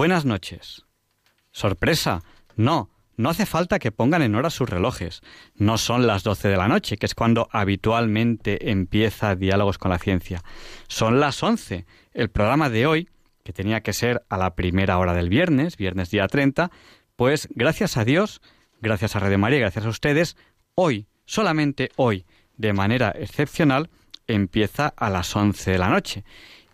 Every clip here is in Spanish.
Buenas noches. Sorpresa. No, no hace falta que pongan en hora sus relojes. No son las doce de la noche, que es cuando habitualmente empieza Diálogos con la Ciencia. Son las once. El programa de hoy, que tenía que ser a la primera hora del viernes, viernes día 30, pues gracias a Dios, gracias a Radio María, gracias a ustedes, hoy, solamente hoy, de manera excepcional, empieza a las once de la noche.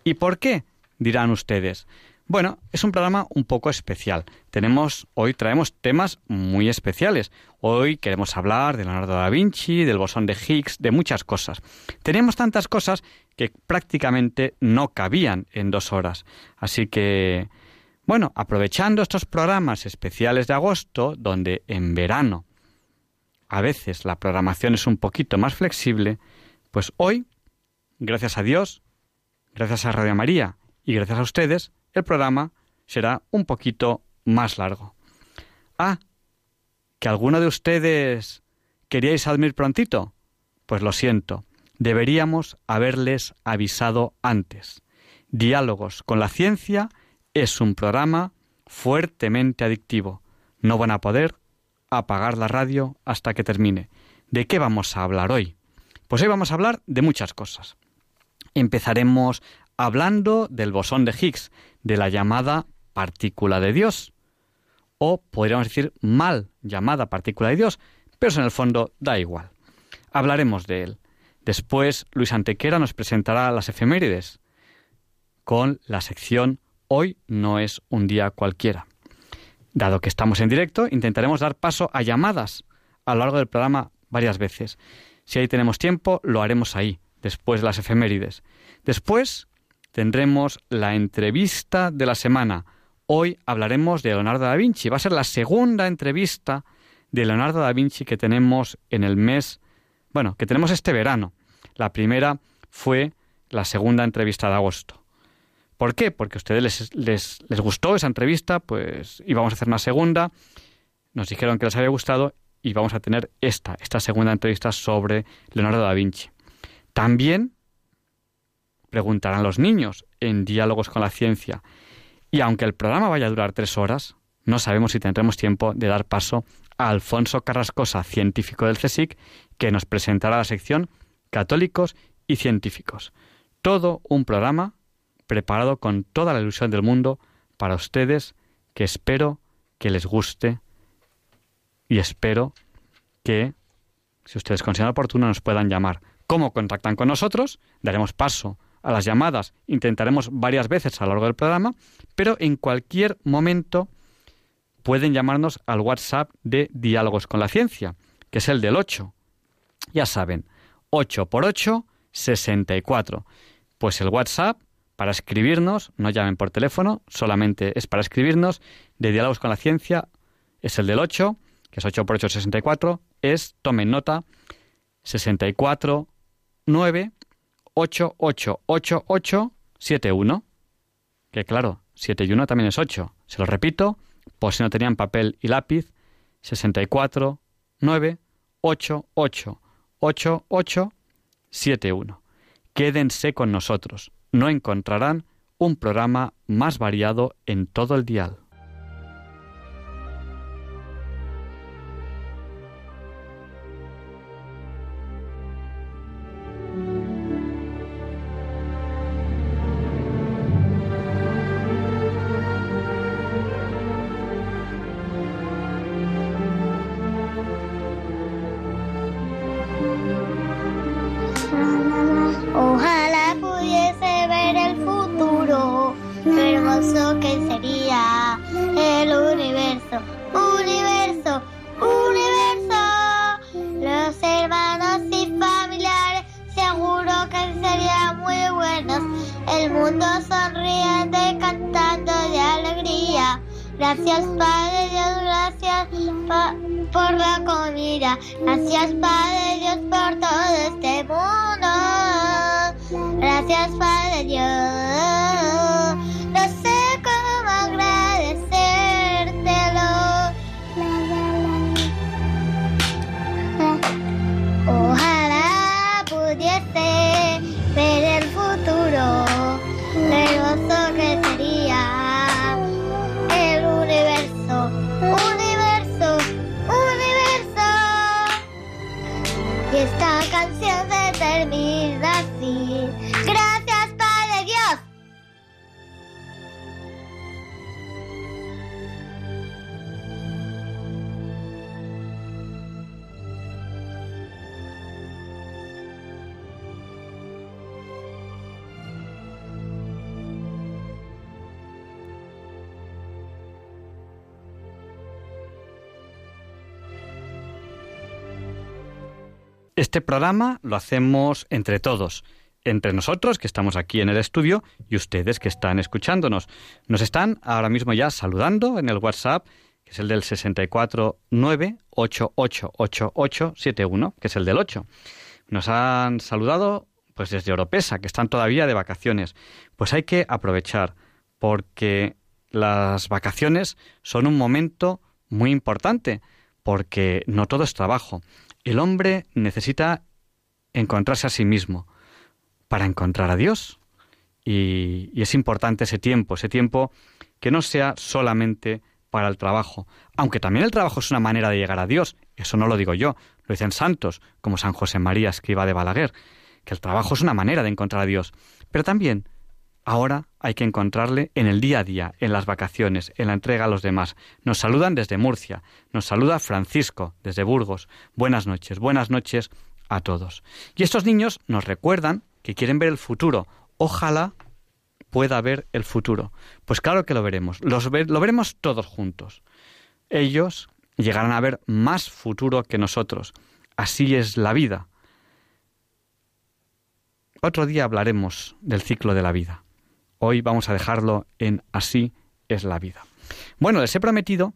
¿Y por qué? Dirán ustedes. Bueno, es un programa un poco especial. Tenemos, hoy traemos temas muy especiales. Hoy queremos hablar de Leonardo da Vinci, del bosón de Higgs, de muchas cosas. Tenemos tantas cosas que prácticamente no cabían en dos horas. Así que, bueno, aprovechando estos programas especiales de agosto, donde en verano a veces la programación es un poquito más flexible, pues hoy, gracias a Dios, gracias a Radio María y gracias a ustedes, el programa será un poquito más largo. Ah, que alguno de ustedes queríais dormir prontito. Pues lo siento, deberíamos haberles avisado antes. Diálogos con la ciencia es un programa fuertemente adictivo. No van a poder apagar la radio hasta que termine. ¿De qué vamos a hablar hoy? Pues hoy vamos a hablar de muchas cosas. Empezaremos hablando del bosón de Higgs, de la llamada partícula de Dios, o podríamos decir mal llamada partícula de Dios, pero eso en el fondo da igual. Hablaremos de él. Después Luis Antequera nos presentará las efemérides con la sección Hoy no es un día cualquiera. Dado que estamos en directo, intentaremos dar paso a llamadas a lo largo del programa varias veces. Si ahí tenemos tiempo, lo haremos ahí, después de las efemérides. Después tendremos la entrevista de la semana. Hoy hablaremos de Leonardo da Vinci. Va a ser la segunda entrevista de Leonardo da Vinci que tenemos en el mes, bueno, que tenemos este verano. La primera fue la segunda entrevista de agosto. ¿Por qué? Porque a ustedes les, les, les gustó esa entrevista, pues íbamos a hacer una segunda, nos dijeron que les había gustado y vamos a tener esta, esta segunda entrevista sobre Leonardo da Vinci. También preguntarán los niños en Diálogos con la Ciencia. Y aunque el programa vaya a durar tres horas, no sabemos si tendremos tiempo de dar paso a Alfonso Carrascosa, científico del CSIC, que nos presentará la sección Católicos y Científicos. Todo un programa preparado con toda la ilusión del mundo para ustedes, que espero que les guste y espero que, si ustedes consideran oportuno, nos puedan llamar. ¿Cómo contactan con nosotros? Daremos paso a las llamadas. Intentaremos varias veces a lo largo del programa, pero en cualquier momento pueden llamarnos al WhatsApp de Diálogos con la Ciencia, que es el del 8. Ya saben, 8 por 8, 64. Pues el WhatsApp para escribirnos, no llamen por teléfono, solamente es para escribirnos, de Diálogos con la Ciencia, es el del 8, que es 8 por 8, 64, es, tomen nota, 64 9 888871. Que claro, 7 y 1 también es 8. Se lo repito, por si no tenían papel y lápiz, 64 9 Quédense con nosotros. No encontrarán un programa más variado en todo el dial. Este programa lo hacemos entre todos, entre nosotros que estamos aquí en el estudio y ustedes que están escuchándonos. Nos están ahora mismo ya saludando en el WhatsApp, que es el del 649888871, que es el del 8. Nos han saludado pues desde Oropesa, que están todavía de vacaciones. Pues hay que aprovechar porque las vacaciones son un momento muy importante, porque no todo es trabajo. El hombre necesita encontrarse a sí mismo para encontrar a Dios. Y, es importante ese tiempo, ese tiempo que no sea solamente para el trabajo. Aunque también el trabajo es una manera de llegar a Dios. Eso no lo digo yo, lo dicen santos, como San José María Escriba de Balaguer, que el trabajo es una manera de encontrar a Dios. Pero también ahora hay que encontrarle en el día a día, en las vacaciones, en la entrega a los demás. Nos saludan desde Murcia, nos saluda Francisco desde Burgos. Buenas noches, buenas noches a todos. Y estos niños nos recuerdan que quieren ver el futuro. Ojalá pueda ver el futuro. Pues claro que lo veremos, lo veremos todos juntos. Ellos llegarán a ver más futuro que nosotros. Así es la vida. Otro día hablaremos del ciclo de la vida. Hoy vamos a dejarlo en Así es la vida. Bueno, les he prometido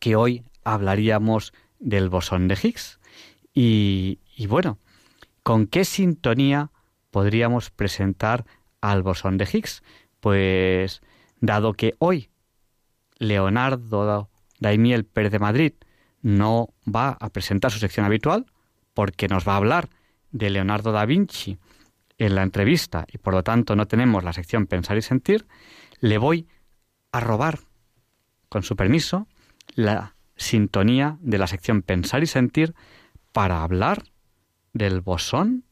que hoy hablaríamos del bosón de Higgs. Y, y bueno, ¿con qué sintonía podríamos presentar al bosón de Higgs? Pues dado que hoy Leonardo Daimiel Pérez de Madrid no va a presentar su sección habitual porque nos va a hablar de Leonardo da Vinci en la entrevista y por lo tanto no tenemos la sección Pensar y Sentir, le voy a robar, con su permiso, la sintonía de la sección Pensar y Sentir para hablar del bosón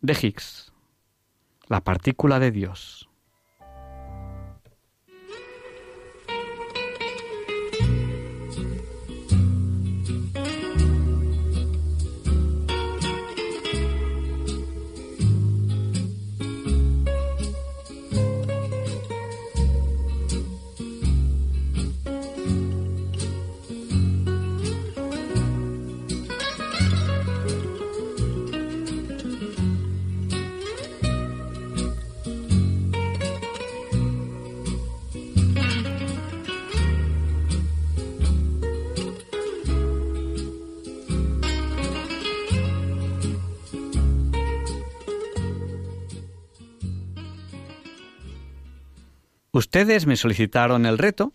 de Higgs, la partícula de Dios. Ustedes me solicitaron el reto,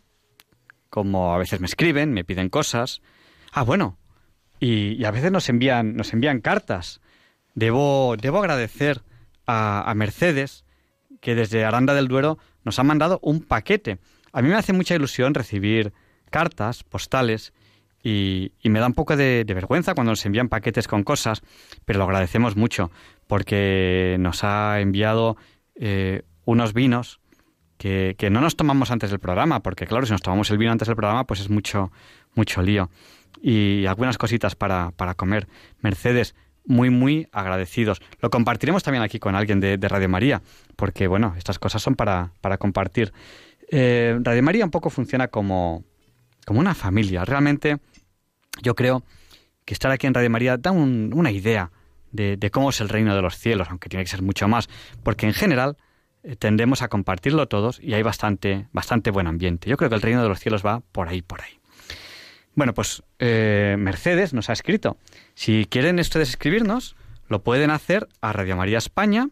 como a veces me escriben, me piden cosas. Ah, bueno, y, a veces nos envían, nos envían cartas. Debo, debo agradecer a, Mercedes, que desde Aranda del Duero nos ha mandado un paquete. A mí me hace mucha ilusión recibir cartas, postales, y, me da un poco de, de, vergüenza cuando nos envían paquetes con cosas, pero lo agradecemos mucho, porque nos ha enviado eh, unos vinos que, que, no nos tomamos antes del programa, porque claro, si nos tomamos el vino antes del programa, pues es mucho, mucho lío. Y algunas cositas para, para comer. Mercedes, muy, muy agradecidos. Lo compartiremos también aquí con alguien de, Radio María, porque bueno, estas cosas son para, para compartir. Eh, Radio María un poco funciona como, como una familia. Realmente yo creo que estar aquí en Radio María da un, una idea de, cómo es el reino de los cielos, aunque tiene que ser mucho más, porque en general tendemos a compartirlo todos y hay bastante, bastante buen ambiente. Yo creo que el reino de los cielos va por ahí, por ahí. Bueno, pues eh, Mercedes nos ha escrito. Si quieren ustedes escribirnos, lo pueden hacer a Radio María España,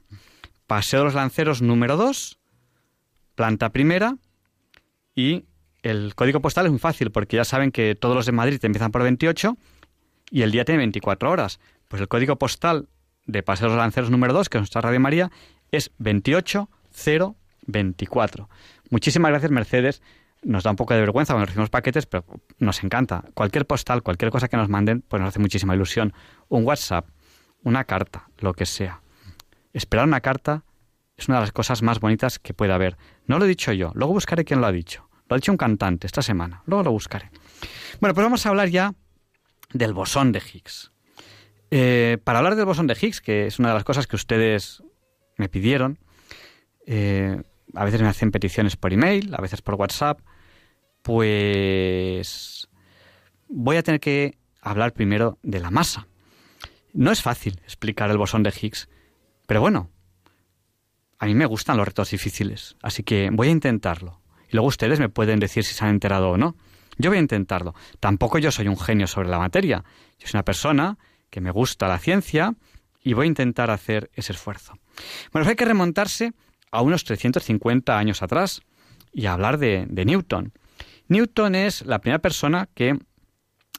Paseo de los Lanceros número 2, planta primera, y el código postal es muy fácil porque ya saben que todos los de Madrid empiezan por 28 y el día tiene 24 horas. Pues el código postal de Paseo de los Lanceros número 2, que es nuestra Radio María, es 28024. Muchísimas gracias, Mercedes nos da un poco de vergüenza cuando recibimos paquetes, pero nos encanta. Cualquier postal, cualquier cosa que nos manden, pues nos hace muchísima ilusión. Un WhatsApp, una carta, lo que sea. Esperar una carta es una de las cosas más bonitas que puede haber. No lo he dicho yo, luego buscaré quién lo ha dicho. Lo ha dicho un cantante esta semana, luego lo buscaré. Bueno, pues vamos a hablar ya del bosón de Higgs. Eh, para hablar del bosón de Higgs, que es una de las cosas que ustedes me pidieron, eh, a veces me hacen peticiones por email, a veces por WhatsApp, pues voy a tener que hablar primero de la masa. No es fácil explicar el bosón de Higgs, pero bueno, a mí me gustan los retos difíciles, así que voy a intentarlo. Y luego ustedes me pueden decir si se han enterado o no. Yo voy a intentarlo. Tampoco yo soy un genio sobre la materia. Yo soy una persona que me gusta la ciencia y voy a intentar hacer ese esfuerzo. Bueno, pues hay que remontarse a unos 350 años atrás y hablar de, Newton. Newton es la primera persona que,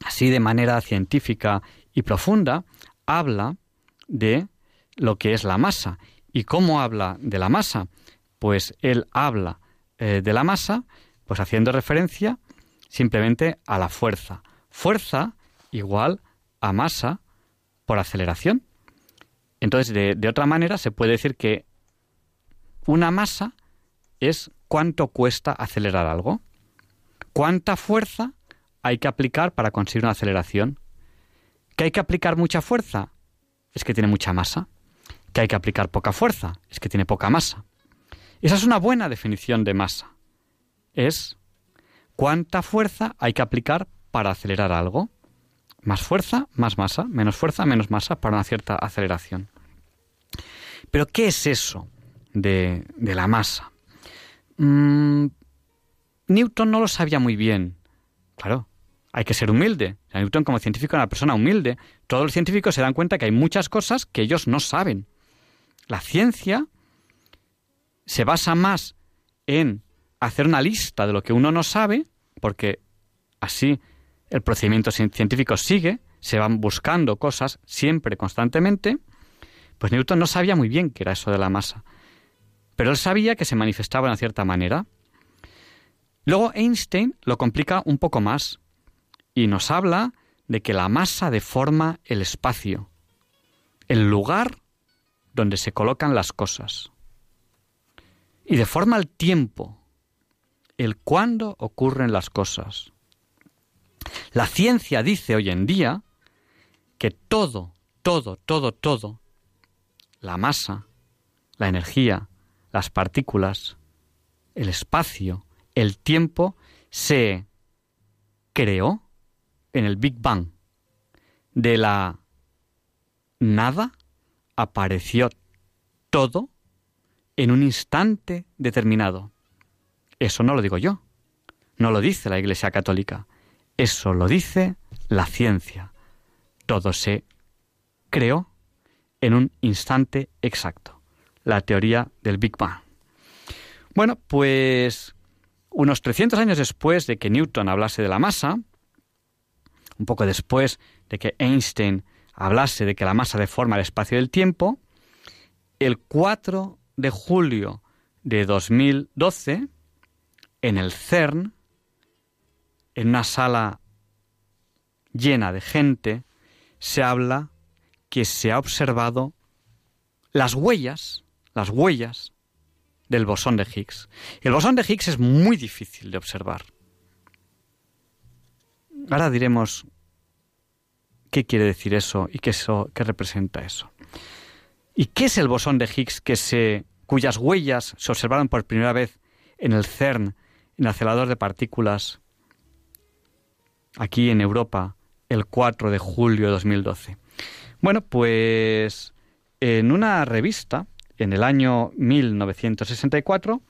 así de manera científica y profunda, habla de lo que es la masa. ¿Y cómo habla de la masa? Pues él habla eh, de la masa, pues haciendo referencia simplemente a la fuerza. Fuerza igual a masa por aceleración. Entonces, de otra manera, se puede decir que una masa es cuánto cuesta acelerar algo. ¿Cuánta fuerza hay que aplicar para conseguir una aceleración? ¿Que hay que aplicar mucha fuerza? Es que tiene mucha masa. ¿Que hay que aplicar poca fuerza? Es que tiene poca masa. Esa es una buena definición de masa. Es cuánta fuerza hay que aplicar para acelerar algo. Más fuerza, más masa. Menos fuerza, menos masa para una cierta aceleración. Pero ¿qué es eso de, la masa? Mm, Newton no lo sabía muy bien. Claro, hay que ser humilde. Newton como científico era una persona humilde. Todos los científicos se dan cuenta que hay muchas cosas que ellos no saben. La ciencia se basa más en hacer una lista de lo que uno no sabe, porque así el procedimiento científico sigue, se van buscando cosas siempre, constantemente. Pues Newton no sabía muy bien qué era eso de la masa. Pero él sabía que se manifestaba de una cierta manera. Luego Einstein lo complica un poco más y nos habla de que la masa deforma el espacio, el lugar donde se colocan las cosas. Y deforma el tiempo, el cuándo ocurren las cosas. La ciencia dice hoy en día que todo, todo, todo, todo, la masa, la energía, las partículas, el espacio, el tiempo se creó en el Big Bang. De la nada apareció todo en un instante determinado. Eso no lo digo yo, no lo dice la Iglesia Católica, eso lo dice la ciencia. Todo se creó en un instante exacto, la teoría del Big Bang. Bueno, pues unos 300 años después de que Newton hablase de la masa, un poco después de que Einstein hablase de que la masa deforma el espacio y el tiempo, el 4 de julio de 2012, en el CERN, en una sala llena de gente, se habla que se ha observado las huellas, las huellas del bosón de Higgs. El bosón de Higgs es muy difícil de observar. Ahora diremos qué quiere decir eso y qué, eso, qué representa eso. ¿Y qué es el bosón de Higgs que se, cuyas huellas se observaron por primera vez en el CERN, en el acelerador de partículas, aquí en Europa, el 4 de julio de 2012? Bueno, pues en una revista en el año 1964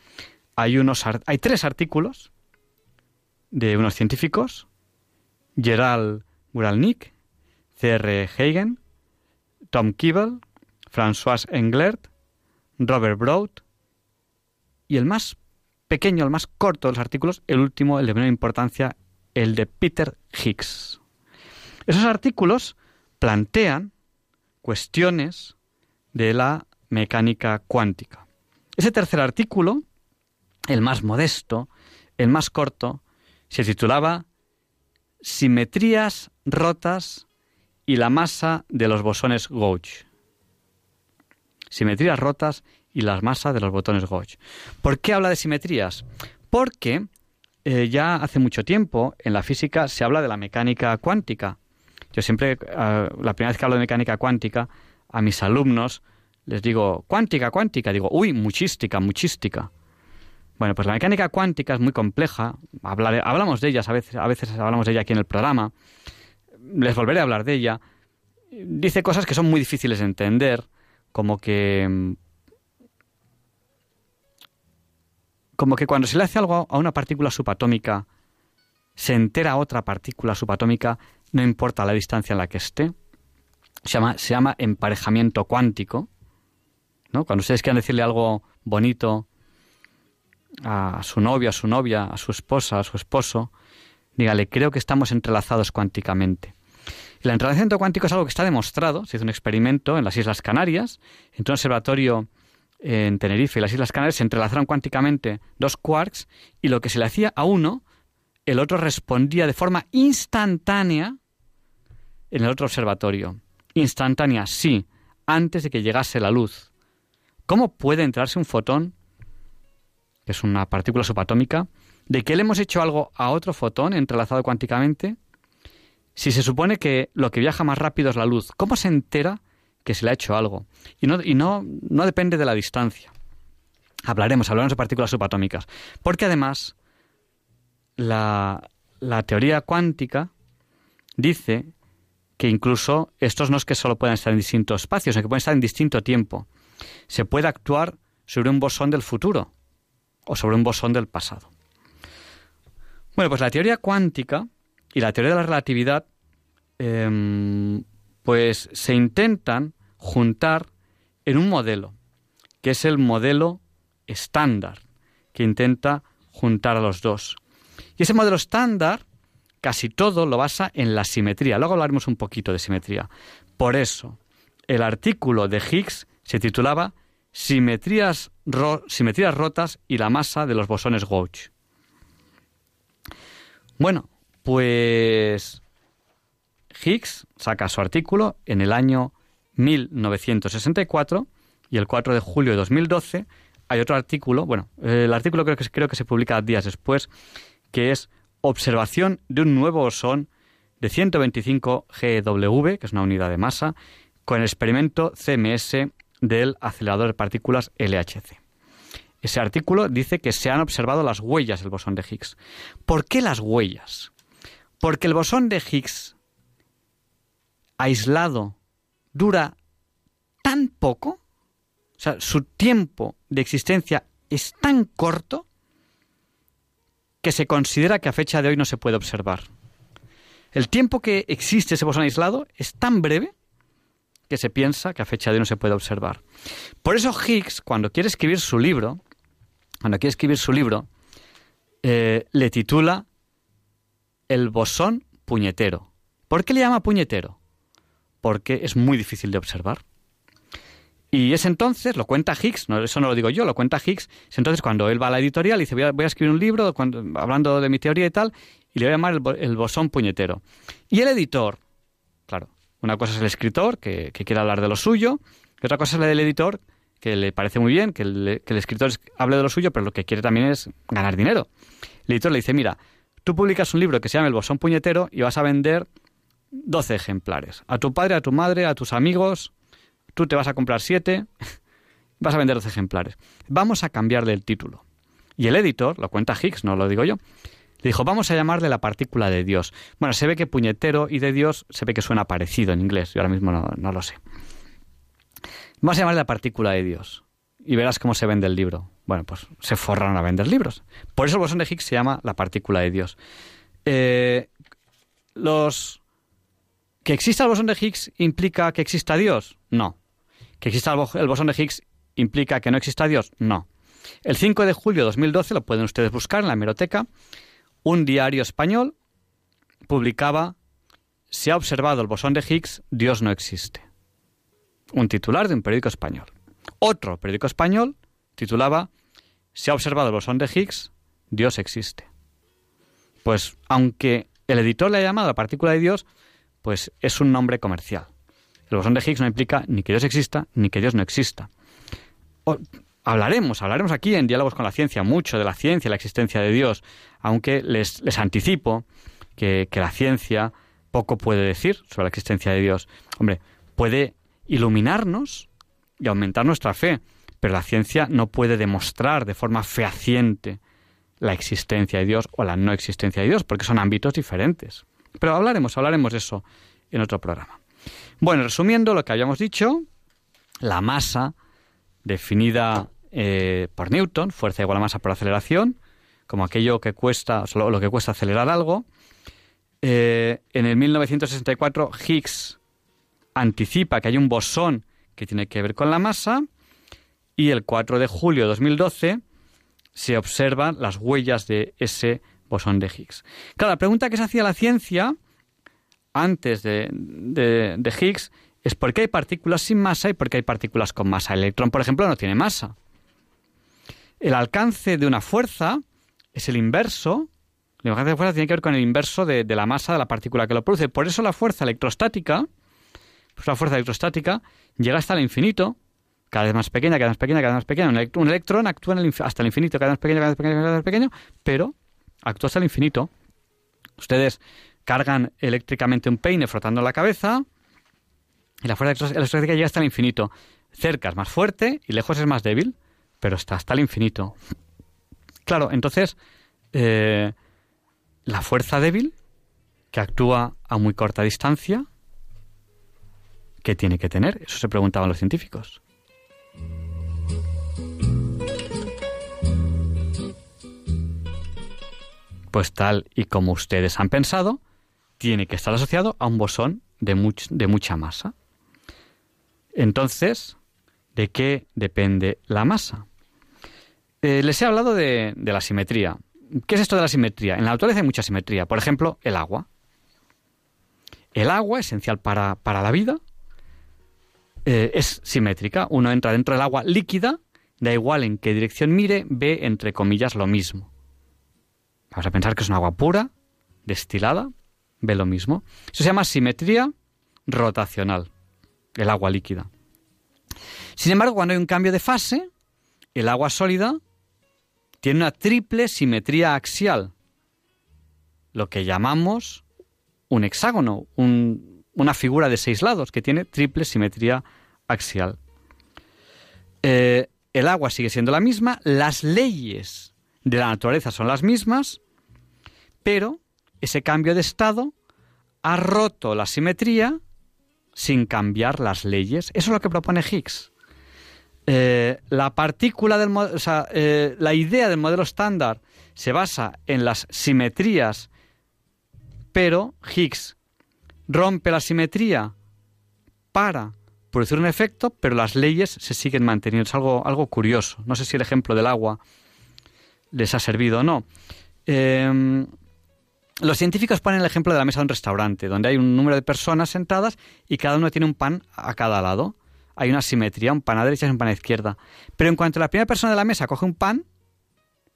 hay, unos, hay tres artículos de unos científicos, Gerald Guralnik, C.R. Hagen, Tom Kibble, François Englert, Robert Broad y el más pequeño, el más corto de los artículos, el último, el de menor importancia, el de Peter Higgs. Esos artículos plantean cuestiones de la mecánica cuántica. Ese tercer artículo, el más modesto, el más corto, se titulaba Simetrías rotas y la masa de los bosones Gauge. Simetrías rotas y la masa de los botones Gauge. ¿Por qué habla de simetrías? Porque eh, ya hace mucho tiempo en la física se habla de la mecánica cuántica. Yo siempre, eh, la primera vez que hablo de mecánica cuántica, a mis alumnos les digo, cuántica, cuántica, digo, uy, muchística, muchística. Bueno, pues la mecánica cuántica es muy compleja, hablamos de ellas, a veces, a veces hablamos de ella aquí en el programa, les volveré a hablar de ella. Dice cosas que son muy difíciles de entender, como que como que cuando se le hace algo a una partícula subatómica, se entera otra partícula subatómica, no importa la distancia en la que esté. Se llama, se llama emparejamiento cuántico. ¿No? Cuando ustedes quieran decirle algo bonito a su novio, a su novia, a su esposa, a su esposo, dígale, creo que estamos entrelazados cuánticamente. El entrelazamiento cuántico es algo que está demostrado, se hizo un experimento en las Islas Canarias, en un observatorio en Tenerife y las Islas Canarias se entrelazaron cuánticamente dos quarks y lo que se le hacía a uno, el otro respondía de forma instantánea en el otro observatorio. Instantánea, sí, antes de que llegase la luz. ¿Cómo puede entrarse un fotón, que es una partícula subatómica, de que le hemos hecho algo a otro fotón entrelazado cuánticamente? Si se supone que lo que viaja más rápido es la luz, ¿cómo se entera que se le ha hecho algo. Y no, y no, no depende de la distancia. Hablaremos, hablaremos de partículas subatómicas. Porque además, la, la teoría cuántica dice que incluso estos no es que solo puedan estar en distintos espacios, sino que pueden estar en distinto tiempo. Se puede actuar sobre un bosón del futuro o sobre un bosón del pasado. Bueno, pues la teoría cuántica y la teoría de la relatividad em, pues se intentan juntar en un modelo, que es el modelo estándar, que intenta juntar a los dos. Y ese modelo estándar casi todo lo basa en la simetría. Luego hablaremos un poquito de simetría. Por eso, el artículo de Higgs se titulaba Simetrías, rotas y la masa de los bosones Gauge. Bueno, pues Higgs saca su artículo en el año 1964 y el 4 de julio de 2012 hay otro artículo, bueno, el artículo creo que, creo que se publica días después, que es Observación de un nuevo bosón de 125 GW, que es una unidad de masa, con el experimento CMS del acelerador de partículas LHC. Ese artículo dice que se han observado las huellas del bosón de Higgs. ¿Por qué las huellas? Porque el bosón de Higgs aislado dura tan poco, o sea, su tiempo de existencia es tan corto que se considera que a fecha de hoy no se puede observar. El tiempo que existe ese bosón aislado es tan breve que se piensa que a fecha de hoy no se puede observar. Por eso Higgs, cuando quiere escribir su libro, cuando quiere escribir su libro, eh, le titula El bosón puñetero. ¿Por qué le llama puñetero? porque es muy difícil de observar. Y es entonces, lo cuenta Higgs, no, eso no lo digo yo, lo cuenta Higgs, es entonces cuando él va a la editorial y dice, voy a, escribir un libro hablando de mi teoría y tal, y le voy a llamar el, bosón puñetero. Y el editor, claro, una cosa es el escritor, que, quiere hablar de lo suyo, y otra cosa es la del editor, que le parece muy bien que el, que el escritor hable de lo suyo, pero lo que quiere también es ganar dinero. El editor le dice, mira, tú publicas un libro que se llama El bosón puñetero y vas a vender 12 ejemplares. A tu padre, a tu madre, a tus amigos, tú te vas a comprar 7, vas a vender 12 ejemplares. Vamos a cambiarle el título. Y el editor, lo cuenta Higgs, no lo digo yo, dijo, vamos a llamarle la partícula de Dios. Bueno, se ve que puñetero y de Dios se ve que suena parecido en inglés, yo ahora mismo no, no lo sé. Vamos a llamarle la partícula de Dios. y verás cómo se vende el libro. Bueno, pues se forraron a vender libros. Por eso el bosón de Higgs se llama la partícula de Dios. Eh, los que exista el bosón de Higgs implica que exista Dios. No. Que exista el bosón de Higgs implica que no exista Dios. No. El 5 de julio de 2012 lo pueden ustedes buscar en la hemeroteca. Un diario español publicaba se ha observado el bosón de Higgs, Dios no existe. Un titular de un periódico español. Otro periódico español titulaba Se ha observado el bosón de Higgs, Dios existe. Pues aunque el editor le ha llamado la partícula de Dios, pues es un nombre comercial. El bosón de Higgs no implica ni que Dios exista ni que Dios no exista. Hablaremos, hablaremos aquí en Diálogos con la Ciencia mucho de la ciencia y la existencia de Dios, aunque les, les anticipo que, que la ciencia poco puede decir sobre la existencia de Dios. Hombre, puede iluminarnos y aumentar nuestra fe, pero la ciencia no puede demostrar de forma fehaciente la existencia de Dios o la no existencia de Dios, porque son ámbitos diferentes. Pero hablaremos, hablaremos de eso en otro programa. Bueno, resumiendo lo que habíamos dicho, la masa definida eh, por Newton, fuerza igual a masa por aceleración, como aquello que cuesta, lo que cuesta acelerar algo, eh, en el 1964 Higgs anticipa que hay un bosón que tiene que ver con la masa y el 4 de julio de 2012 se observan las huellas de ese bosón de Higgs. Claro, la pregunta que se hacía la ciencia antes de, de, Higgs es por qué hay partículas sin masa y por qué hay partículas con masa. El electrón, por ejemplo, no tiene masa. El alcance de una fuerza es el inverso la alcance de fuerza tiene que ver con el inverso de, la masa de la partícula que lo produce. Por eso la fuerza electrostática, pues la fuerza electrostática llega hasta el infinito, cada vez más pequeña, cada vez más pequeña, cada vez más pequeña. Un, electrón actúa hasta el infinito, cada vez más pequeño, cada vez más pequeño, cada vez más pequeño, pero actúa hasta el infinito. Ustedes cargan eléctricamente un peine frotando la cabeza y la fuerza electrostática llega hasta el infinito. Cerca es más fuerte y lejos es más débil, pero está hasta el infinito. Claro, entonces eh, la fuerza débil, que actúa a muy corta distancia, ¿qué tiene que tener? Eso se preguntaban los científicos. Pues tal y como ustedes han pensado, tiene que estar asociado a un bosón de, de mucha masa. Entonces, ¿de qué depende la masa? Eh, les he hablado de, la simetría. ¿Qué es esto de la simetría? En la naturaleza hay mucha simetría. Por ejemplo, el agua. El agua, esencial para, la vida, eh, es simétrica. Uno entra dentro del agua líquida, da igual en qué dirección mire, ve, entre comillas, lo mismo. Vamos a pensar que es un agua pura, destilada, ve lo mismo. Eso se llama simetría rotacional, el agua líquida. Sin embargo, cuando hay un cambio de fase, el agua sólida tiene una triple simetría axial, lo que llamamos un hexágono, una figura de seis lados que tiene triple simetría axial. Eh, el agua sigue siendo la misma, las leyes de la naturaleza son las mismas, pero ese cambio de estado ha roto la simetría sin cambiar las leyes. Eso es lo que propone Higgs. Eh, la partícula del o sea, eh, la idea del modelo estándar se basa en las simetrías, pero Higgs rompe la simetría para producir un efecto, pero las leyes se siguen manteniendo. Es algo, algo curioso. No sé si el ejemplo del agua les ha servido o no. Em, los científicos ponen el ejemplo de la mesa de un restaurante, donde hay un número de personas sentadas y cada uno tiene un pan a cada lado hay una simetría, un pan a derecha y un pan a izquierda. Pero en cuanto la primera persona de la mesa coge un pan,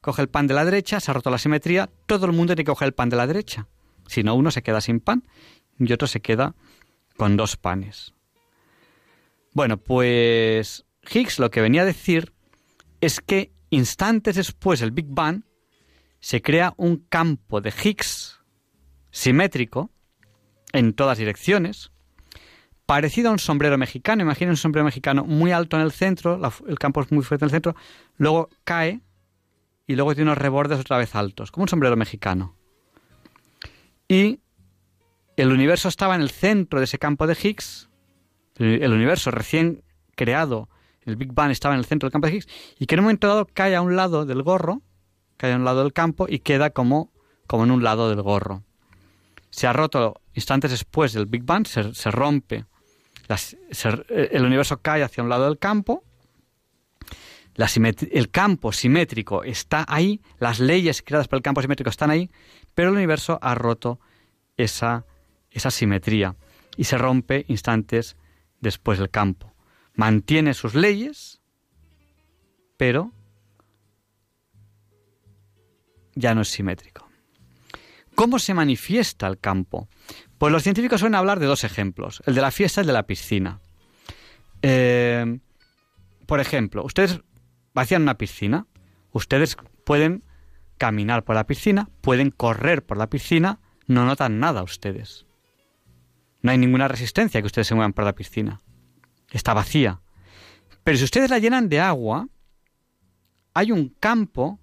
coge el pan de la derecha, se ha roto la simetría, todo el mundo tiene que coger el pan de la derecha. Si no, uno se queda sin pan y otro se queda con dos panes. Bueno, pues Higgs lo que venía a decir es que instantes después del Big Bang se crea un campo de Higgs simétrico en todas direcciones, parecido a un sombrero mexicano. Imaginen un sombrero mexicano muy alto en el centro, el campo es muy fuerte en el centro, luego cae y luego tiene unos rebordes otra vez altos, como un sombrero mexicano. Y el universo estaba en el centro de ese campo de Higgs, el universo recién creado el Big Bang estaba en el centro del campo de Higgs, y que en un momento dado cae a un lado del gorro, cae a un lado del campo y queda como, como en un lado del gorro. Se ha roto instantes después del Big Bang, se, rompe, el universo cae hacia un lado del campo, el campo simétrico está ahí, las leyes creadas por el campo simétrico están ahí, pero el universo ha roto esa, esa simetría y se rompe instantes después del campo. Mantiene sus leyes, pero ya no es simétrico. ¿Cómo se manifiesta el campo? Pues los científicos suelen hablar de dos ejemplos, el de la fiesta y el de la piscina. Eh, por ejemplo, ustedes vacían una piscina, ustedes pueden caminar por la piscina, pueden correr por la piscina, no notan nada ustedes. No hay ninguna resistencia que ustedes se muevan por la piscina. Está vacía. Pero si ustedes la llenan de agua, hay un campo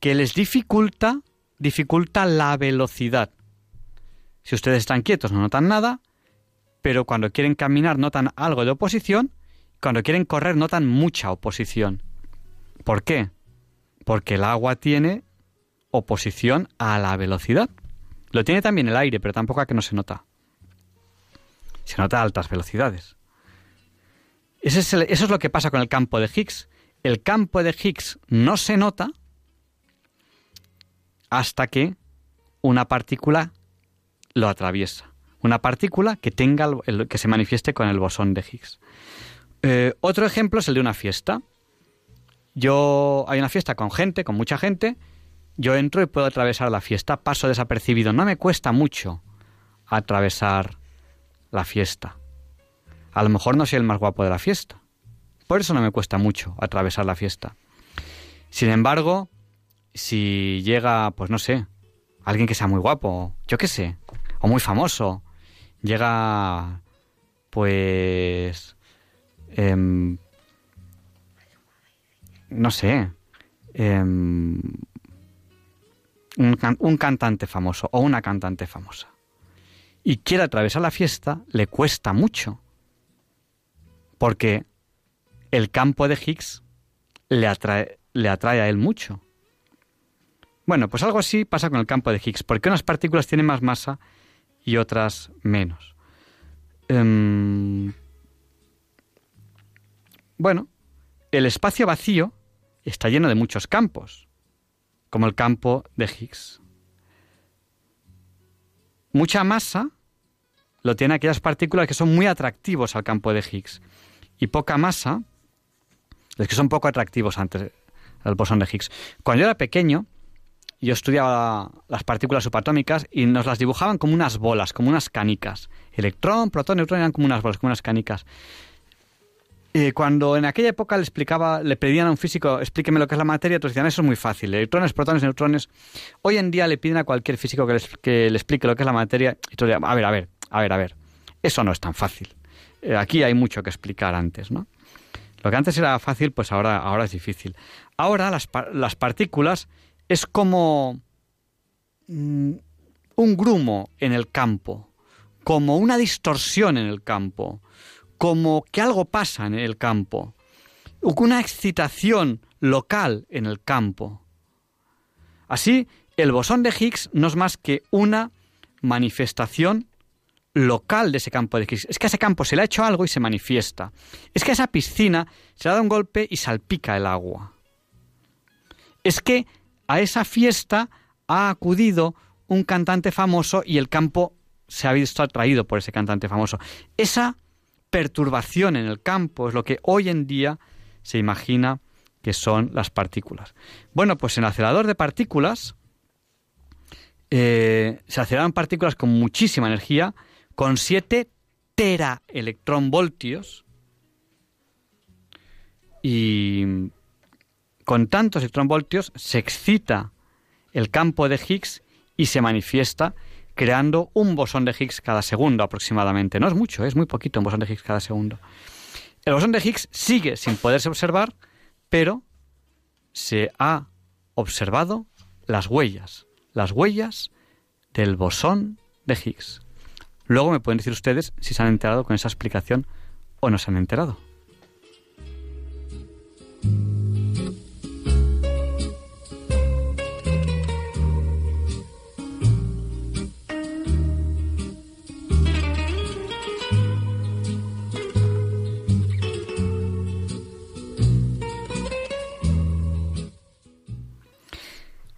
que les dificulta, dificulta la velocidad. Si ustedes están quietos no notan nada, pero cuando quieren caminar notan algo de oposición, cuando quieren correr notan mucha oposición. ¿Por qué? Porque el agua tiene oposición a la velocidad. Lo tiene también el aire, pero tampoco a que no se nota. Se nota a altas velocidades. Eso es, eso es lo que pasa con el campo de Higgs. El campo de Higgs no se nota hasta que una partícula lo atraviesa. Una partícula que tenga el, que se manifieste con el bosón de Higgs. Eh, otro ejemplo es el de una fiesta. Yo hay una fiesta con gente, con mucha gente, yo entro y puedo atravesar la fiesta, paso desapercibido. No me cuesta mucho atravesar la fiesta. A lo mejor no soy el más guapo de la fiesta. Por eso no me cuesta mucho atravesar la fiesta. Sin embargo, si llega, pues no sé, alguien que sea muy guapo, yo qué sé, o muy famoso, llega, pues, em, no sé, eh, un, cantante famoso o una cantante famosa y quiere atravesar la fiesta, le cuesta mucho. Porque el campo de Higgs le atrae, le atrae a él mucho. Bueno, pues algo así pasa con el campo de Higgs, porque unas partículas tienen más masa y otras menos. Em, bueno, el espacio vacío está lleno de muchos campos como el campo de Higgs. Mucha masa lo tienen aquellas partículas que son muy atractivos al campo de Higgs y poca masa los que son poco atractivos ante el bosón de Higgs. Cuando yo era pequeño, yo estudiaba las partículas subatómicas y nos las dibujaban como unas bolas, como unas canicas. Electrón, protón, neutrón eran como unas bolas, como unas canicas cuando en aquella época le explicaba, le pedían a un físico, explíqueme lo que es la materia, todos decían, eso es muy fácil, electrones, protones, neutrones. Hoy en día le piden a cualquier físico que, le explique lo que es la materia y todos a ver, a ver, a ver, a ver, eso no es tan fácil. Eh, aquí hay mucho que explicar antes, ¿no? Lo que antes era fácil, pues ahora, ahora es difícil. Ahora las, las partículas es como mm, un grumo en el campo, como una distorsión en el campo, como que algo pasa en el campo, una excitación local en el campo. Así, el bosón de Higgs no es más que una manifestación local de ese campo de Higgs. Es que a ese campo se le ha hecho algo y se manifiesta. Es que a esa piscina se le ha dado un golpe y salpica el agua. Es que a esa fiesta ha acudido un cantante famoso y el campo se ha visto atraído por ese cantante famoso. Esa perturbación en el campo, es lo que hoy en día se imagina que son las partículas. Bueno, pues en el acelerador de partículas eh, se aceleran partículas con muchísima energía, con 7 teraelectronvoltios, y con tantos electronvoltios se excita el campo de Higgs y se manifiesta creando un bosón de Higgs cada segundo aproximadamente. No es mucho, es muy poquito un bosón de Higgs cada segundo. El bosón de Higgs sigue sin poderse observar, pero se ha observado las huellas, las huellas del bosón de Higgs. Luego me pueden decir ustedes si se han enterado con esa explicación o no se han enterado.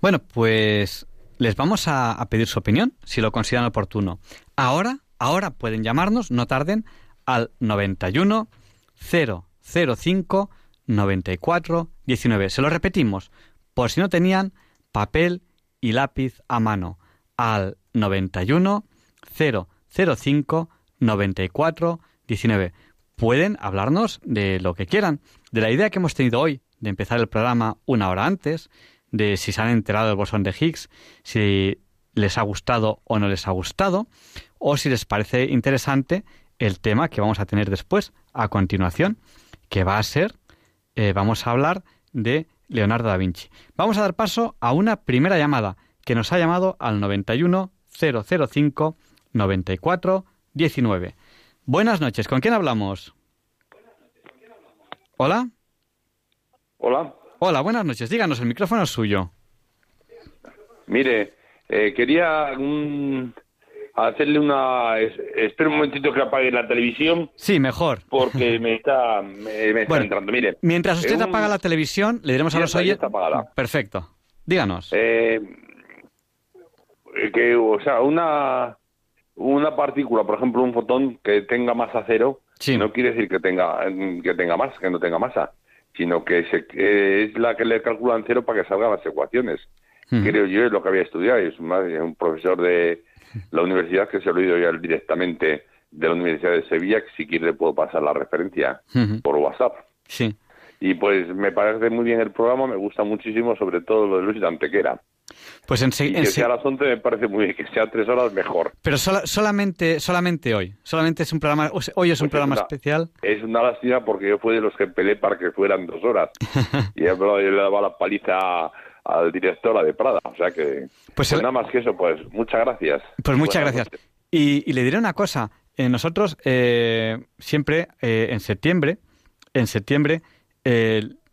Bueno, pues les vamos a, pedir su opinión, si lo consideran oportuno. Ahora, ahora pueden llamarnos, no tarden, al 91 005 94 19. Se lo repetimos, por si no tenían papel y lápiz a mano, al 91 005 94 19. Pueden hablarnos de lo que quieran, de la idea que hemos tenido hoy de empezar el programa una hora antes, de si se han enterado del bosón de Higgs, si les ha gustado o no les ha gustado, o si les parece interesante el tema que vamos a tener después, a continuación, que va a ser, eh, vamos a hablar de Leonardo da Vinci. Vamos a dar paso a una primera llamada que nos ha llamado al 91 005 94 19. Buenas noches, ¿con quién hablamos? Hola. Hola. Hola, buenas noches. Díganos, el micrófono es suyo. Mire, eh, quería mm, hacerle una... es- espera un momentito que apague la televisión Sí, mejor. porque me está, me, me está Bueno, entrando. Mire, Mientras usted un- apaga la televisión, le diremos a los oyentes... está apagada. Perfecto. Díganos. eh, que, o sea, una, una partícula, por ejemplo, un fotón que tenga masa cero, Sí. no quiere decir que tenga, que tenga masa, que no tenga masa, sino que, se, que es la que le calculan cero para que salgan las ecuaciones. Creo yo, es lo que había estudiado. Es un, un profesor de la universidad que se lo he oído ya directamente de la Universidad de Sevilla, que si quiere le puedo pasar la referencia por WhatsApp. Sí. Y pues me parece muy bien el programa, me gusta muchísimo, sobre todo lo de Luis Antequera. Pues Y ense- que sea a las 11 me parece muy bien, que sea tres horas mejor. Pero sola- solamente, solamente hoy. Solamente es un programa. Hoy es un Pues programa es una- especial. Es una lástima porque yo fui de los que peleé para que fueran dos horas. y yo le daba la paliza al director, a de Prada. O sea que, Pues pues, el- nada más que eso, pues muchas gracias. Pues muchas Buenas gracias. Y, y le diré una cosa. eh, nosotros eh, siempre eh, en septiembre, en septiembre,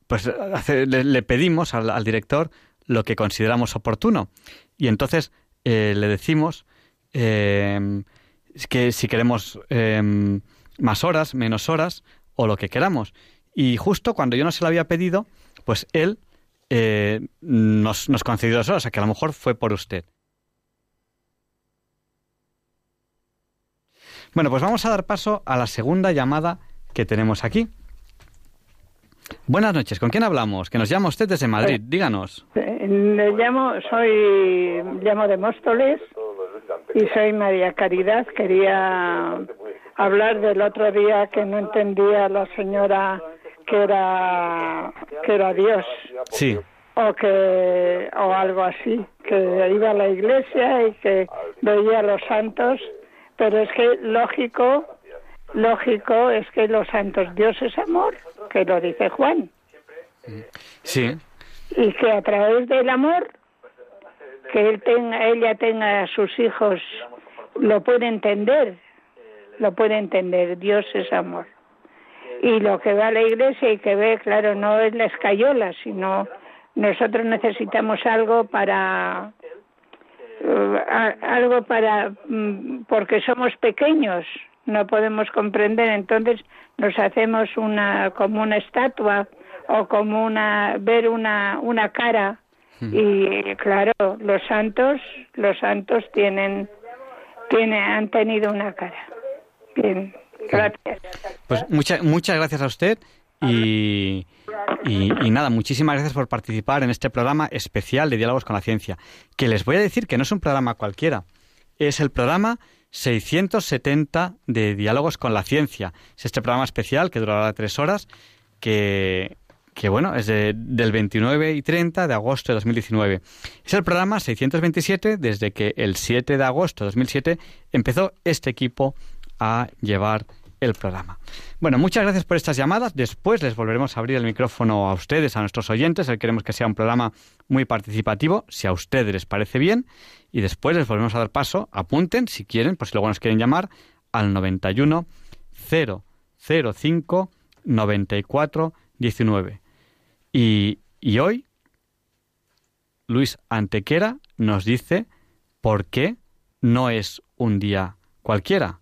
pues hace- le, le pedimos al, al director lo que consideramos oportuno. Y entonces eh, le decimos eh, que si queremos eh, más horas, menos horas o lo que queramos. Y justo cuando yo no se lo había pedido, pues él eh, nos, nos concedió dos horas, o que a lo mejor fue por usted. Bueno, pues vamos a dar paso a la segunda llamada que tenemos aquí. Buenas noches, ¿con quién hablamos? Que nos llama usted desde Madrid, díganos. Eh, Le llamo, soy, llamo de Móstoles y soy María Caridad. Quería hablar del otro día que no entendía la señora que era que era Dios Sí, o que o algo así, que iba a la iglesia y que veía a los santos, pero es que lógico, lógico es que los santos Dios es amor, que lo dice Juan sí, y que a través del amor que él tenga, ella tenga a sus hijos lo puede entender, lo puede entender. Dios es amor. Y lo que va a la iglesia y que ve, claro, no es la escayola, sino nosotros necesitamos algo para eh, algo para mm, porque somos pequeños no podemos comprender entonces nos hacemos una como una estatua o como una ver una una cara. Y claro los santos los santos tienen tienen han tenido una cara. Bien gracias. Pues muchas muchas gracias a usted y, y, y nada, muchísimas gracias por participar en este programa especial de Diálogos con la Ciencia, que les voy a decir que no es un programa cualquiera, es el programa 670 de Diálogos con la Ciencia. Es este programa especial que durará tres horas, que, que bueno, es de- del 29 y 30 de agosto de 2019. Es el programa 627 desde que el 7 de agosto de 2007 empezó este equipo a llevar el programa. Bueno, muchas gracias por estas llamadas. Después les volveremos a abrir el micrófono a ustedes, a nuestros oyentes. Queremos que sea un programa muy participativo, si a ustedes les parece bien. Y después les volvemos a dar paso. Apunten, si quieren, por si luego nos quieren llamar, al 91 005 94 19. Y, y hoy, Luis Antequera nos dice por qué no es un día cualquiera.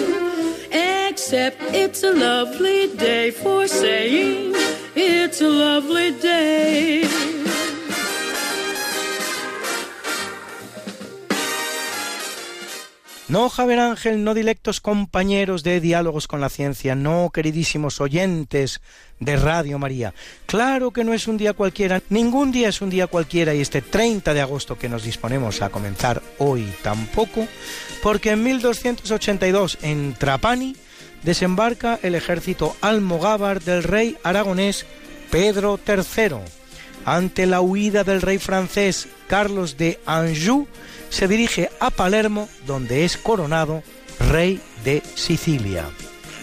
It's a lovely day for saying it's a lovely day. No, Javier Ángel, no directos compañeros de Diálogos con la Ciencia, no, queridísimos oyentes de Radio María. Claro que no es un día cualquiera, ningún día es un día cualquiera y este 30 de agosto que nos disponemos a comenzar hoy tampoco, porque en 1282 en Trapani desembarca el ejército almogávar del rey aragonés Pedro III. Ante la huida del rey francés Carlos de Anjou, se dirige a Palermo, donde es coronado rey de Sicilia.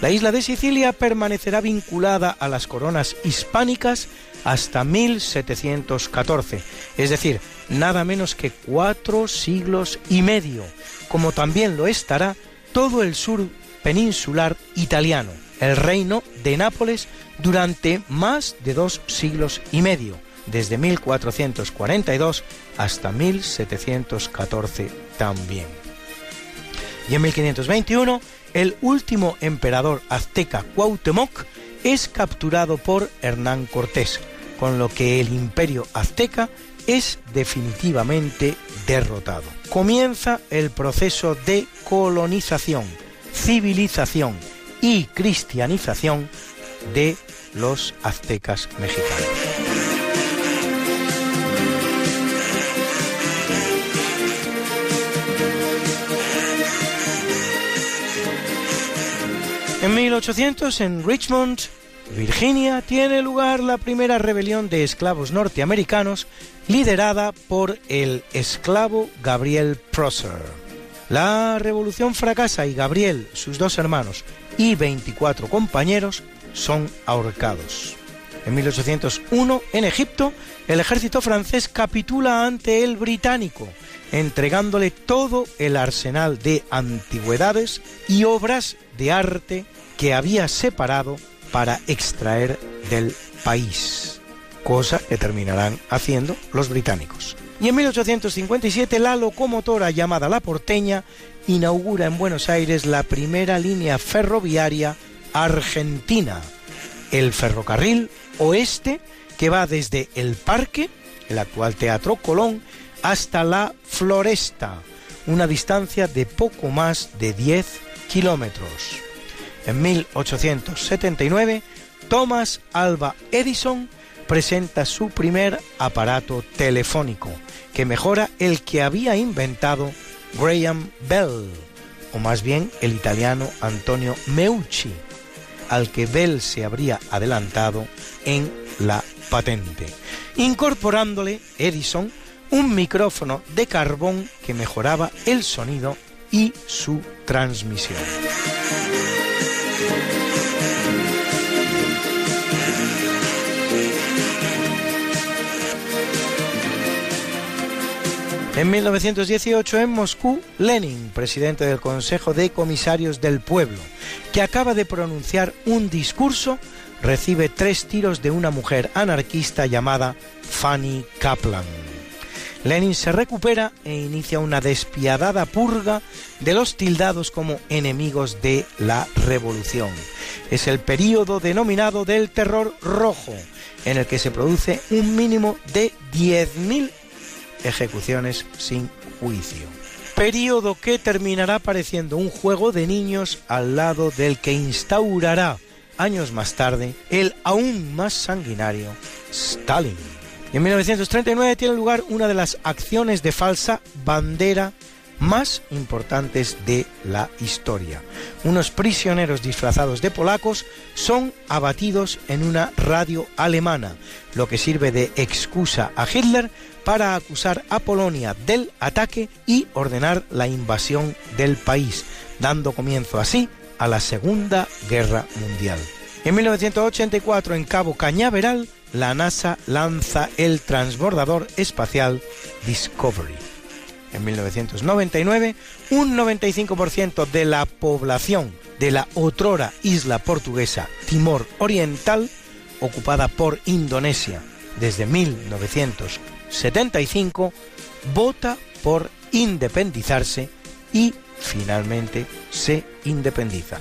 La isla de Sicilia permanecerá vinculada a las coronas hispánicas hasta 1714, es decir, nada menos que cuatro siglos y medio, como también lo estará todo el sur peninsular italiano, el reino de Nápoles, durante más de dos siglos y medio, desde 1442 hasta 1714 también. Y en 1521, el último emperador azteca Cuauhtémoc es capturado por Hernán Cortés, con lo que el imperio azteca es definitivamente derrotado. Comienza el proceso de colonización, civilización y cristianización de los aztecas mexicanos. En 1800, en Richmond, Virginia, tiene lugar la primera rebelión de esclavos norteamericanos liderada por el esclavo Gabriel Prosser. La revolución fracasa y Gabriel, sus dos hermanos y 24 compañeros son ahorcados. En 1801, en Egipto, el ejército francés capitula ante el británico, entregándole todo el arsenal de antigüedades y obras de arte que había separado para extraer del país, cosa que terminarán haciendo los británicos. Y en 1857 la locomotora llamada La Porteña inaugura en Buenos Aires la primera línea ferroviaria argentina, el ferrocarril oeste que va desde el Parque, el actual Teatro Colón, hasta la Floresta, una distancia de poco más de 10 kilómetros. En 1879, Thomas Alva Edison presenta su primer aparato telefónico, que mejora el que había inventado Graham Bell, o más bien el italiano Antonio Meucci, al que Bell se habría adelantado en la patente, incorporándole Edison un micrófono de carbón que mejoraba el sonido y su transmisión. En 1918 en Moscú, Lenin, presidente del Consejo de Comisarios del Pueblo, que acaba de pronunciar un discurso, recibe tres tiros de una mujer anarquista llamada Fanny Kaplan. Lenin se recupera e inicia una despiadada purga de los tildados como enemigos de la revolución. Es el período denominado del terror rojo, en el que se produce un mínimo de 10.000 ejecuciones sin juicio. Período que terminará pareciendo un juego de niños al lado del que instaurará años más tarde el aún más sanguinario Stalin. en 1939 tiene lugar una de las acciones de falsa bandera más importantes de la historia. Unos prisioneros disfrazados de polacos son abatidos en una radio alemana, lo que sirve de excusa a Hitler para acusar a Polonia del ataque y ordenar la invasión del país, dando comienzo así a la Segunda Guerra Mundial. En 1984, en Cabo Cañaveral, la NASA lanza el transbordador espacial Discovery. en 1999, un 95% de la población de la otrora isla portuguesa Timor Oriental, ocupada por Indonesia desde 1975, vota por independizarse y finalmente se independiza.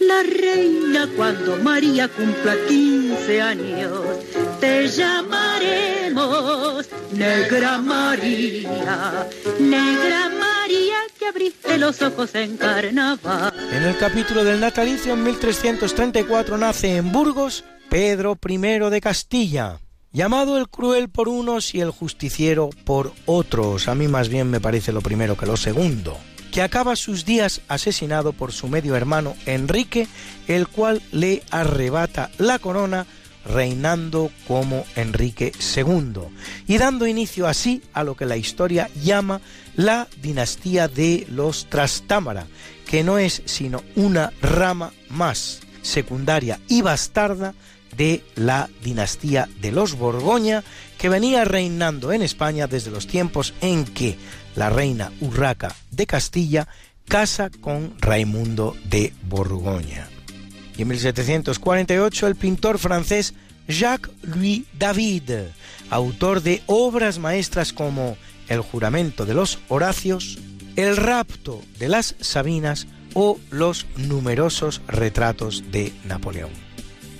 la reina cuando María cumpla 15 años. Te llamaremos Negra María, Negra María que abriste los ojos en carnaval. En el capítulo del natalicio en 1334 nace en Burgos Pedro I de Castilla, llamado el cruel por unos y el justiciero por otros. A mí más bien me parece lo primero que lo segundo que acaba sus días asesinado por su medio hermano Enrique, el cual le arrebata la corona reinando como Enrique II y dando inicio así a lo que la historia llama la dinastía de los Trastámara, que no es sino una rama más secundaria y bastarda de la dinastía de los Borgoña, que venía reinando en España desde los tiempos en que la reina Urraca de Castilla casa con Raimundo de Borgoña. Y en 1748 el pintor francés Jacques-Louis David, autor de obras maestras como El juramento de los Horacios, El rapto de las Sabinas o los numerosos retratos de Napoleón.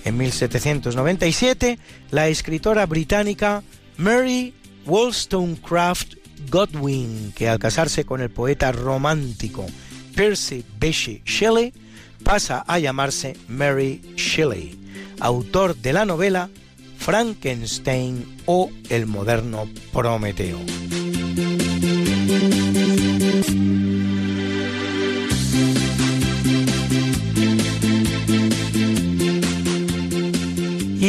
En 1797, la escritora británica Mary Wollstonecraft Godwin, que al casarse con el poeta romántico Percy Bysshe Shelley, pasa a llamarse Mary Shelley, autor de la novela Frankenstein o el moderno Prometeo.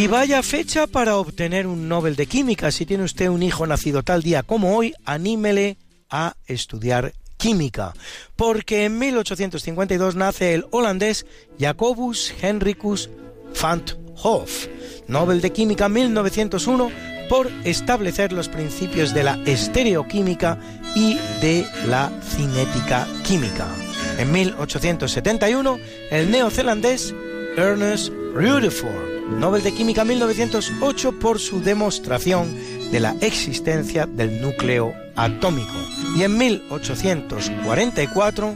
Y vaya fecha para obtener un Nobel de Química. Si tiene usted un hijo nacido tal día como hoy, anímele a estudiar química, porque en 1852 nace el holandés Jacobus Henricus van Hoff, Nobel de Química 1901 por establecer los principios de la estereoquímica y de la cinética química. En 1871, el neozelandés Ernest Rutherford Nobel de Química 1908 por su demostración de la existencia del núcleo atómico. Y en 1844,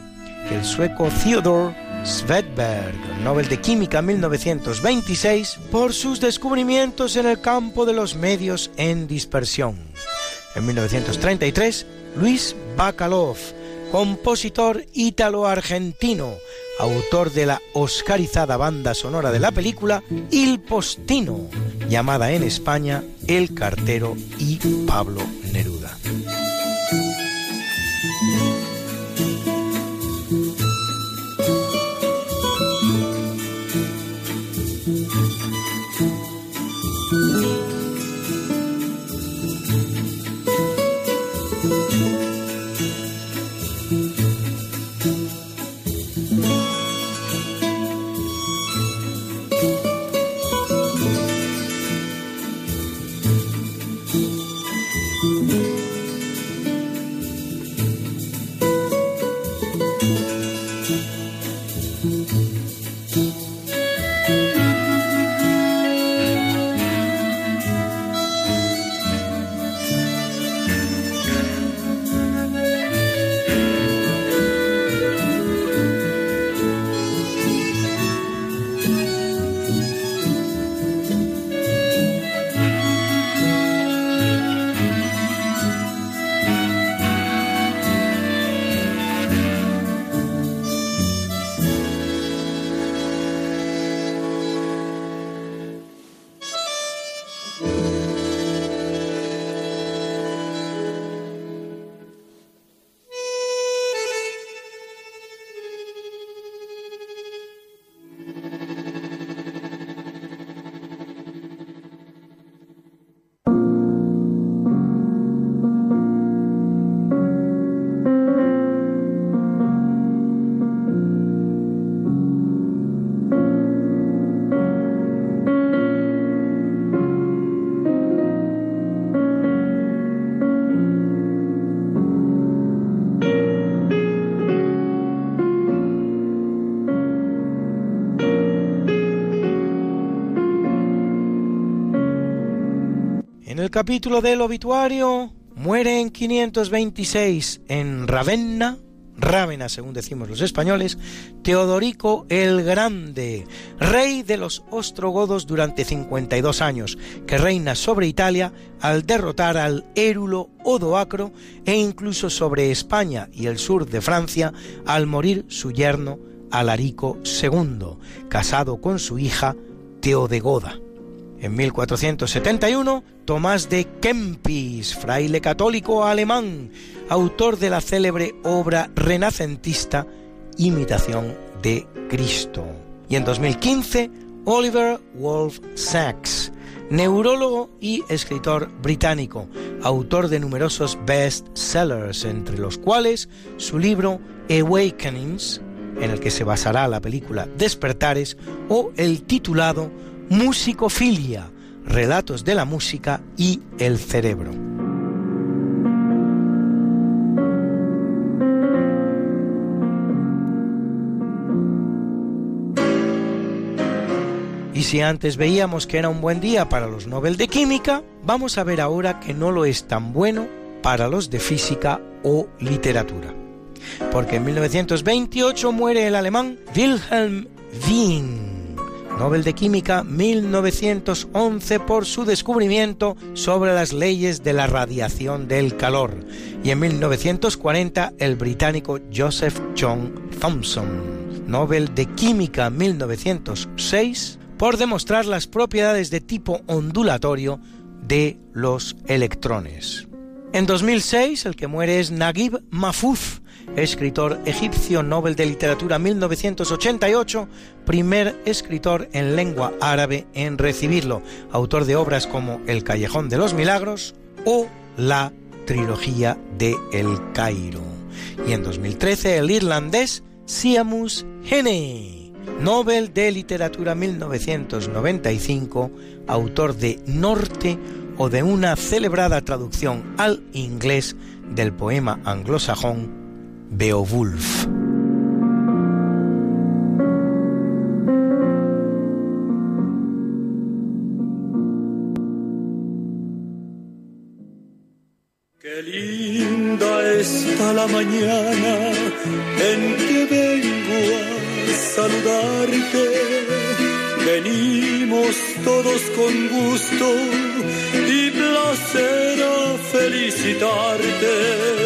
el sueco Theodor Svedberg, Nobel de Química 1926, por sus descubrimientos en el campo de los medios en dispersión. En 1933, Luis Bacalov, compositor ítalo-argentino, autor de la oscarizada banda sonora de la película Il Postino, llamada en España El Cartero y Pablo Neruda. El capítulo del obituario, muere en 526 en Ravenna, Rávena, según decimos los españoles, Teodorico el Grande, rey de los ostrogodos durante 52 años, que reina sobre Italia al derrotar al érulo Odoacro e incluso sobre España y el sur de Francia al morir su yerno Alarico II, casado con su hija Teodegoda. En 1471, Tomás de Kempis, fraile católico alemán, autor de la célebre obra renacentista Imitación de Cristo. Y en 2015, Oliver Wolf Sacks, neurólogo y escritor británico, autor de numerosos bestsellers, entre los cuales su libro Awakenings, en el que se basará la película Despertares, o el titulado Musicofilia, Relatos de la Música y el Cerebro. Y si antes veíamos que era un buen día para los Nobel de Química, vamos a ver ahora que no lo es tan bueno para los de Física o Literatura. Porque en 1928 muere el alemán Wilhelm Wien, Nobel de Química 1911 por su descubrimiento sobre las leyes de la radiación del calor. Y en 1940 el británico Joseph John Thomson, Nobel de Química 1906 por demostrar las propiedades de tipo ondulatorio de los electrones. En 2006, el que muere es Naguib Mahfouz, escritor egipcio Nobel de Literatura 1988, primer escritor en lengua árabe en recibirlo, autor de obras como El Callejón de los Milagros o la trilogía de El Cairo. Y en 2013, el irlandés Siamus Hene Nobel de Literatura 1995, autor de Norte o de una celebrada traducción al inglés del poema anglosajón Beowulf. Qué linda está la mañana en que vengo saludarte. Venimos todos con gusto y placer a felicitarte.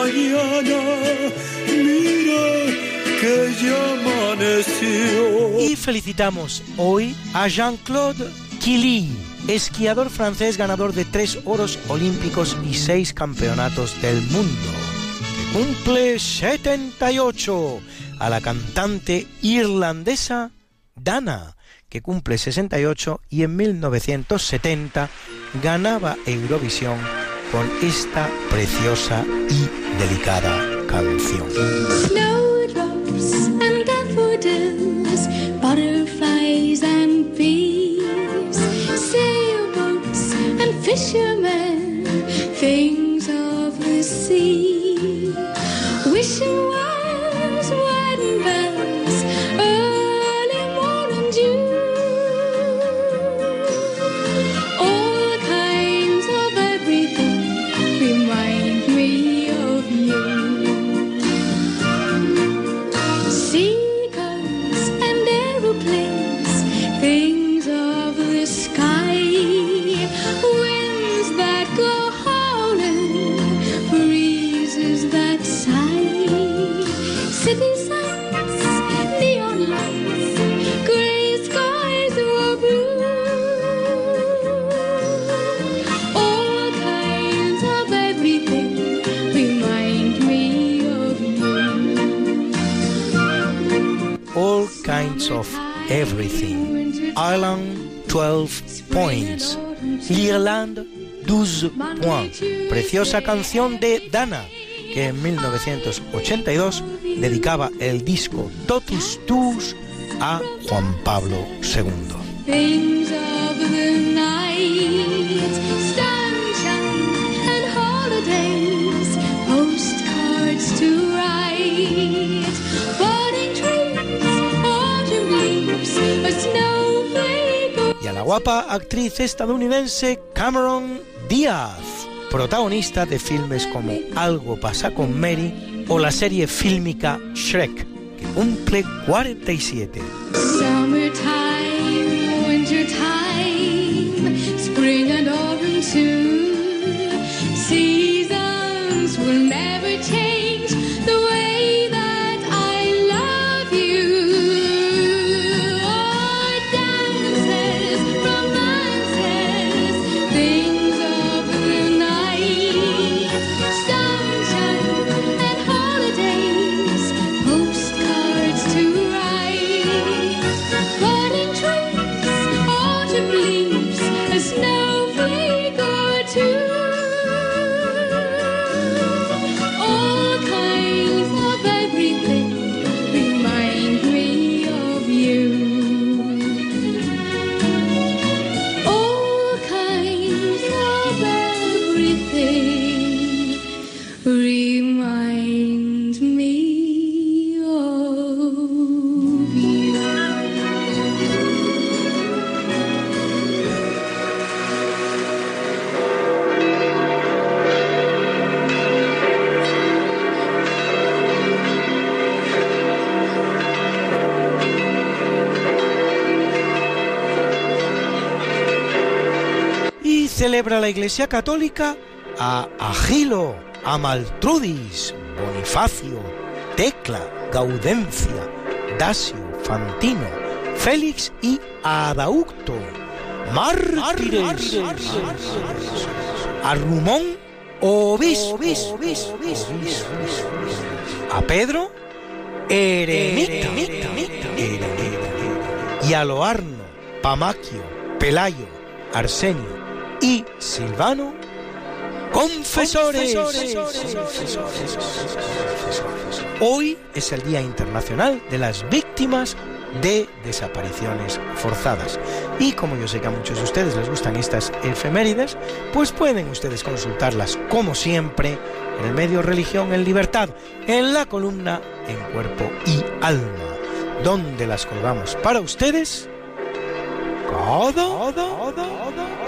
Mañana, mira que amaneció. Y felicitamos hoy a Jean-Claude Killy, esquiador francés ganador de tres oros olímpicos y seis campeonatos del mundo cumple 78 a la cantante irlandesa Dana, que cumple 68 y en 1970 ganaba Eurovisión con esta preciosa y delicada canción. L'Irlande, 12 Points. Preciosa canción de Dana, que en 1982 dedicaba el disco Totus Tus a Juan Pablo II. Guapa actriz estadounidense Cameron Díaz, protagonista de filmes como Algo pasa con Mary o la serie fílmica Shrek, que cumple 47. Summertime, wintertime, Iglesia Católica a Agilo, Amaltrudis, Bonifacio, Tecla, Gaudencia, Dasio, Fantino, Félix y Adaucto, mártires, a Rumón, obispo, a Pedro, eremita, y a Loarno, Pamaquio, Pelayo, Arsenio y Silvano, confesores. Hoy es el Día Internacional de las Víctimas de Desapariciones Forzadas. Y como yo sé que a muchos de ustedes les gustan estas efemérides, pues pueden ustedes consultarlas como siempre en el medio Religión en Libertad, en la columna En Cuerpo y Alma, donde las colgamos para ustedes cada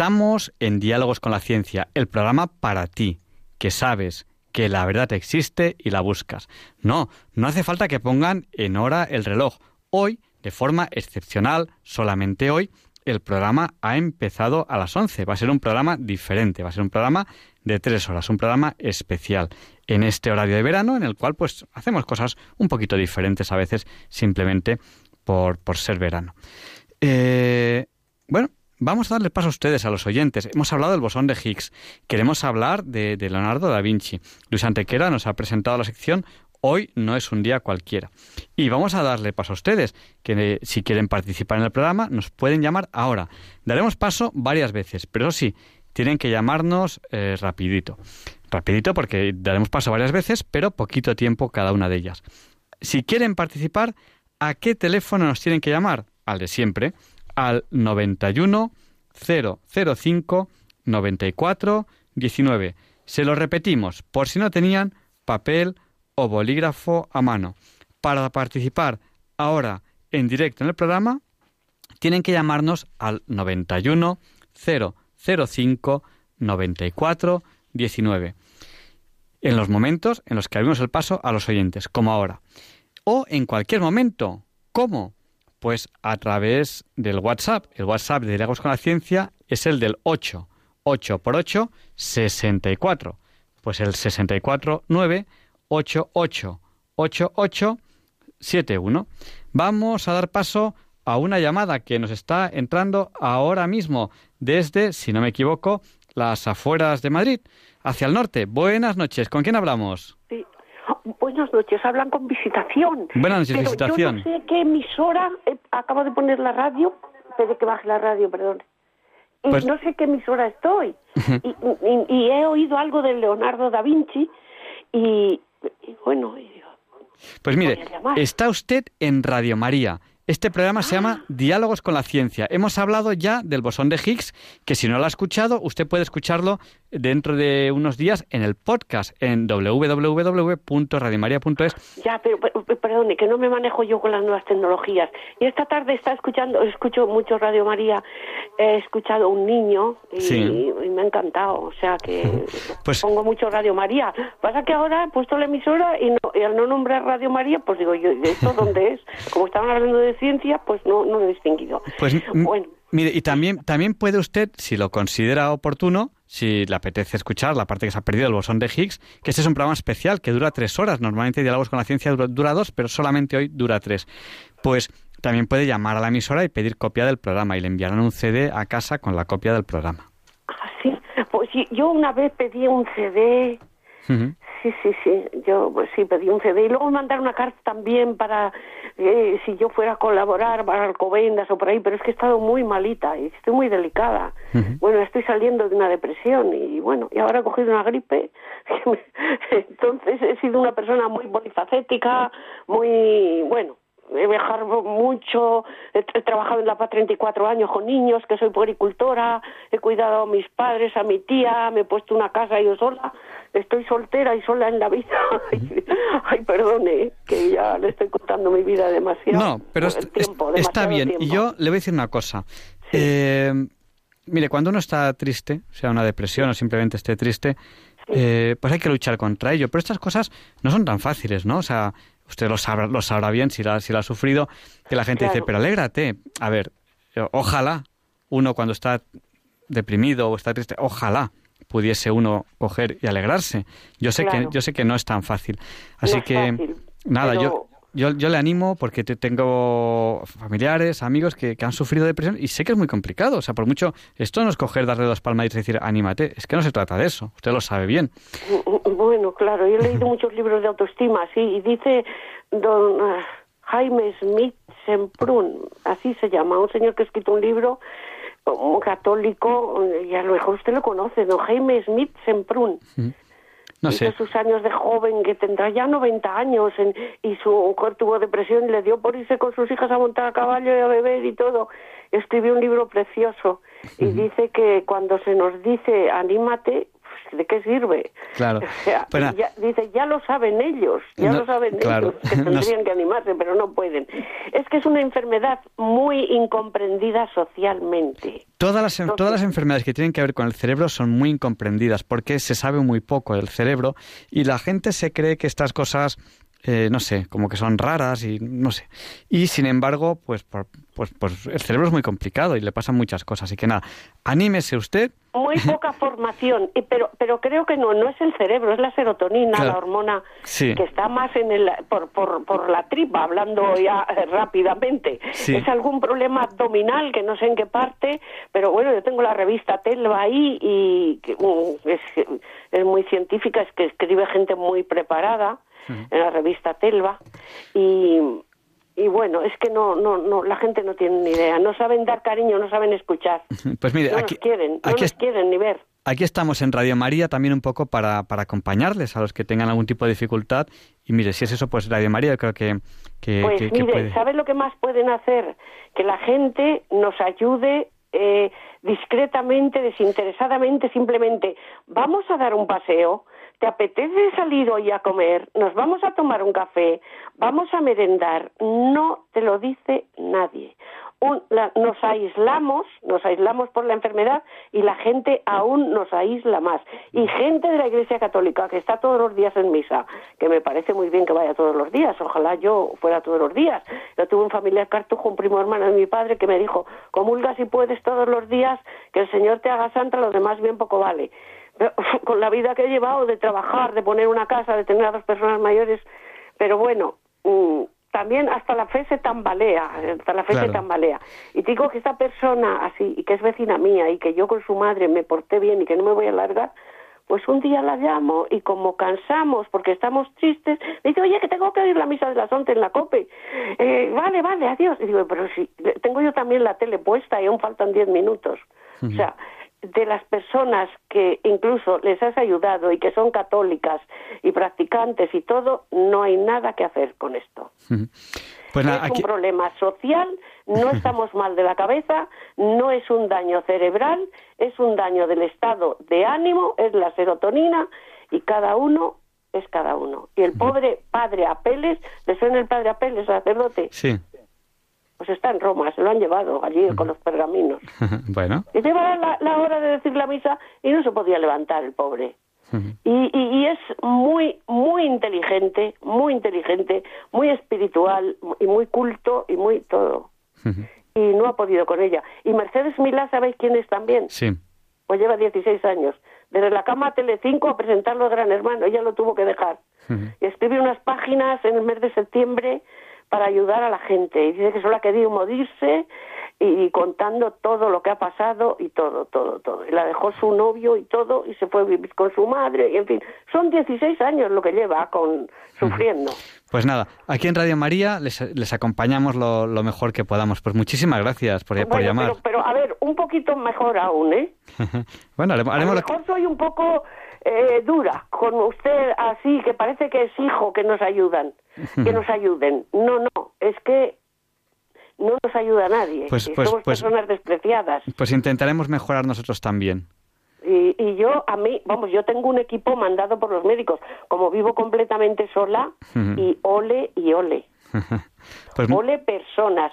Estamos en Diálogos con la Ciencia, el programa para ti, que sabes que la verdad existe y la buscas. No, no hace falta que pongan en hora el reloj. Hoy, de forma excepcional, solamente hoy, el programa ha empezado a las 11. Va a ser un programa diferente, va a ser un programa de tres horas, un programa especial en este horario de verano en el cual pues hacemos cosas un poquito diferentes a veces simplemente por, por ser verano. Eh, bueno, vamos a darle paso a ustedes, a los oyentes. Hemos hablado del bosón de Higgs, queremos hablar de, Leonardo da Vinci. Luis Antequera nos ha presentado la sección Hoy no es un día cualquiera. Y vamos a darle paso a ustedes, que eh, si quieren participar en el programa nos pueden llamar ahora. Daremos paso varias veces, pero eso sí, tienen que llamarnos eh, rapidito. Rapidito porque daremos paso varias veces, pero poquito tiempo cada una de ellas. Si quieren participar, ¿a qué teléfono nos tienen que llamar? Al de siempre, al 91 005 94 19. Se lo repetimos, por si no tenían papel o bolígrafo a mano. Para participar ahora en directo en el programa, tienen que llamarnos al 91 005 94 19. En los momentos en los que abrimos el paso a los oyentes, como ahora. o en cualquier momento. ¿Cómo? Pues a través del WhatsApp. El WhatsApp de Diálogos con la Ciencia es el del 8. 8 por 8, 64. Pues el 64 9 88 88 71. Vamos a dar paso a una llamada que nos está entrando ahora mismo desde, si no me equivoco, las afueras de Madrid, hacia el norte. Buenas noches, ¿con quién hablamos? Sí. Buenas noches, hablan con visitación. Buenas noches, Pero visitación. Yo no sé qué emisora, eh, acabo de poner la radio, espere que baje la radio, perdón. Y Pues- no sé qué emisora estoy. y, y- y he oído algo de Leonardo da Vinci y, y bueno, Pues mire, está usted en Radio María. Este programa se Ah. llama Diálogos con la Ciencia. Hemos hablado ya del bosón de Higgs, que si no lo ha escuchado, usted puede escucharlo dentro de unos días en el podcast en www.radiomaria.es. ya, pero, perdone, que no me manejo yo con las nuevas tecnologías. Y esta tarde está escuchando, escucho mucho Radio María, he escuchado un niño y, Sí. y me ha encantado, o sea que Pues- pongo mucho Radio María. Pasa que ahora he puesto la emisora y, no, y al no nombrar Radio María, pues digo yo, ¿y ¿esto dónde es? Como estaban hablando de ciencia, pues no, no lo he distinguido. Pues bueno, mire, y también, también puede usted, si lo considera oportuno, si le apetece escuchar la parte que se ha perdido del bosón de Higgs, que este es un programa especial que dura tres horas. Normalmente Diálogos con la Ciencia dura, dura dos, pero solamente hoy dura tres. Pues también puede llamar a la emisora y pedir copia del programa y le enviarán un CD a casa con la copia del programa. sí, pues sí, yo una vez pedí un CD Ujú. Sí, sí, sí. Yo pues, sí pedí un CD y luego mandar una carta también para eh, si yo fuera a colaborar para Alcobendas o por ahí, pero es que he estado muy malita y estoy muy delicada. Bueno, estoy saliendo de una depresión y bueno, y ahora he cogido una gripe. Entonces he sido una persona muy polifacética, muy bueno. He viajado mucho, he, he trabajado en la PA 34 años con niños, que soy puericultora, he cuidado a mis padres, a mi tía, me he puesto una casa yo sola, estoy soltera y sola en la vida. Ay, perdone, que ya le estoy contando mi vida demasiado. No, pero est- tiempo, está bien. Y yo le voy a decir una cosa. Eh, mire, cuando uno está triste, sea una depresión o simplemente esté triste, eh, pues hay que luchar contra ello. Pero estas cosas no son tan fáciles, ¿no? O sea, usted lo sabrá, lo sabrá bien si la, si la ha sufrido, que la gente dice, pero alégrate. A ver, ojalá uno cuando está deprimido o está triste, ojalá pudiese uno coger y alegrarse. Yo sé Claro. que yo sé que no es tan fácil. Así que fácil, nada, pero- yo yo, yo le animo porque te- tengo familiares, amigos que, que han sufrido depresión y sé que es muy complicado. O sea, por mucho, esto no es coger, darle dos palmaditas y decir, anímate. Es que no se trata de eso. Usted lo sabe bien. Bueno, claro, yo he leído muchos libros de autoestima, sí, y dice don ah, Jaime Smith Semprún, así se llama, un señor que ha escrito un libro un católico, y a lo mejor usted lo conoce, don Jaime Smith Semprún. No Hizo sé. sus años de joven, que tendrá ya 90 años, en- y su mujer tuvo depresión y le dio por irse con sus hijas a montar a caballo y a beber y todo. Escribió un libro precioso y dice que cuando se nos dice anímate, ¿de qué sirve? Claro. O sea, ya- dice, ya lo saben ellos, ya No, lo saben claro. ellos, que tendrían que animarse, pero no pueden. Es que es una enfermedad muy incomprendida socialmente. Todas las, Entonces- todas las enfermedades que tienen que ver con el cerebro son muy incomprendidas porque se sabe muy poco del cerebro y la gente se cree que estas cosas, eh, no sé, como que son raras y no sé. Y sin embargo, pues, por- pues, pues el cerebro es muy complicado y le pasan muchas cosas. Así que nada, anímese usted. Muy poca formación, y- pero pero creo que no, no es el cerebro, es la serotonina, Claro. la hormona Sí. que está más en el por, por, por la tripa, hablando ya eh, rápidamente. Sí. Es algún problema abdominal que no sé en qué parte, pero bueno, yo tengo la revista Telva ahí y que, mm, es, es muy científica, es que escribe gente muy preparada en la revista Telva y y bueno, es que no, no, no, la gente no tiene ni idea, no saben dar cariño, no saben escuchar, Pues mire, no aquí, nos quieren, no aquí nos es- quieren ni ver. Aquí estamos en Radio María también un poco para, para acompañarles a los que tengan algún tipo de dificultad. Y mire, si es eso, pues Radio María yo creo que, que, Pues que- que mire, puede. ¿sabe lo que más pueden hacer? Que la gente nos ayude eh, discretamente, desinteresadamente, simplemente, vamos a dar un paseo, ¿te apetece salir hoy a comer? Nos vamos a tomar un café, vamos a merendar. No te lo dice nadie. un- la- nos aislamos, nos aislamos por la enfermedad y la gente aún nos aísla más. Y gente de la Iglesia Católica que está todos los días en misa, que me parece muy bien que vaya todos los días, ojalá yo fuera todos los días. Yo tuve un familiar cartujo, un primo hermano de mi padre, que me dijo, comulga si puedes todos los días, que el Señor te haga santa, lo demás bien poco vale. Con la vida que he llevado de trabajar, de poner una casa, de tener a dos personas mayores, pero bueno, mm, también hasta la fe se tambalea, hasta la fe Claro. se tambalea. Y digo que esta persona así, y que es vecina mía, y que yo con su madre me porté bien y que no me voy a largar, pues un día la llamo y como cansamos porque estamos tristes, me dice, oye, que tengo que oír la misa de las 11 en la COPE. Eh, vale, vale, adiós. Y digo, pero si tengo yo también la tele puesta y aún faltan 10 minutos. O sea, de las personas que incluso les has ayudado y que son católicas y practicantes y todo, no hay nada que hacer con esto. Pues nada, es aquí, un problema social, no estamos mal de la cabeza, no es un daño cerebral, es un daño del estado de ánimo, es la serotonina y cada uno es cada uno. Y el pobre padre Apeles, ¿le suena el padre Apeles, sacerdote? sí. Pues está en Roma, se lo han llevado allí con los pergaminos. bueno. Y llevaba la, la hora de decir la misa y no se podía levantar el pobre. Y, y, y es muy, muy inteligente, muy inteligente, muy espiritual y muy culto y muy todo. Y no ha podido con ella. Y Mercedes Milá, ¿sabéis quién es también? Sí. Pues lleva 16 años. Desde la cama a Telecinco a presentarlo al Gran Hermano. Ella lo tuvo que dejar. Y escribe unas páginas en el mes de septiembre para ayudar a la gente. Y dice que solo ha querido morirse y contando todo lo que ha pasado y todo, todo, todo. Y la dejó su novio y todo y se fue a vivir con su madre y en fin, son 16 años lo que lleva con sufriendo. Pues nada, aquí en Radio María les, les acompañamos lo, lo mejor que podamos. Pues muchísimas gracias por, por Bueno, llamar. pero, pero a ver, un poquito mejor aún, ¿eh? bueno, haremos, A lo mejor soy un poco eh, dura con usted así, que parece que es hijo que nos ayudan, que nos ayuden. No, no, es que no nos ayuda nadie. Pues- pues- somos pues- personas despreciadas. Pues intentaremos mejorar nosotros también. Y, y yo, a mí, vamos, yo tengo un equipo mandado por los médicos. Como vivo completamente sola, y ole y ole. Pues Ole personas.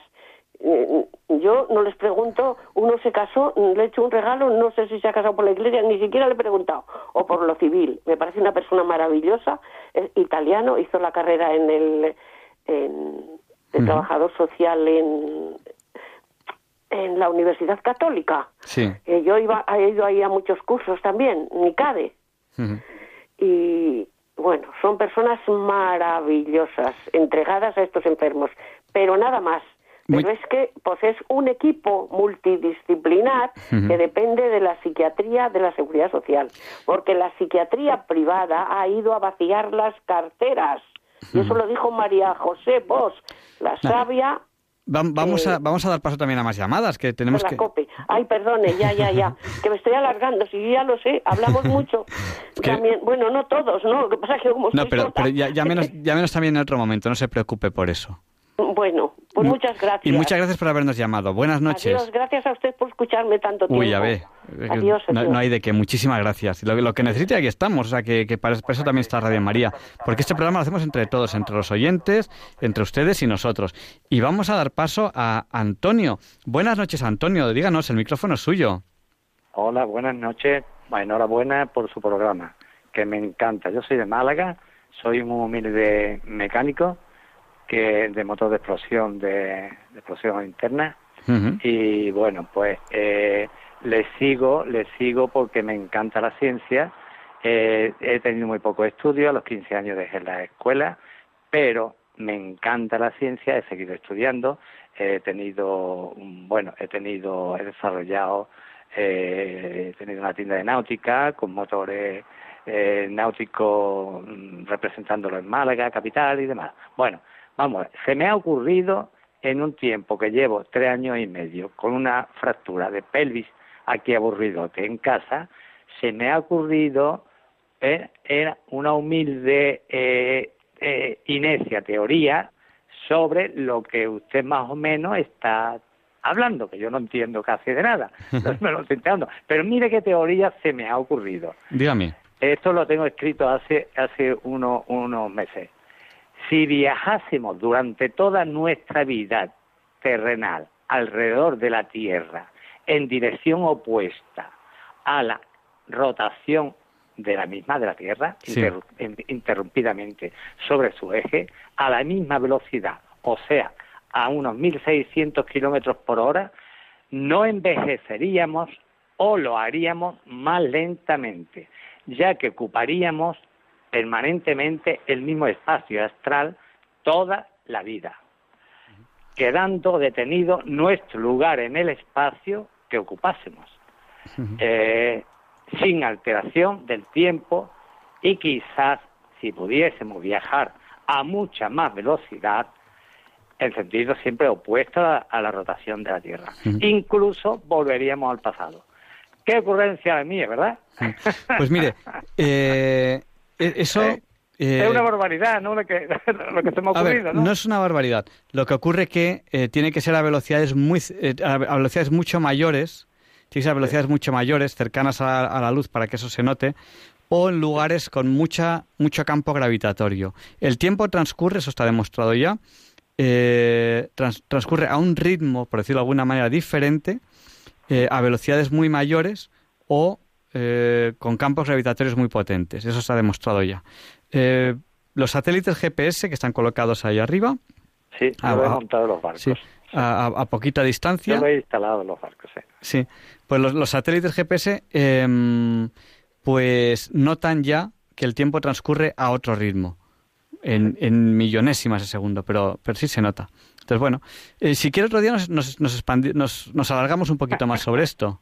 Eh, Yo no les pregunto, uno se casó, le he hecho un regalo, no sé si se ha casado por la iglesia, ni siquiera le he preguntado, o por lo civil. Me parece una persona maravillosa, es italiano, hizo la carrera en el en, de trabajador social en, en la Universidad Católica. sí. Eh, yo iba, he ido ahí a muchos cursos también, NICADE, Ujú. y bueno, son personas maravillosas, entregadas a estos enfermos, pero nada más. Muy- Pero es que pues es un equipo multidisciplinar que depende de la psiquiatría de la seguridad social, porque la psiquiatría privada ha ido a vaciar las carteras. Y eso lo dijo María José Bosch, la sabia Va- vamos, Eh, a, vamos a dar paso también a más llamadas, que tenemos la que... COPE. Ay, perdone, ya, ya, ya. Que me estoy alargando, si yo ya lo sé, hablamos mucho. Que- También, bueno, no todos, ¿no? Lo que pasa es que como No, pero, sola- pero ya, ya menos, ya menos también en otro momento, no se preocupe por eso. Bueno, pues muchas gracias. Y muchas gracias por habernos llamado. Buenas noches. Adiós, gracias a usted por escucharme tanto tiempo. Uy, a ver. Adiós, no, adiós. no hay de qué. Muchísimas gracias. Lo, lo que necesite, aquí estamos. O sea, que, que para, para eso también está Radio María. Porque este programa lo hacemos entre todos, entre los oyentes, entre ustedes y nosotros. Y vamos a dar paso a Antonio. Buenas noches, Antonio. Díganos, el micrófono es suyo. Hola, buenas noches. Enhorabuena por su programa, que me encanta. Yo soy de Málaga, soy un humilde mecánico que de motor de explosión, de, de explosión interna. Y bueno, pues eh, le sigo, le sigo porque me encanta la ciencia. Eh, he tenido muy poco estudio, a los 15 años dejé la escuela, pero me encanta la ciencia, he seguido estudiando, he tenido, bueno, he tenido, he desarrollado, eh, he tenido una tienda de náutica con motores eh, náuticos mm, representándolo en Málaga, capital y demás. Bueno, vamos, se me ha ocurrido en un tiempo que llevo tres años y medio con una fractura de pelvis aquí aburridote en casa, se me ha ocurrido eh, era una humilde eh, eh, inecia teoría sobre lo que usted más o menos está hablando, que yo no entiendo casi de nada, no me lo estoy enterando. Pero mire qué teoría se me ha ocurrido. Dígame. Esto lo tengo escrito hace, hace uno- unos meses. Si viajásemos durante toda nuestra vida terrenal alrededor de la Tierra en dirección opuesta a la rotación de la misma, de la Tierra, Sí. interrumpidamente sobre su eje, a la misma velocidad, o sea, a unos 1.600 kilómetros por hora, no envejeceríamos o lo haríamos más lentamente, ya que ocuparíamos permanentemente el mismo espacio astral toda la vida, quedando detenido nuestro lugar en el espacio que ocupásemos, eh, sin alteración del tiempo y quizás si pudiésemos viajar a mucha más velocidad, en sentido siempre opuesto a, a la rotación de la Tierra. Incluso volveríamos al pasado. Qué ocurrencia mía, ¿verdad? Pues mire, eh, eso... eh, es una barbaridad, ¿no? Lo que, lo que se me ha ver, ocurrido, no ¿no? es una barbaridad. Lo que ocurre que eh, tiene que ser a velocidades muy eh, a velocidades mucho mayores, tiene que ser a velocidades mucho mayores, cercanas a, a la luz para que eso se note, o en lugares con mucha mucho campo gravitatorio. El tiempo transcurre, eso está demostrado ya, eh, trans- transcurre a un ritmo, por decirlo de alguna manera, diferente, eh, a velocidades muy mayores o eh, con campos gravitatorios muy potentes. Eso está demostrado ya. Eh, los satélites GPS que están colocados ahí arriba, Sí, Ah, yo lo he ah, montado los barcos. sí, a, a- a poquita distancia, Yo lo he instalado en los barcos, sí. sí, pues los, los satélites GPS em, pues notan ya que el tiempo transcurre a otro ritmo, en, en millonésimas de segundo, pero, pero sí se nota. Entonces, bueno, eh, si quiere otro día nos, nos, nos- nos alargamos un poquito más sobre esto.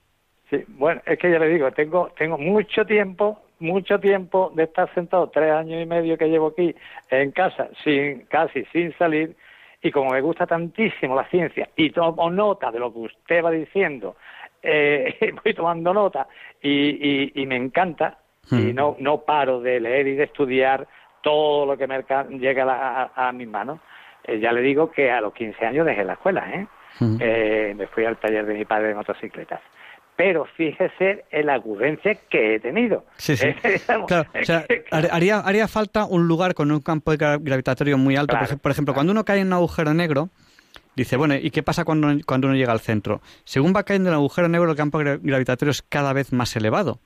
Sí, bueno, es que ya le digo, tengo, tengo mucho tiempo, mucho tiempo de estar sentado, tres años y medio que llevo aquí en casa, sin casi sin salir, y como me gusta tantísimo la ciencia y tomo nota de lo que usted va diciendo, eh, voy tomando nota y, y, y me encanta, y Hmm. no, no paro de leer y de estudiar todo lo que me llega a, la- a- a mis manos. Eh, ya le digo que a los 15 años dejé la escuela, ¿eh? Hmm. Eh, me fui al taller de mi padre de motocicletas. Pero fíjese en la ocurrencia que he tenido. Sí, sí. Eh, digamos, Claro, o sea, har- haría, haría falta un lugar con un campo gra- gravitatorio muy alto. Por Claro, ej- por, ejemplo, cuando uno cae en un agujero negro, dice, bueno, ¿y qué pasa cuando, cuando uno llega al centro? Según va cayendo en el agujero negro, el campo gra- gravitatorio es cada vez más elevado.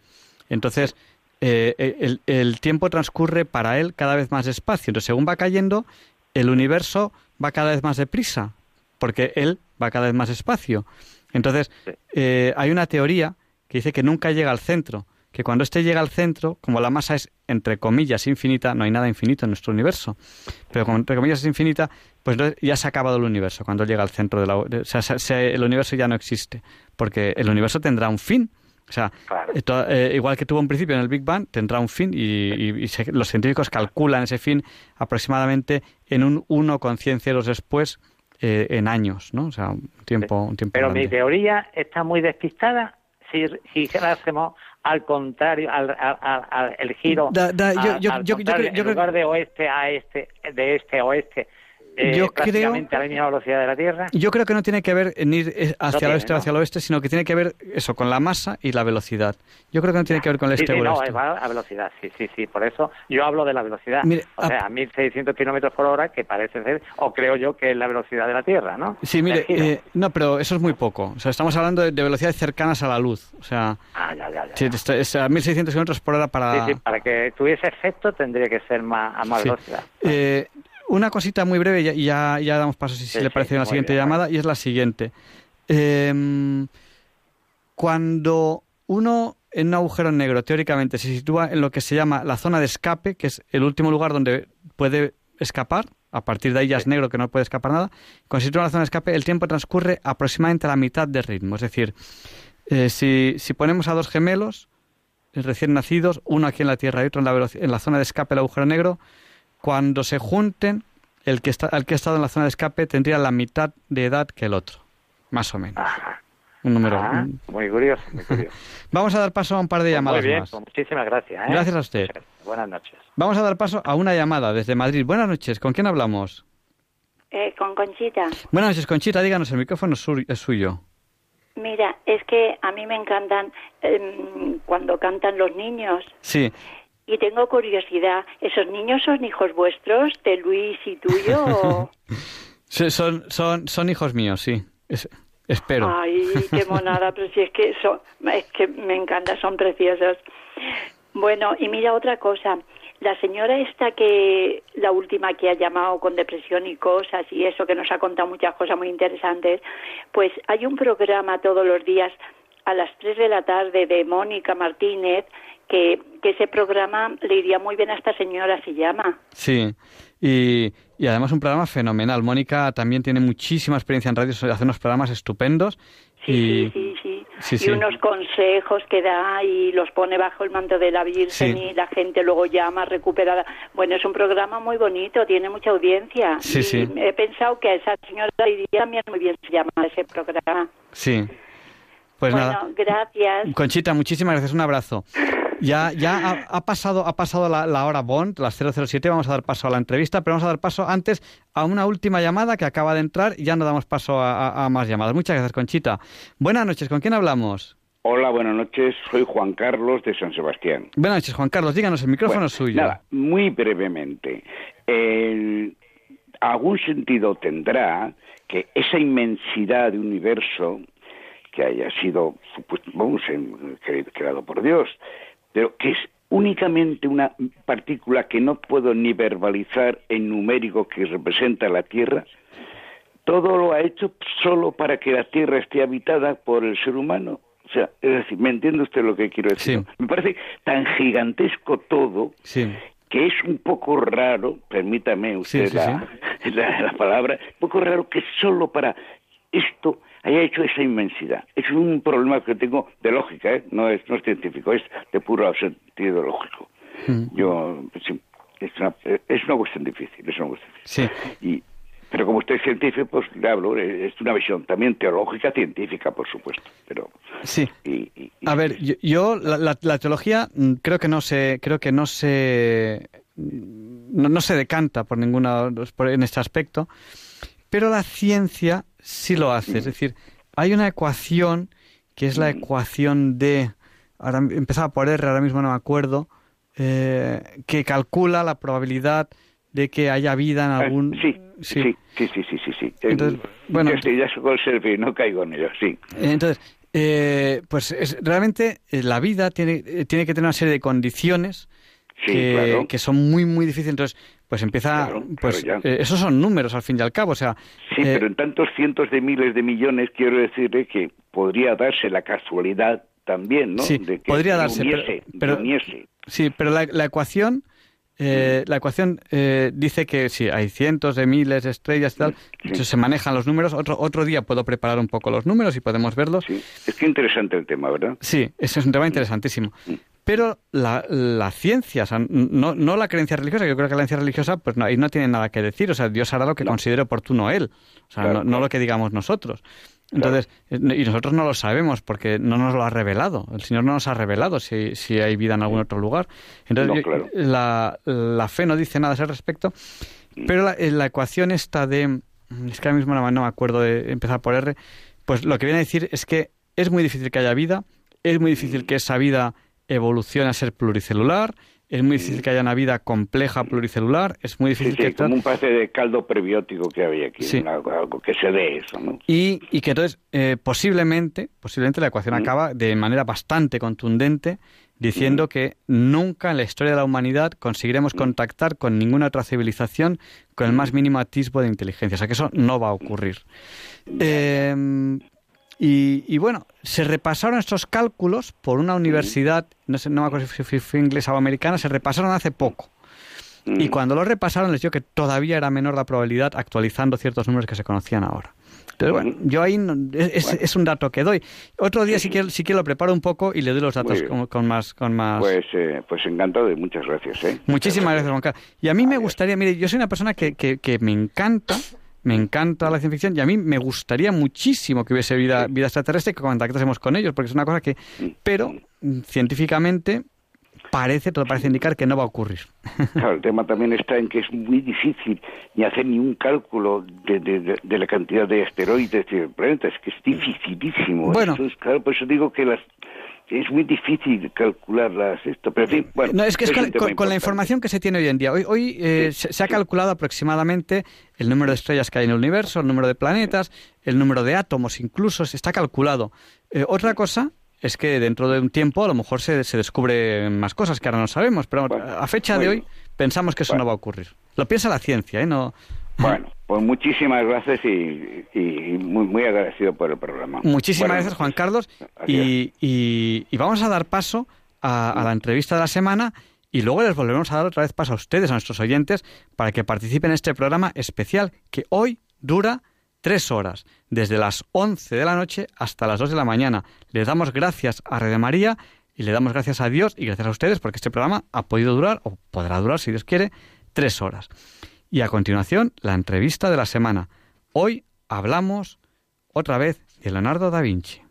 Entonces, eh, el, el tiempo transcurre para él cada vez más despacio. Entonces, según va cayendo, el universo va cada vez más deprisa, porque él va cada vez más despacio. Entonces, eh, hay una teoría que dice que nunca llega al centro, que cuando éste llega al centro, como la masa es, entre comillas, infinita, no hay nada infinito en nuestro universo, pero como entre comillas es infinita, pues ya se ha acabado el universo cuando llega al centro de la... o sea, se- se- el universo ya no existe, porque el universo tendrá un fin. O sea, eh, to- eh, igual que tuvo un principio en el Big Bang, tendrá un fin y, y- y se- los científicos calculan ese fin aproximadamente en un 1,100 ceros después eh, en años, ¿no? O sea, un tiempo, un tiempo Pero grande. mi teoría está muy despistada si, si hacemos al contrario, al, al- al- al- el giro. Da- da- yo- al- yo- al yo- yo contrario, creo- yo en creo- lugar de oeste a este, de este a oeste, eh, Yo creo- a la misma velocidad de la Tierra. Yo creo que no tiene que ver en ir eh, hacia el oeste o ¿no? hacia el oeste, sino que tiene que ver eso con la masa y la velocidad. Yo creo que no tiene que ver con el Sí, este sí, o el no, oeste. va a velocidad, sí, sí, sí. Por eso yo hablo de la velocidad. Mire, o sea, a 1.600 kilómetros por hora, que parece ser, o creo yo que es la velocidad de la Tierra, ¿no? Sí, mire, eh, no, pero eso es muy poco. O sea, estamos hablando de, de velocidades cercanas a la luz. O sea, Ah, ya, ya, ya. es a 1600 kilómetros por hora para. Sí, sí, para que tuviese efecto tendría que ser más, a más velocidad. Eh, una cosita muy breve y ya, ya, damos paso si, Sí, le sí, parece bien la siguiente bien, llamada y es la siguiente. Em, cuando uno en un agujero negro teóricamente se sitúa en lo que se llama la zona de escape, que es el último lugar donde puede escapar, a partir de ahí ya es negro que no puede escapar nada, cuando se sitúa en la zona de escape el tiempo transcurre aproximadamente a la mitad de ritmo. Es decir, eh, si, si ponemos a dos gemelos recién nacidos, uno aquí en la Tierra y otro en la, en la zona de escape del agujero negro, cuando se junten, el que está, el que ha estado en la zona de escape tendría la mitad de edad que el otro, más o menos. Un número. Ah, muy curioso, muy curioso. Vamos a dar paso a un par de llamadas muy bien, más. pues muchísimas gracias. ¿eh? Gracias a usted. Buenas noches. Vamos a dar paso a una llamada desde Madrid. Buenas noches, ¿con quién hablamos? Eh, con Conchita. Buenas noches, Conchita, díganos, el micrófono es su- es suyo. Mira, es que a mí me encantan em, cuando cantan los niños Sí, y tengo curiosidad. ¿Esos niños son hijos vuestros, de Luis y tuyo? o- Sí, son, son, son hijos míos, sí. Es- Espero. Ay, qué monada, pero si es que son, es que me encanta, son preciosos. Bueno, y mira otra cosa, la señora esta que, la última que ha llamado con depresión y cosas y eso, que nos ha contado muchas cosas muy interesantes, pues hay un programa todos los días a las 3 de la tarde de Mónica Martínez, que, que ese programa le iría muy bien a esta señora, se llama. Sí, y, y además un programa fenomenal. Mónica también tiene muchísima experiencia en radio, hace unos programas estupendos. y, Sí, sí. Sí, y sí. unos consejos que da y los pone bajo el manto de la Virgen Sí. y la gente luego llama recuperada. Bueno, es un programa muy bonito, tiene mucha audiencia. Sí, y sí. He pensado que a esa señora le iría también muy bien se llama ese programa. Sí. Pues bueno, nada. gracias. Conchita, muchísimas gracias, un abrazo. Ya, ya ha, ha pasado, ha pasado la, la hora Bond, las 007, vamos a dar paso a la entrevista, pero vamos a dar paso antes a una última llamada que acaba de entrar y ya no damos paso a, a- a más llamadas. Muchas gracias, Conchita. Buenas noches, ¿con quién hablamos? Hola, buenas noches. Soy Juan Carlos de San Sebastián. Buenas noches, Juan Carlos, díganos, el micrófono Bueno, es suyo. Nada, muy brevemente. El- algún sentido tendrá que esa inmensidad de universo que haya sido, supuesto, vamos, creado por Dios, pero que es únicamente una partícula que no puedo ni verbalizar en numérico que representa la Tierra, todo lo ha hecho solo para que la Tierra esté habitada por el ser humano. O sea, es decir, ¿me entiende usted lo que quiero decir? Me parece tan gigantesco todo Sí. que es un poco raro, permítame usted Sí, sí, la, la- la palabra, un poco raro que solo para esto haya hecho esa inmensidad. Es un problema que tengo de lógica, ¿eh? no, es, no es científico, es de puro sentido lógico. Yo, sí, es una, es una cuestión difícil, es una cuestión Sí. difícil. Y, pero como usted es científico, pues le hablo, eh, es una visión también teológica, científica, por supuesto. Pero Sí. y- y- A ver, yo, yo la, la- la teología mm, creo que no se, creo que no se, no, no se decanta por ninguna por- en este aspecto, pero la ciencia sí lo hace. Es decir, hay una ecuación que es la ecuación de, ahora empezaba por R, ahora mismo no me acuerdo, eh, que calcula la probabilidad de que haya vida en Ah, algún. sí, sí, sí, sí, sí, sí, sí. Entonces, bueno, ya estoy, ya selfie, no caigo en ello, sí. Entonces, eh, pues es, realmente eh, la vida tiene, eh, tiene que tener una serie de condiciones Sí, que, claro. que son muy, muy difíciles. Entonces, pues empieza, Claro, pues claro, eh, esos son números al fin y al cabo. O sea, Sí, eh, pero en tantos cientos de miles de millones quiero decirle que podría darse la casualidad también, ¿no? Sí, de que podría se darse, pero- uniese, pero- uniese. sí, pero la, la ecuación, eh, la ecuación eh, dice que sí, hay cientos de miles de estrellas y tal. Se manejan los números. Otro, otro día puedo preparar un poco los números y podemos verlos. Es que interesante el tema, ¿verdad? Sí, ese es un tema interesantísimo. Pero la, la ciencia, o sea, no, no la creencia religiosa, que yo creo que la creencia religiosa, pues no, ahí no tiene nada que decir. O sea, Dios hará lo que considere oportuno Él. O sea, Claro, no, no lo que digamos nosotros. Entonces, eh, y nosotros no lo sabemos porque no nos lo ha revelado. El Señor no nos ha revelado si, si hay vida en algún otro lugar. Entonces, No, yo- claro. la, la fe no dice nada a ese respecto. Pero la, la ecuación esta de... Es que ahora mismo no, no me acuerdo de empezar por R. Pues lo que viene a decir es que es muy difícil que haya vida, es muy difícil que esa vida evolucione a ser pluricelular, es muy difícil que haya una vida compleja pluricelular, es muy Sí, difícil sí, que... como un pase de caldo prebiótico que había aquí, Sí. una- algo que se dé eso, ¿no? Y, y que entonces eh, posiblemente, posiblemente la ecuación acaba de manera bastante contundente diciendo que nunca en la historia de la humanidad conseguiremos contactar con ninguna otra civilización con el más mínimo atisbo de inteligencia. O sea que eso no va a ocurrir. Eh, y, y bueno, se repasaron estos cálculos por una universidad, no sé, no me acuerdo si fue- fue inglesa o americana, se repasaron hace poco. Y cuando lo repasaron les dio que todavía era menor la probabilidad actualizando ciertos números que se conocían ahora. Entonces, bueno, yo ahí no- es, es- es un dato que doy. Otro día si quiero, si quiero lo preparo un poco y le doy los datos con, con más... Con más... Pues, eh, pues encantado y muchas gracias, ¿eh? Muchísimas gracias, Juan Carlos. Y a mí me gustaría, mire, yo soy una persona que, que, que me encanta, me encanta la ciencia ficción y a mí me gustaría muchísimo que hubiese vida, vida extraterrestre y que contactásemos con ellos, porque es una cosa que, pero mm, científicamente parece, todo parece indicar que no va a ocurrir. Claro, el tema también está en que es muy difícil ni hacer ni un cálculo de, de- la cantidad de asteroides del planeta, es que es dificilísimo. Bueno. Eso es, claro, por eso digo que las es muy difícil calcularlas esto, pero en fin, bueno. No, es que es con, tema con- con la información que se tiene hoy en día. Hoy, hoy eh, se, se ha calculado aproximadamente el número de estrellas que hay en el universo, el número de planetas, el número de átomos incluso, se está calculado. Eh, otra cosa es que dentro de un tiempo a lo mejor se, se descubren más cosas que ahora no sabemos, pero a fecha de hoy pensamos que eso no va a ocurrir. Lo piensa la ciencia, ¿eh? No, Bueno, pues muchísimas gracias y, y muy, muy agradecido por el programa. Muchísimas gracias, Juan. Carlos. Y, y- y vamos a dar paso a, a la entrevista de la semana y luego les volveremos a dar otra vez paso a ustedes, a nuestros oyentes, para que participen en este programa especial que hoy dura tres horas, desde las 11 de la noche hasta las 2 de la mañana. Le damos gracias a Red María y le damos gracias a Dios y gracias a ustedes porque este programa ha podido durar, o podrá durar, si Dios quiere, tres horas. Y a continuación, la entrevista de la semana. Hoy hablamos otra vez de Leonardo da Vinci.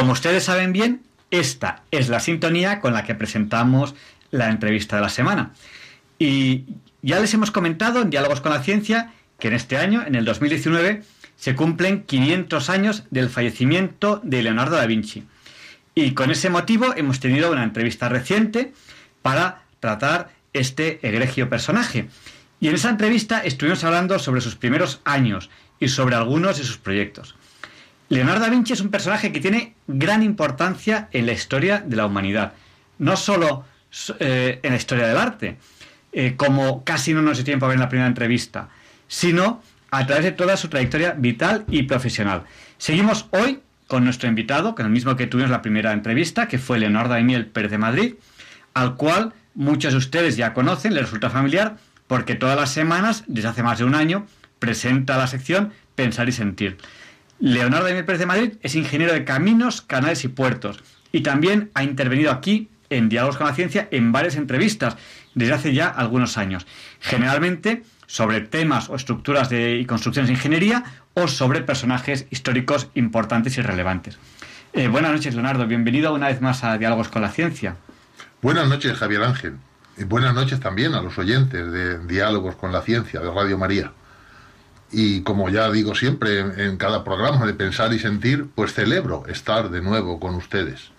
Como ustedes saben bien, esta es la sintonía con la que presentamos la entrevista de la semana. Y ya les hemos comentado en Diálogos con la Ciencia que en este año, en el 2019, se cumplen 500 años del fallecimiento de Leonardo da Vinci. Y con ese motivo hemos tenido una entrevista reciente para tratar este egregio personaje. Y en esa entrevista estuvimos hablando sobre sus primeros años y sobre algunos de sus proyectos. Leonardo da Vinci es un personaje que tiene gran importancia en la historia de la humanidad, no solo eh, en la historia del arte, eh, como casi no nos dio tiempo a ver en la primera entrevista, sino a través de toda su trayectoria vital y profesional. Seguimos hoy con nuestro invitado, con el mismo que tuvimos la primera entrevista, que fue Leonardo Daimiel Pérez de Madrid, al cual muchos de ustedes ya conocen, les resulta familiar, porque todas las semanas, desde hace más de un año, presenta la sección Pensar y Sentir. Leonardo Daimiel Pérez de Madrid es ingeniero de caminos, canales y puertos, y también ha intervenido aquí en Diálogos con la Ciencia en varias entrevistas desde hace ya algunos años, generalmente sobre temas o estructuras de, y construcciones de ingeniería o sobre personajes históricos importantes y relevantes. Eh, buenas noches, Leonardo. Bienvenido una vez más a Diálogos con la Ciencia. Buenas noches, Javier Ángel. Y buenas noches también a los oyentes de Diálogos con la Ciencia de Radio María. Y como ya digo siempre en, cada programa de Pensar y Sentir, pues celebro estar de nuevo con ustedes.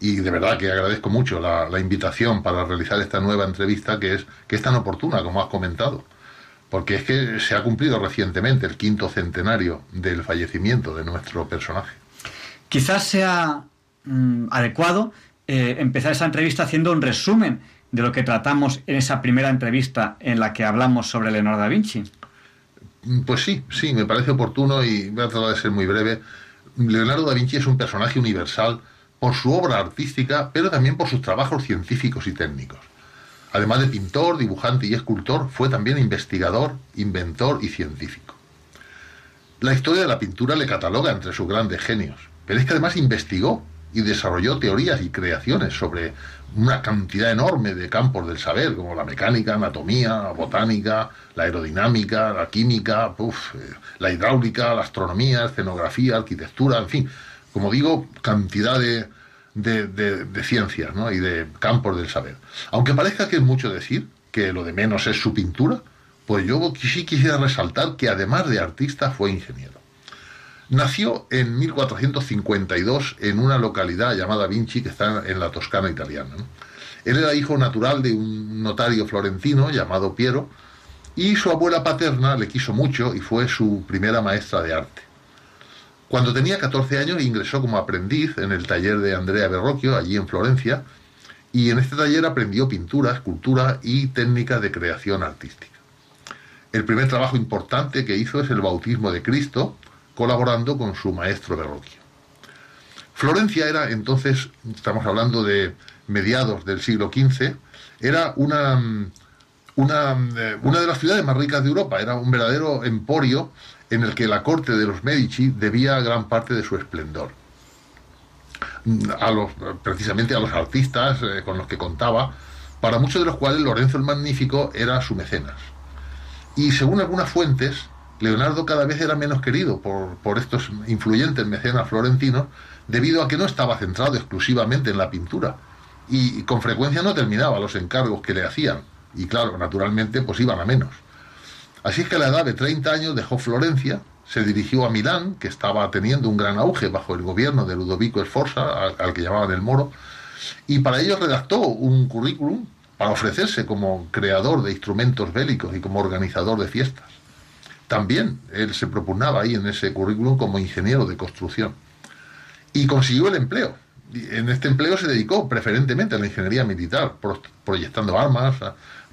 Y de verdad que agradezco mucho la, la invitación para realizar esta nueva entrevista que es, que es tan oportuna, como has comentado. Porque es que se ha cumplido recientemente el quinto centenario del fallecimiento de nuestro personaje. Quizás sea mm, adecuado eh, empezar esa entrevista haciendo un resumen de lo que tratamos en esa primera entrevista en la que hablamos sobre Leonardo da Vinci. Pues sí, sí, me parece oportuno y voy a tratar de ser muy breve. Leonardo da Vinci es un personaje universal por su obra artística, pero también por sus trabajos científicos y técnicos. Además de pintor, dibujante y escultor, fue también investigador, inventor y científico. La historia de la pintura le cataloga entre sus grandes genios, pero es que además investigó y desarrolló teorías y creaciones sobre una cantidad enorme de campos del saber, como la mecánica, anatomía, botánica, la aerodinámica, la química, eh, la hidráulica, la astronomía, escenografía, arquitectura, en fin, como digo, cantidad de, ciencias y de campos del saber. Aunque parezca que es mucho decir, que lo de menos es su pintura, pues yo sí quisiera resaltar que además de artista fue ingeniero. Nació en 1452 en una localidad llamada Vinci, que está en la Toscana italiana. Él era hijo natural de un notario florentino llamado Piero, Y su abuela paterna le quiso mucho y fue su primera maestra de arte. Cuando tenía 14 años ingresó como aprendiz en el taller de Andrea Berrocchio, allí en Florencia, y en este taller aprendió pintura, escultura y técnicas de creación artística. El primer trabajo importante que hizo es el bautismo de Cristo, colaborando con su maestro Berrocchio. Florencia era entonces, estamos hablando de mediados del siglo XV, era una, una, eh, una de las ciudades más ricas de Europa, era un verdadero emporio en el que la corte de los Medici debía gran parte de su esplendor. A los, precisamente a los artistas eh, con los que contaba, para muchos de los cuales Lorenzo el Magnífico era su mecenas. Y según algunas fuentes, Leonardo cada vez era menos querido por, por estos influyentes mecenas florentinos, debido a que no estaba centrado exclusivamente en la pintura y con frecuencia no terminaba los encargos que le hacían. Y claro, naturalmente, pues iban a menos. Así es que a la edad de 30 años dejó Florencia, se dirigió a Milán, que estaba teniendo un gran auge bajo el gobierno de Ludovico Sforza, al, al que llamaban el Moro, y para ello redactó un currículum para ofrecerse como creador de instrumentos bélicos y como organizador de fiestas. También él se propugnaba ahí en ese currículum como ingeniero de construcción. Y consiguió el empleo. En este empleo se dedicó preferentemente a la ingeniería militar, pro- proyectando armas,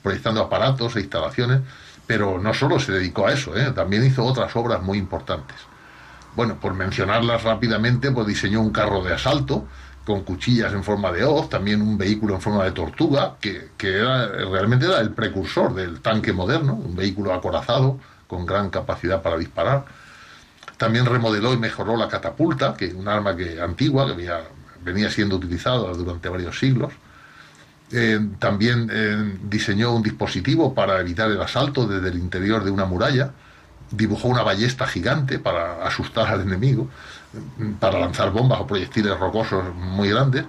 proyectando aparatos e instalaciones, pero no solo se dedicó a eso, ¿eh? también hizo otras obras muy importantes. Bueno, por mencionarlas rápidamente, pues diseñó un carro de asalto con cuchillas en forma de hoz, también un vehículo en forma de tortuga, que, que era, realmente era el precursor del tanque moderno, un vehículo acorazado con gran capacidad para disparar. También remodeló y mejoró la catapulta, que es un arma que, antigua que había- venía siendo utilizada durante varios siglos. Eh, también eh, diseñó un dispositivo para evitar el asalto desde el interior de una muralla. Dibujó una ballesta gigante para asustar al enemigo, para lanzar bombas o proyectiles rocosos muy grandes.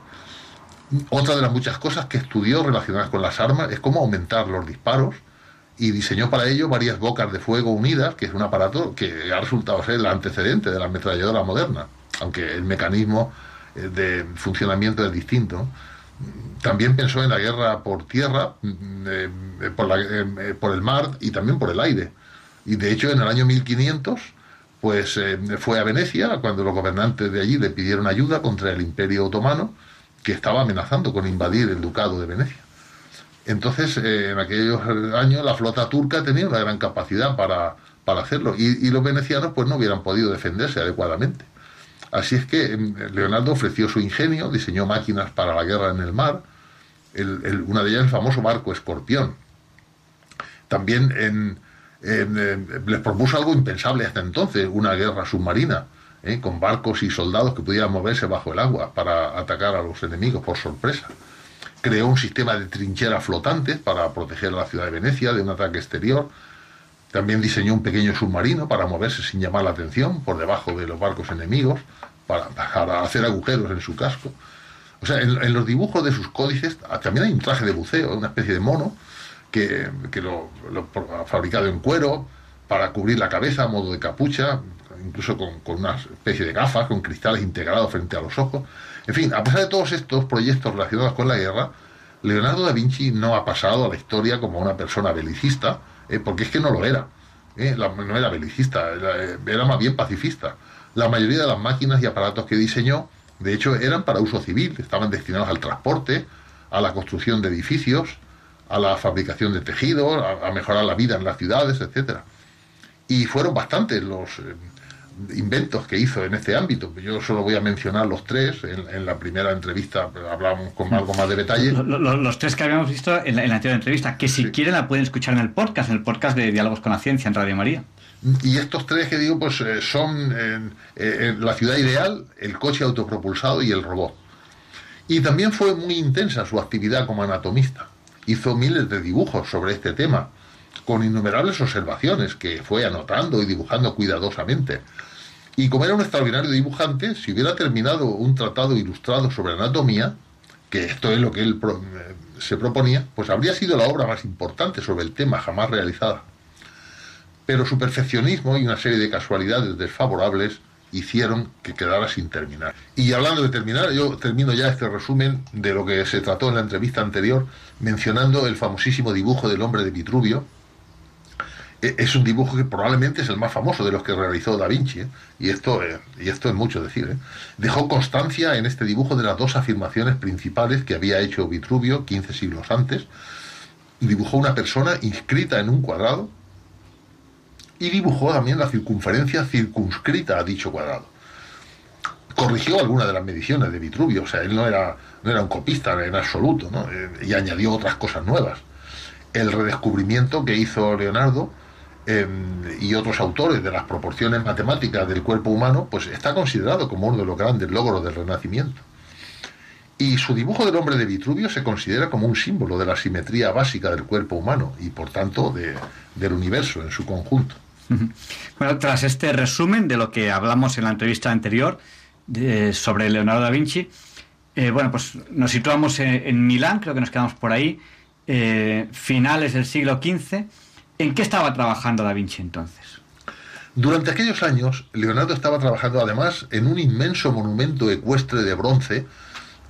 Otra de las muchas cosas que estudió relacionadas con las armas es cómo aumentar los disparos y diseñó para ello varias bocas de fuego unidas, que es un aparato que ha resultado ser el antecedente de la ametralladora moderna, aunque el mecanismo eh, de funcionamiento es distinto. También pensó en la guerra por tierra, mm, eh, eh, por, la- eh, por el mar y también por el aire. Y de hecho en el año 1500 pues fue a Venecia cuando los gobernantes de allí le pidieron ayuda contra el imperio otomano que estaba amenazando con invadir el ducado de Venecia. Entonces, en aquellos años la flota turca tenía una gran capacidad para, para hacerlo y los venecianos pues no hubieran podido defenderse adecuadamente. Así es que em, Leonardo ofreció su ingenio, diseñó máquinas para la guerra en el mar, una de ellas el famoso barco Escorpión. También en- eh, les propuso algo impensable hasta entonces, una guerra submarina, ¿eh? con barcos y soldados que pudieran moverse bajo el agua para atacar a los enemigos por sorpresa. Creó un sistema de trincheras flotantes para proteger a la ciudad de Venecia de un ataque exterior. También diseñó un pequeño submarino para moverse sin llamar la atención por debajo de los barcos enemigos, para, hacer agujeros en su casco. O sea, en, los dibujos de sus códices ah, también hay un traje de buceo, una especie de mono, que, que lo, lo ha fabricado en cuero para cubrir la cabeza a modo de capucha, incluso con, con una especie de gafas, con cristales integrados frente a los ojos. En fin, a pesar de todos estos proyectos relacionados con la guerra, Leonardo da Vinci no ha pasado a la historia como una persona belicista, eh, porque es que no lo era. eh, no era belicista, era, eh, era más bien pacifista. La mayoría de las máquinas y aparatos que diseñó, de hecho, eran para uso civil, estaban destinados al transporte, a la construcción de edificios, a la fabricación de tejidos, a, a mejorar la vida en las ciudades, etcétera. Y fueron bastantes los inventos que hizo en este ámbito. Yo solo voy a mencionar los tres. En, en la primera entrevista hablábamos con algo más de detalle. Lo- lo- los tres que habíamos visto en la, en la anterior entrevista, que si quieren la pueden escuchar en el podcast, en el podcast de Diálogos con la Ciencia en Radio María. Y estos tres que digo, pues eh, son eh, eh, la ciudad ideal, el coche autopropulsado y el robot. Y también fue muy intensa su actividad como anatomista. Hizo miles de dibujos sobre este tema, con innumerables observaciones que fue anotando y dibujando cuidadosamente. Y como era un extraordinario dibujante, si hubiera terminado un tratado ilustrado sobre anatomía, que esto es lo que él eh, se proponía, pues habría sido la obra más importante sobre el tema jamás realizada pero su perfeccionismo y una serie de casualidades desfavorables hicieron que quedara sin terminar. Y hablando de terminar, yo termino ya este resumen de lo que se trató en la entrevista anterior, mencionando el famosísimo dibujo del hombre de Vitruvio, Es un dibujo que probablemente es el más famoso de los que realizó Da Vinci, ¿eh? y, esto, eh, y esto es mucho decir. ¿eh? Dejó constancia en este dibujo de las dos afirmaciones principales que había hecho Vitruvio 15 siglos antes. Dibujó una persona inscrita en un cuadrado y dibujó también la circunferencia circunscrita a dicho cuadrado. Corrigió algunas de las mediciones de Vitruvio, o sea, él no era, no era un copista en absoluto, ¿no? Y añadió otras cosas nuevas. El redescubrimiento que hizo Leonardo eh, y otros autores de las proporciones matemáticas del cuerpo humano, pues está considerado como uno de los grandes logros del Renacimiento. Y su dibujo del hombre de Vitruvio se considera como un símbolo de la simetría básica del cuerpo humano y por tanto de- del universo en su conjunto. Bueno, tras este resumen de lo que hablamos en la entrevista anterior sobre Leonardo da Vinci, eh, bueno, pues nos situamos en, en Milán, creo que nos quedamos por ahí, eh, finales del siglo XV. ¿En qué estaba trabajando da Vinci entonces? Durante aquellos años, Leonardo estaba trabajando además en un inmenso monumento ecuestre de bronce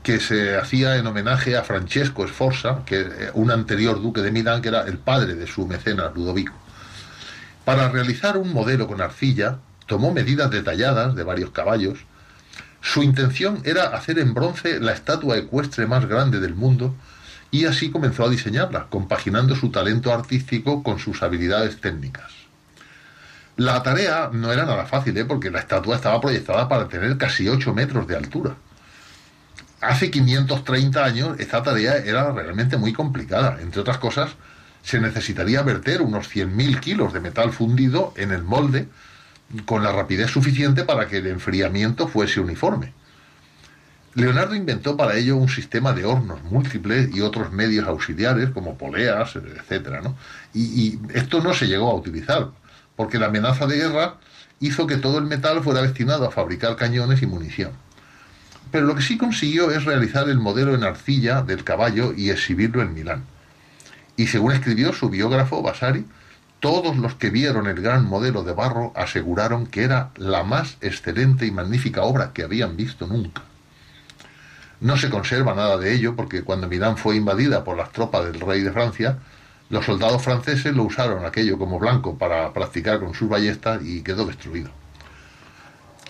que se hacía en homenaje a Francesco Sforza, que eh, un anterior duque de Milán, que era el padre de su mecenas Ludovico. Para realizar un modelo con arcilla, tomó medidas detalladas de varios caballos. Su intención era hacer en bronce la estatua ecuestre más grande del mundo y así comenzó a diseñarla, compaginando su talento artístico con sus habilidades técnicas. La tarea no era nada fácil, ¿eh? porque la estatua estaba proyectada para tener casi 8 metros de altura. Hace 530 años esta tarea era realmente muy complicada. Entre otras cosas, se necesitaría verter unos 100.000 kilos de metal fundido en el molde con la rapidez suficiente para que el enfriamiento fuese uniforme. Leonardo inventó para ello un sistema de hornos múltiples y otros medios auxiliares como poleas, etcétera, ¿no? Y, y esto no se llegó a utilizar porque la amenaza de guerra hizo que todo el metal fuera destinado a fabricar cañones y munición. Pero lo que sí consiguió es realizar el modelo en arcilla del caballo y exhibirlo en Milán. Y según escribió su biógrafo Vasari, todos los que vieron el gran modelo de barro aseguraron que era la más excelente y magnífica obra que habían visto nunca. No se conserva nada de ello porque cuando Milán fue invadida por las tropas del rey de Francia, los soldados franceses lo usaron aquello como blanco para practicar con sus ballestas y quedó destruido.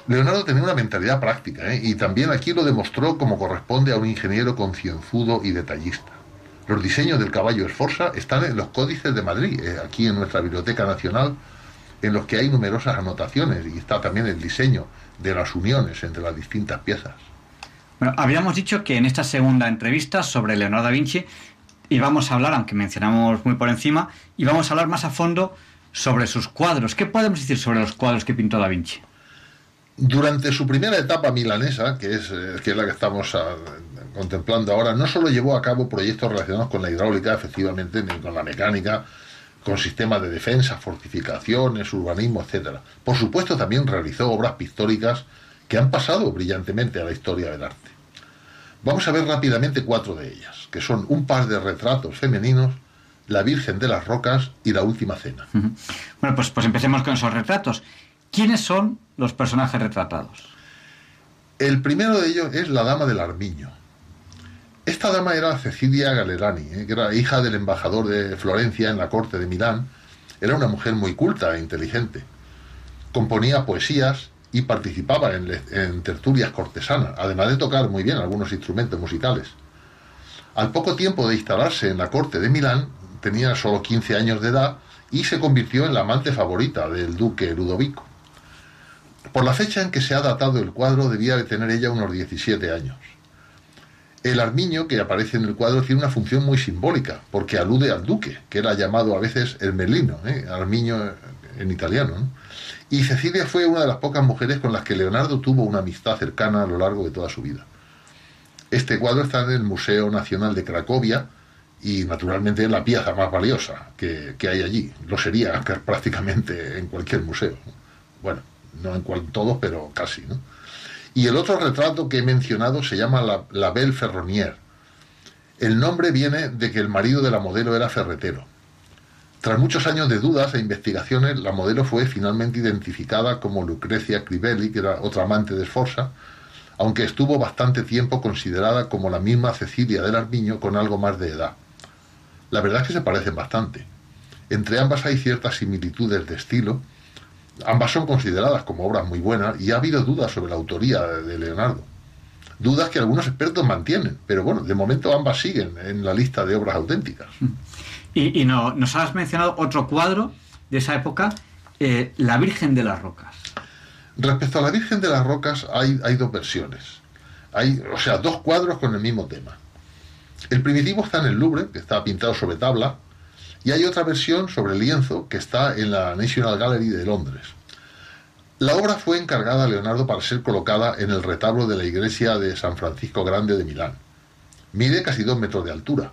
Leonardo tenía una mentalidad práctica ¿eh? y también aquí lo demostró como corresponde a un ingeniero concienzudo y detallista. Los diseños del caballo Esforza están en los códices de Madrid, eh, aquí en nuestra Biblioteca Nacional, en los que hay numerosas anotaciones y está también el diseño de las uniones entre las distintas piezas. Habíamos dicho que en esta segunda entrevista sobre Leonardo da Vinci íbamos a hablar, aunque mencionamos muy por encima, íbamos a hablar más a fondo sobre sus cuadros. ¿Qué podemos decir sobre los cuadros que pintó da Vinci? Durante su primera etapa milanesa, que es, eh, que es la que estamos ah, contemplando ahora, no solo llevó a cabo proyectos relacionados con la hidráulica, efectivamente, ni con la mecánica, con sistemas de defensa, fortificaciones, urbanismo, etcétera. Por supuesto, también realizó obras pictóricas que han pasado brillantemente a la historia del arte. Vamos a ver rápidamente cuatro de ellas, que son un par de retratos femeninos, la Virgen de las Rocas y la Última Cena. Bueno, pues, pues empecemos con esos retratos. ¿Quiénes son los personajes retratados? El primero de ellos es la Dama del Armiño. Esta dama era Cecilia Galerani, ¿eh? que era hija del embajador de Florencia en la corte de Milán. Era una mujer muy culta e inteligente. Componía poesías y participaba en, tertulias cortesanas, además de tocar muy bien algunos instrumentos musicales. Al poco tiempo de instalarse en la corte de Milán, tenía solo 15 años de edad y se convirtió en la amante favorita del duque Ludovico. Por la fecha en que se ha datado el cuadro debía de tener ella unos 17 años. El armiño que aparece en el cuadro tiene una función muy simbólica, porque alude al duque, que era llamado a veces el melino, ¿eh? armiño en italiano. ¿no? Y Cecilia fue una de las pocas mujeres con las que Leonardo tuvo una amistad cercana a lo largo de toda su vida. Este cuadro está en el Museo Nacional de Cracovia y naturalmente es la pieza más valiosa que, que hay allí. Lo sería prácticamente en cualquier museo. Bueno, no en cual, todos, pero casi. ¿no? Y el otro retrato que he mencionado se llama La, la Belle Ferronière. El nombre viene de que el marido de la modelo era ferretero. Tras muchos años de dudas e investigaciones, la modelo fue finalmente identificada como Lucrecia Crivelli, que era otra amante de Sforza, aunque estuvo bastante tiempo considerada como la misma Cecilia del Armiño con algo más de edad. La verdad es que se parecen bastante. Entre ambas hay ciertas similitudes de estilo. Ambas son consideradas como obras muy buenas y ha habido dudas sobre la autoría de Leonardo. Dudas que algunos expertos mantienen, pero bueno, de momento ambas siguen en la lista de obras auténticas. Y, y no, nos has mencionado otro cuadro de esa época, eh, La Virgen de las Rocas. Respecto a la Virgen de las Rocas hay, hay dos versiones. Hay, o sea, dos cuadros con el mismo tema. El primitivo está en el Louvre, que está pintado sobre tabla, y hay otra versión sobre lienzo que está en la National Gallery de Londres. La obra fue encargada a Leonardo para ser colocada en el retablo de la iglesia de San Francisco Grande de Milán. Mide casi dos metros de altura.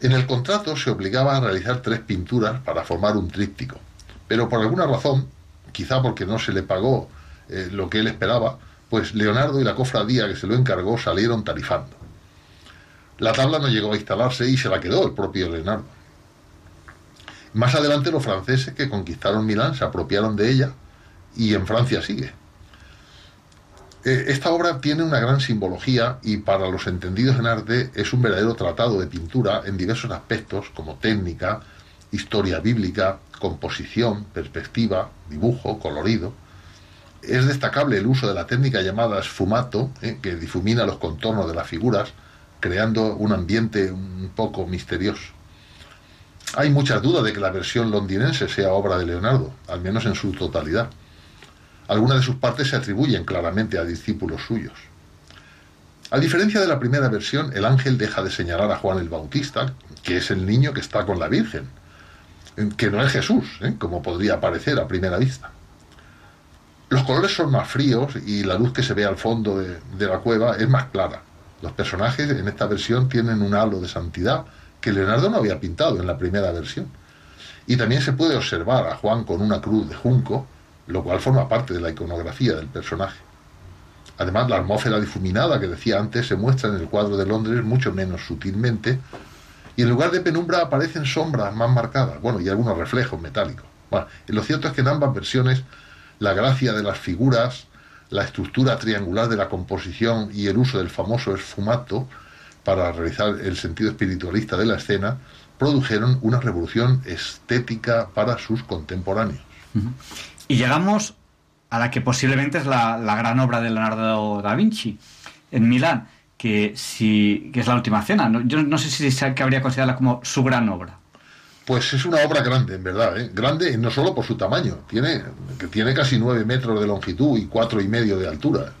En el contrato se obligaba a realizar tres pinturas para formar un tríptico, pero por alguna razón, quizá porque no se le pagó eh, lo que él esperaba, pues Leonardo y la cofradía que se lo encargó salieron tarifando. La tabla no llegó a instalarse y se la quedó el propio Leonardo. Más adelante los franceses que conquistaron Milán se apropiaron de ella y en Francia sigue. Eh, Esta obra tiene una gran simbología y para los entendidos en arte es un verdadero tratado de pintura en diversos aspectos como técnica, historia bíblica, composición, perspectiva, dibujo, colorido. Es destacable el uso de la técnica llamada sfumato, eh, que difumina los contornos de las figuras, creando un ambiente un poco misterioso. Hay muchas dudas de que la versión londinense sea obra de Leonardo, al menos en su totalidad. Algunas de sus partes se atribuyen claramente a discípulos suyos. A diferencia de la primera versión, el ángel deja de señalar a Juan el Bautista, que es el niño que está con la Virgen, que no es Jesús, ¿eh? como podría parecer a primera vista. Los colores son más fríos y la luz que se ve al fondo de, de la cueva es más clara. Los personajes en esta versión tienen un halo de santidad que Leonardo no había pintado en la primera versión. Y también se puede observar a Juan con una cruz de junco, lo cual forma parte de la iconografía del personaje. Además, la atmósfera difuminada que decía antes se muestra en el cuadro de Londres mucho menos sutilmente, y en lugar de penumbra aparecen sombras más marcadas, bueno, y algunos reflejos metálicos. Bueno, lo cierto es que en ambas versiones la gracia de las figuras, la estructura triangular de la composición y el uso del famoso esfumato para realizar el sentido espiritualista de la escena produjeron una revolución estética para sus contemporáneos. Y llegamos a la que posiblemente es la, gran obra de Leonardo da Vinci, en Milán, que, si, que es la última cena. ¿no? Yo no sé si se cabría considerarla como su gran obra. Pues es una obra grande, en verdad, ¿eh? grande no solo por su tamaño, tiene, que tiene casi nueve metros de longitud y cuatro y medio de altura.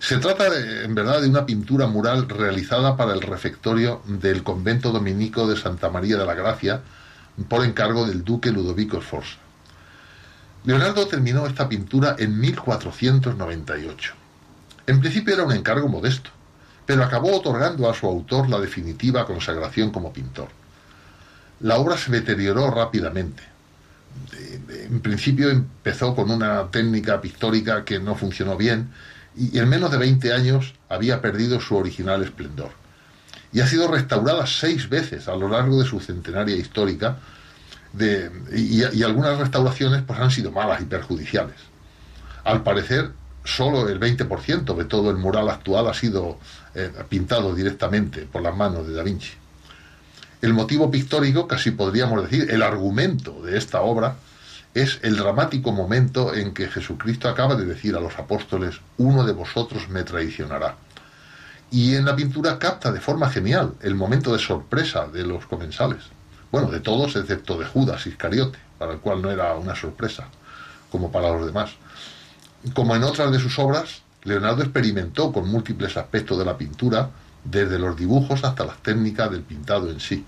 Se trata, en verdad, de una pintura mural realizada para el refectorio del convento dominico de Santa María de la Gracia por encargo del duque Ludovico Sforza. Leonardo terminó esta pintura en 1498. En principio era un encargo modesto, pero acabó otorgando a su autor la definitiva consagración como pintor. La obra se deterioró rápidamente. En principio empezó con una técnica pictórica que no funcionó bien y en menos de 20 años había perdido su original esplendor. Y ha sido restaurada seis veces a lo largo de su centenaria histórica y, algunas restauraciones pues, han sido malas y perjudiciales. Al parecer, solo el 20% de todo el mural actual ha sido eh, pintado directamente por las manos de Da Vinci. El motivo pictórico, casi podríamos decir, el argumento de esta obra, es el dramático momento en que Jesucristo acaba de decir a los apóstoles, uno de vosotros me traicionará. Y en la pintura capta de forma genial el momento de sorpresa de los comensales. Bueno, de todos excepto de Judas Iscariote, para el cual no era una sorpresa, como para los demás. Como en otras de sus obras, Leonardo experimentó con múltiples aspectos de la pintura, desde los dibujos hasta las técnicas del pintado en sí.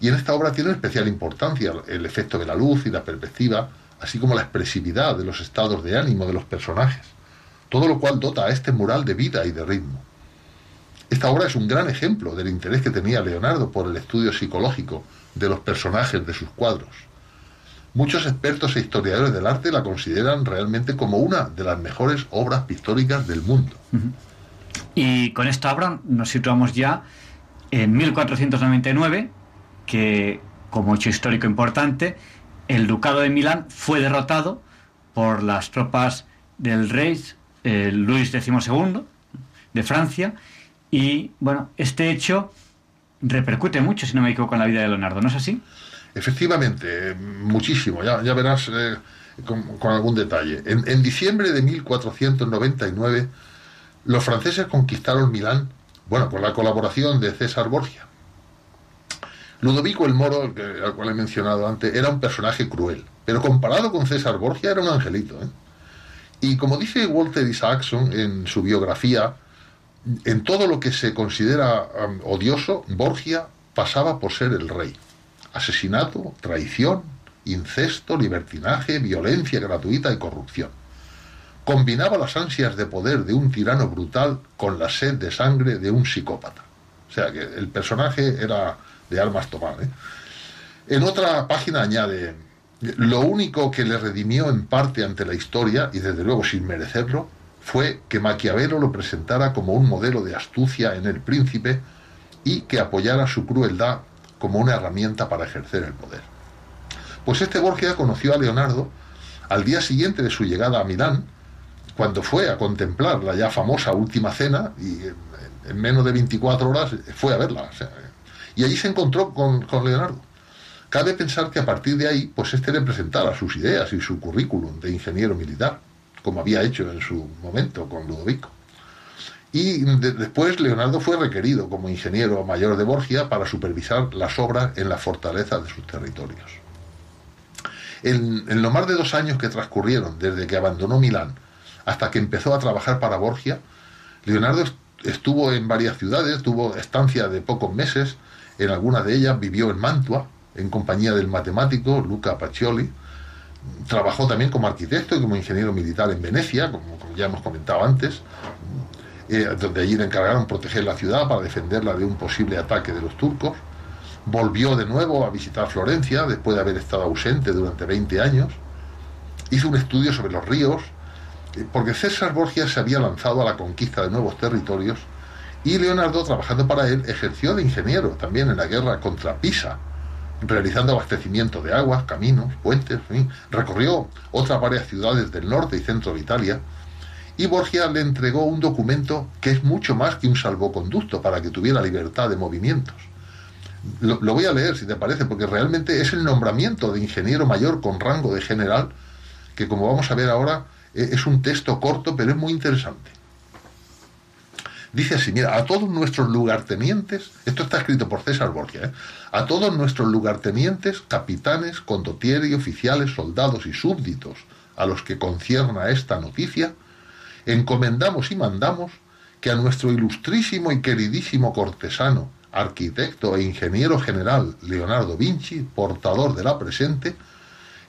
Y en esta obra tiene especial importancia el efecto de la luz y la perspectiva, así como la expresividad de los estados de ánimo de los personajes, todo lo cual dota a este mural de vida y de ritmo. Esta obra es un gran ejemplo del interés que tenía Leonardo por el estudio psicológico de los personajes de sus cuadros. Muchos expertos e historiadores del arte la consideran realmente como una de las mejores obras pictóricas del mundo. Y con esta obra nos situamos ya en 1499, que como hecho histórico importante, el ducado de Milán fue derrotado por las tropas del rey eh, Luis XII de Francia y bueno, este hecho repercute mucho, si no me equivoco, en la vida de Leonardo, ¿no es así? Efectivamente, eh, muchísimo, ya, verás eh, con, algún detalle. En, diciembre de 1499, los franceses conquistaron Milán, bueno, con la colaboración de César Borgia. Ludovico el Moro, al cual he mencionado antes, era un personaje cruel, pero comparado con César Borgia era un angelito. ¿eh? Y como dice Walter Isaacson en su biografía, en todo lo que se considera um, odioso, Borgia pasaba por ser el rey. Asesinato, traición, incesto, libertinaje, violencia gratuita y corrupción. Combinaba las ansias de poder de un tirano brutal con la sed de sangre de un psicópata. O sea que el personaje era de armas tomar. ¿eh? En otra página añade, lo único que le redimió en parte ante la historia, y desde luego sin merecerlo, fue que Maquiavelo lo presentara como un modelo de astucia en el príncipe y que apoyara su crueldad como una herramienta para ejercer el poder. Pues este Borgia conoció a Leonardo al día siguiente de su llegada a Milán, cuando fue a contemplar la ya famosa última cena y en, en menos de 24 horas fue a verla. y allí se encontró con, con Leonardo. Cabe pensar que a partir de ahí, pues este le presentara sus ideas y su currículum de ingeniero militar, como había hecho en su momento con Ludovico. Y de- después Leonardo fue requerido como ingeniero mayor de Borgia para supervisar las obras en la fortaleza de sus territorios. En, en lo más de dos años que transcurrieron desde que abandonó Milán hasta que empezó a trabajar para Borgia, Leonardo est- estuvo en varias ciudades, tuvo estancia de pocos meses, en algunas de ellas vivió en Mantua, en compañía del matemático Luca Pacioli, trabajó también como arquitecto y como ingeniero militar en Venecia, como, ya hemos comentado antes, eh, donde allí le encargaron proteger la ciudad para defenderla de un posible ataque de los turcos. Volvió de nuevo a visitar Florencia después de haber estado ausente durante 20 años. Hizo un estudio sobre los ríos, eh, porque César Borgia se había lanzado a la conquista de nuevos territorios y Leonardo, trabajando para él, ejerció de ingeniero también en la guerra contra Pisa, realizando abastecimiento de aguas, caminos, puentes, en fin. recorrió otras varias ciudades del norte y centro de Italia, y Borgia le entregó un documento que es mucho más que un salvoconducto para que tuviera libertad de movimientos. Lo, lo voy a leer, si te parece, porque realmente es el nombramiento de ingeniero mayor con rango de general, que como vamos a ver ahora, eh, es un texto corto, pero es muy interesante. Dice así, mira, a todos nuestros lugartenientes, esto está escrito por César Borgia, ¿eh? a todos nuestros lugartenientes, capitanes, condottieri, oficiales, soldados y súbditos a los que concierna esta noticia, encomendamos y mandamos que a nuestro ilustrísimo y queridísimo cortesano, arquitecto e ingeniero general Leonardo Vinci, portador de la presente,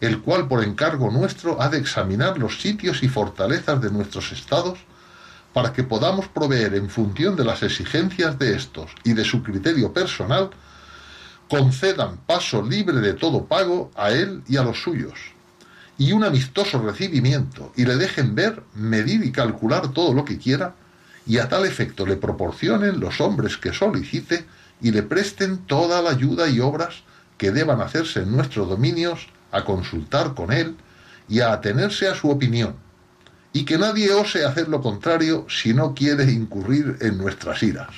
el cual por encargo nuestro ha de examinar los sitios y fortalezas de nuestros estados para que podamos proveer en función de las exigencias de estos y de su criterio personal, concedan paso libre de todo pago a él y a los suyos, y un amistoso recibimiento, y le dejen ver, medir y calcular todo lo que quiera, y a tal efecto le proporcionen los hombres que solicite y le presten toda la ayuda y obras que deban hacerse en nuestros dominios a consultar con él y a atenerse a su opinión, y que nadie ose hacer lo contrario si no quiere incurrir en nuestras iras.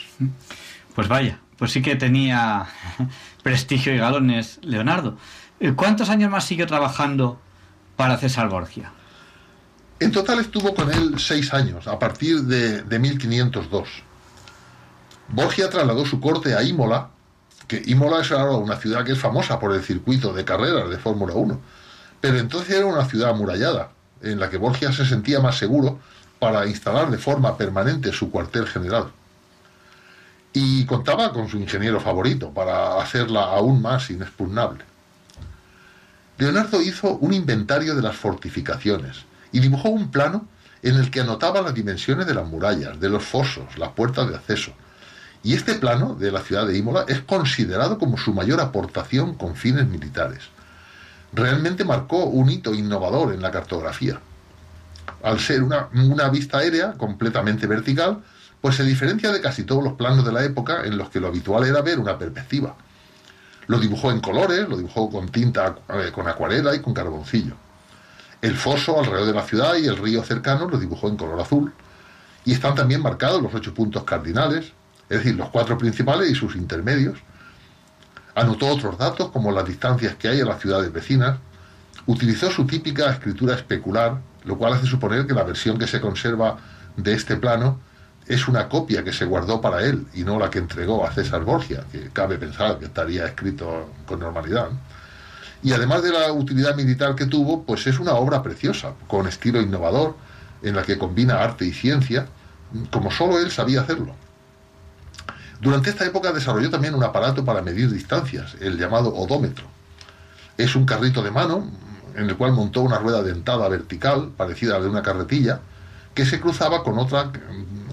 Pues vaya, pues sí que tenía prestigio y galones Leonardo. Eh, ¿Cuántos años más siguió trabajando para César Borgia? En total estuvo con él seis años, a partir de, de 1502. Borgia trasladó su corte a Imola, que Imola es ahora una ciudad que es famosa por el circuito de carreras de Fórmula 1, pero entonces era una ciudad amurallada, en la que Borgia se sentía más seguro para instalar de forma permanente su cuartel general. Y contaba con su ingeniero favorito para hacerla aún más inexpugnable. Leonardo hizo un inventario de las fortificaciones y dibujó un plano en el que anotaba las dimensiones de las murallas, de los fosos, las puertas de acceso. Y este plano de la ciudad de Imola es considerado como su mayor aportación con fines militares. Realmente marcó un hito innovador en la cartografía. Al ser una, una vista aérea completamente vertical, pues se diferencia de casi todos los planos de la época en los que lo habitual era ver una perspectiva. Lo dibujó en colores, lo dibujó con tinta, eh, con acuarela y con carboncillo. El foso alrededor de la ciudad y el río cercano lo dibujó en color azul. Y están también marcados los ocho puntos cardinales, es decir, los cuatro principales y sus intermedios. Anotó otros datos como las distancias que hay a las ciudades vecinas. Utilizó su típica escritura especular, lo cual hace suponer que la versión que se conserva de este plano es una copia que se guardó para él y no la que entregó a César Borgia, que cabe pensar que estaría escrito con normalidad. Y además de la utilidad militar que tuvo, pues es una obra preciosa, con estilo innovador, en la que combina arte y ciencia, como solo él sabía hacerlo. Durante esta época desarrolló también un aparato para medir distancias, el llamado odómetro. Es un carrito de mano en el cual montó una rueda dentada vertical, parecida a la de una carretilla, que se cruzaba con otra,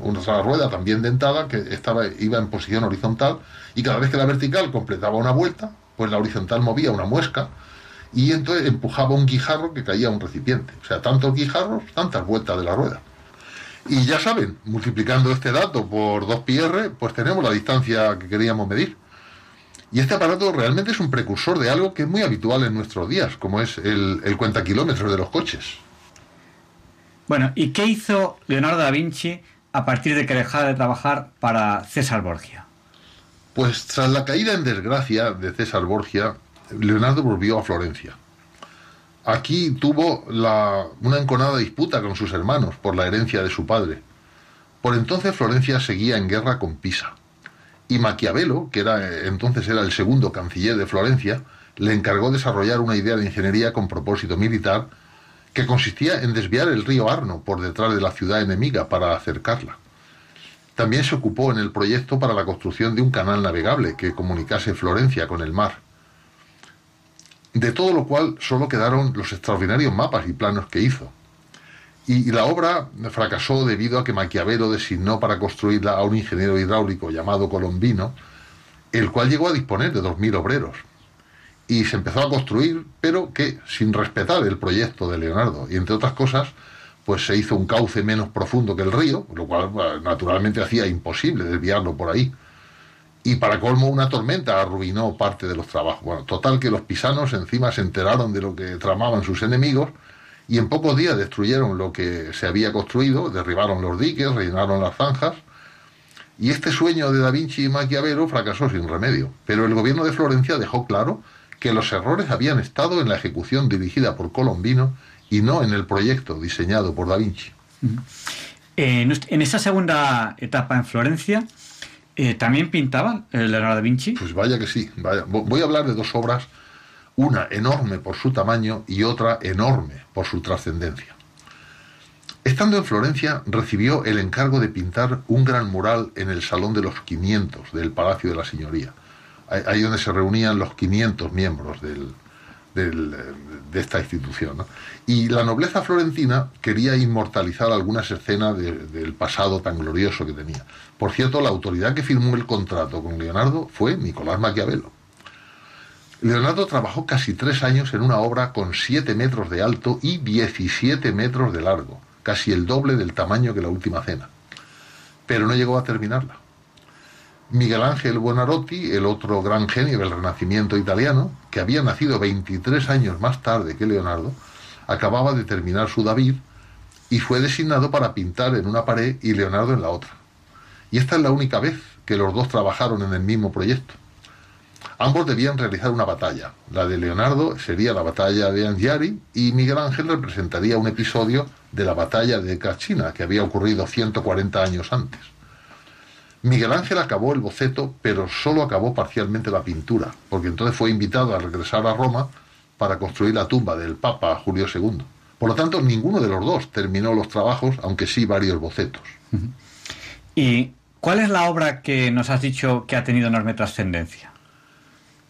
otra rueda también dentada que estaba, iba en posición horizontal y cada vez que la vertical completaba una vuelta, pues la horizontal movía una muesca y entonces empujaba un guijarro que caía a un recipiente. O sea, tantos guijarros, tantas vueltas de la rueda. Y ya saben, multiplicando este dato por 2πr, pues tenemos la distancia que queríamos medir. Y este aparato realmente es un precursor de algo que es muy habitual en nuestros días, como es el, el cuenta kilómetros de los coches. Bueno, ¿y qué hizo Leonardo da Vinci a partir de que dejara de trabajar para César Borgia? Pues tras la caída en desgracia de César Borgia, Leonardo volvió a Florencia. Aquí tuvo la, una enconada disputa con sus hermanos por la herencia de su padre. Por entonces Florencia seguía en guerra con Pisa. Y Maquiavelo, que entonces era el segundo canciller de Florencia, le encargó desarrollar una idea de ingeniería con propósito militar que consistía en desviar el río Arno por detrás de la ciudad enemiga para acercarla. También se ocupó en el proyecto para la construcción de un canal navegable que comunicase Florencia con el mar. De todo lo cual solo quedaron los extraordinarios mapas y planos que hizo. Y, la obra fracasó debido a que Maquiavelo designó para construirla a un ingeniero hidráulico llamado Colombino, el cual llegó a disponer de 2.000 obreros. Y se empezó a construir, pero que sin respetar el proyecto de Leonardo. Y entre otras cosas, pues se hizo un cauce menos profundo que el río, lo cual naturalmente hacía imposible desviarlo por ahí. Y para colmo una tormenta arruinó parte de los trabajos. Bueno, total que los pisanos encima se enteraron de lo que tramaban sus enemigos y en pocos días destruyeron lo que se había construido, derribaron los diques, rellenaron las zanjas. Y este sueño de Da Vinci y Maquiavelo fracasó sin remedio. Pero el gobierno de Florencia dejó claro que los errores habían estado en la ejecución dirigida por Colombino y no en el proyecto diseñado por Da Vinci. En, en esa segunda etapa en Florencia, eh, ¿también pintaba eh, Leonardo da Vinci? Pues vaya que sí. Vaya. Voy a hablar de dos obras, una enorme por su tamaño y otra enorme por su trascendencia. Estando en Florencia, recibió el encargo de pintar un gran mural en el Salón de los 500 del Palacio de la Señoría, ahí donde se reunían los 500 miembros del, del, de esta institución. Y la nobleza florentina quería inmortalizar algunas escenas de, del pasado tan glorioso que tenía. Por cierto, la autoridad que firmó el contrato con Leonardo fue Nicolás Maquiavelo. Leonardo trabajó casi tres años en una obra con 7 metros de alto y 17 metros de largo, casi el doble del tamaño que la última cena. Pero no llegó a terminarla. Miguel Ángel Buonarroti, el otro gran genio del Renacimiento italiano, que había nacido 23 años más tarde que Leonardo, acababa de terminar su David y fue designado para pintar en una pared y Leonardo en la otra. Y esta es la única vez que los dos trabajaron en el mismo proyecto. Ambos debían realizar una batalla. La de Leonardo sería la batalla de Anghiari y Miguel Ángel representaría un episodio de la batalla de Cachina, que había ocurrido 140 años antes. Miguel Ángel acabó el boceto, pero solo acabó parcialmente la pintura, porque entonces fue invitado a regresar a Roma para construir la tumba del Papa Julio II. Por lo tanto, ninguno de los dos terminó los trabajos, aunque sí varios bocetos. ¿Y cuál es la obra que nos has dicho que ha tenido enorme trascendencia?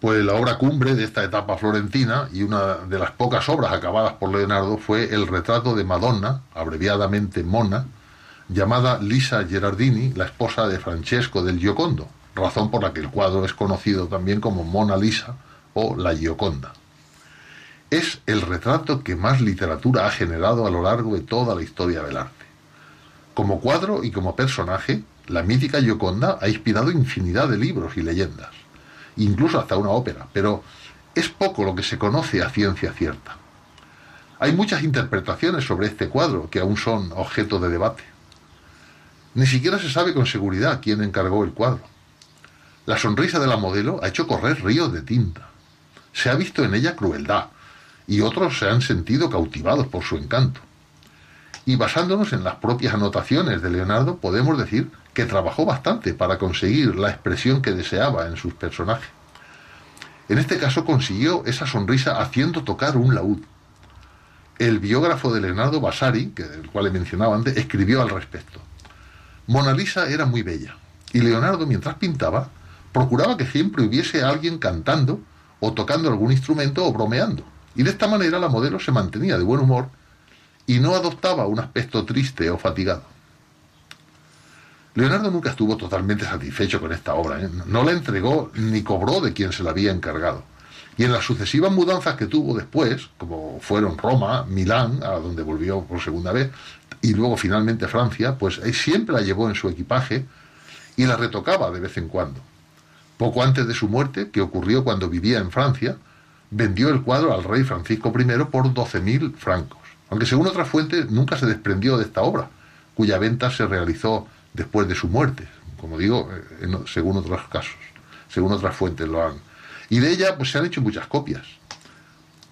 Pues la obra cumbre de esta etapa florentina y una de las pocas obras acabadas por Leonardo fue el retrato de Madonna, abreviadamente Mona, llamada Lisa Gerardini, la esposa de Francesco del Giocondo, razón por la que el cuadro es conocido también como Mona Lisa o la Gioconda. Es el retrato que más literatura ha generado a lo largo de toda la historia del arte. Como cuadro y como personaje, la mítica Gioconda ha inspirado infinidad de libros y leyendas, incluso hasta una ópera, pero es poco lo que se conoce a ciencia cierta. Hay muchas interpretaciones sobre este cuadro que aún son objeto de debate. Ni siquiera se sabe con seguridad quién encargó el cuadro. La sonrisa de la modelo ha hecho correr ríos de tinta. Se ha visto en ella crueldad y otros se han sentido cautivados por su encanto. Y basándonos en las propias anotaciones de Leonardo, podemos decir que trabajó bastante para conseguir la expresión que deseaba en sus personajes. En este caso consiguió esa sonrisa haciendo tocar un laúd. El biógrafo de Leonardo Vasari, que, del cual he mencionado antes, escribió al respecto. Mona Lisa era muy bella, y Leonardo, mientras pintaba, procuraba que siempre hubiese alguien cantando o tocando algún instrumento o bromeando. Y de esta manera la modelo se mantenía de buen humor y no adoptaba un aspecto triste o fatigado. Leonardo nunca estuvo totalmente satisfecho con esta obra, ¿eh? no la entregó ni cobró de quien se la había encargado. Y en las sucesivas mudanzas que tuvo después, como fueron Roma, Milán, a donde volvió por segunda vez, y luego finalmente Francia, pues él siempre la llevó en su equipaje y la retocaba de vez en cuando. Poco antes de su muerte, que ocurrió cuando vivía en Francia, vendió el cuadro al rey Francisco I por 12.000 francos, aunque según otras fuentes nunca se desprendió de esta obra, cuya venta se realizó después de su muerte, como digo, eh, según otros casos, según otras fuentes lo han. Y de ella pues se han hecho muchas copias.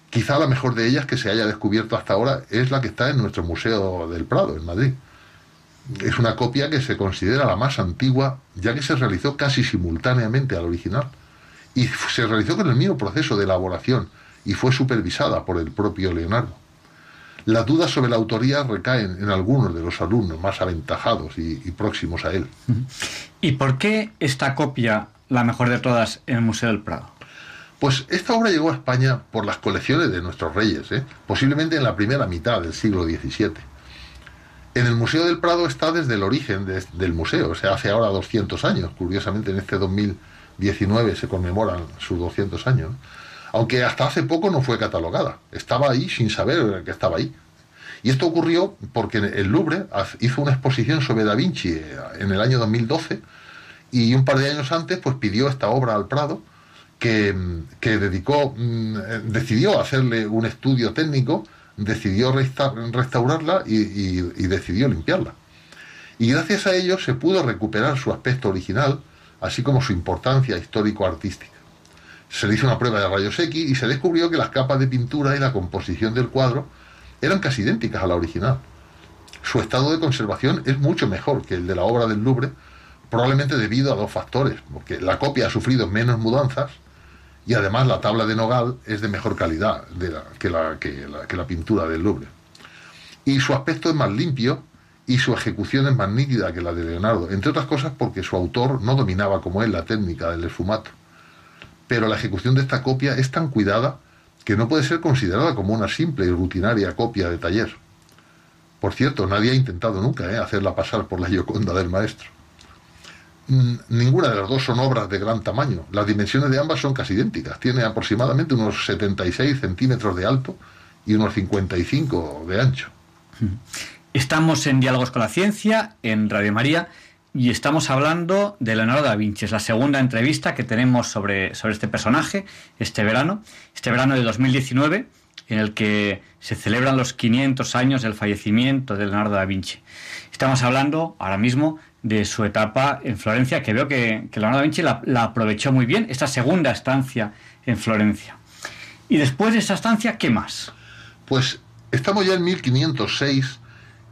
Quizá la mejor de ellas que se haya descubierto hasta ahora es la que está en nuestro Museo del Prado, en Madrid. Es una copia que se considera la más antigua, ya que se realizó casi simultáneamente al original. Y se realizó con el mismo proceso de elaboración y fue supervisada por el propio Leonardo. Las dudas sobre la autoría recaen en algunos de los alumnos más aventajados y próximos a él. ¿Y por qué esta copia, la mejor de todas, en el Museo del Prado? Pues esta obra llegó a España por las colecciones de nuestros reyes, ¿eh? posiblemente en la primera mitad del siglo XVII. En el Museo del Prado está desde el origen de- del museo, o sea, hace ahora 200 años. Curiosamente, en este 2019 se conmemoran sus 200 años. Aunque hasta hace poco no fue catalogada. Estaba ahí sin saber que estaba ahí. Y esto ocurrió porque el Louvre hizo una exposición sobre Da Vinci eh, en el año 2012 y un par de años antes pues pidió esta obra al Prado que, dedicó, mm, eh, decidió hacerle un estudio técnico, decidió resta- restaurarla y, y- y decidió limpiarla. Y gracias a ello se pudo recuperar su aspecto original, así como su importancia histórico-artística. Se le hizo una prueba de rayos X y se descubrió que las capas de pintura y la composición del cuadro eran casi idénticas a la original. Su estado de conservación es mucho mejor que el de la obra del Louvre, probablemente debido a dos factores, porque la copia ha sufrido menos mudanzas y además la tabla de nogal es de mejor calidad que, la, que la pintura del Louvre. Y su aspecto es más limpio y su ejecución es más nítida que la de Leonardo, entre otras cosas porque su autor no dominaba como él la técnica del esfumato. Pero la ejecución de esta copia es tan cuidada que no puede ser considerada como una simple y rutinaria copia de taller. Por cierto, nadie ha intentado nunca ¿eh? hacerla pasar por la Gioconda del maestro. Mm, Ninguna de las dos son obras de gran tamaño. Las dimensiones de ambas son casi idénticas. Tiene aproximadamente unos 76 centímetros de alto y unos 55 de ancho. Estamos en Diálogos con la Ciencia, en Radio María, y estamos hablando de Leonardo da Vinci. Es la segunda entrevista que tenemos sobre, sobre este personaje este verano, este verano de 2019, en el que se celebran los 500 años del fallecimiento de Leonardo da Vinci. Estamos hablando ahora mismo de su etapa en Florencia, que veo que, que Leonardo da Vinci la, aprovechó muy bien, esta segunda estancia en Florencia. Y después de esa estancia, ¿qué más? Pues estamos ya en 1506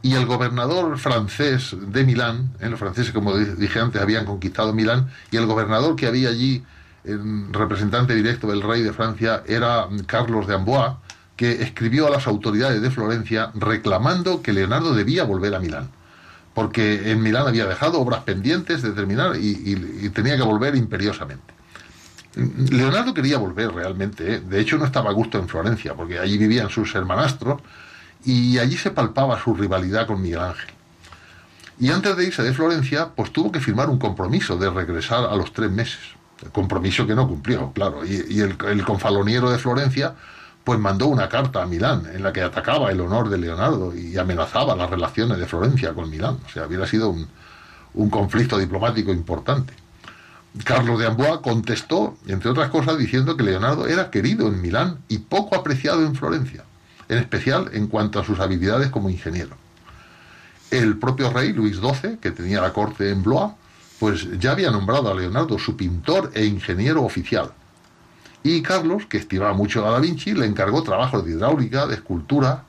y el gobernador francés de Milán, los franceses, como di- dije antes, habían conquistado Milán, y el gobernador que había allí, representante directo del rey de Francia, era Carlos de Amboise, que escribió a las autoridades de Florencia reclamando que Leonardo debía volver a Milán, porque en Milán había dejado obras pendientes de terminar y, tenía que volver imperiosamente. Leonardo quería volver realmente, ¿eh? de hecho no estaba a gusto en Florencia, porque allí vivían sus hermanastros y allí se palpaba su rivalidad con Miguel Ángel. Y antes de irse de Florencia, pues tuvo que firmar un compromiso de regresar a los tres meses. Compromiso que no cumplió, claro. Y, el confaloniero de Florencia, pues mandó una carta a Milán en la que atacaba el honor de Leonardo y amenazaba las relaciones de Florencia con Milán. O sea, hubiera sido un, un conflicto diplomático importante. Carlos de Amboise contestó, entre otras cosas, diciendo que Leonardo era querido en Milán y poco apreciado en Florencia, en especial en cuanto a sus habilidades como ingeniero. El propio rey Luis XII, que tenía la corte en Blois, pues ya había nombrado a Leonardo su pintor e ingeniero oficial. Y Carlos, que estimaba mucho a Da Vinci, le encargó trabajos de hidráulica, de escultura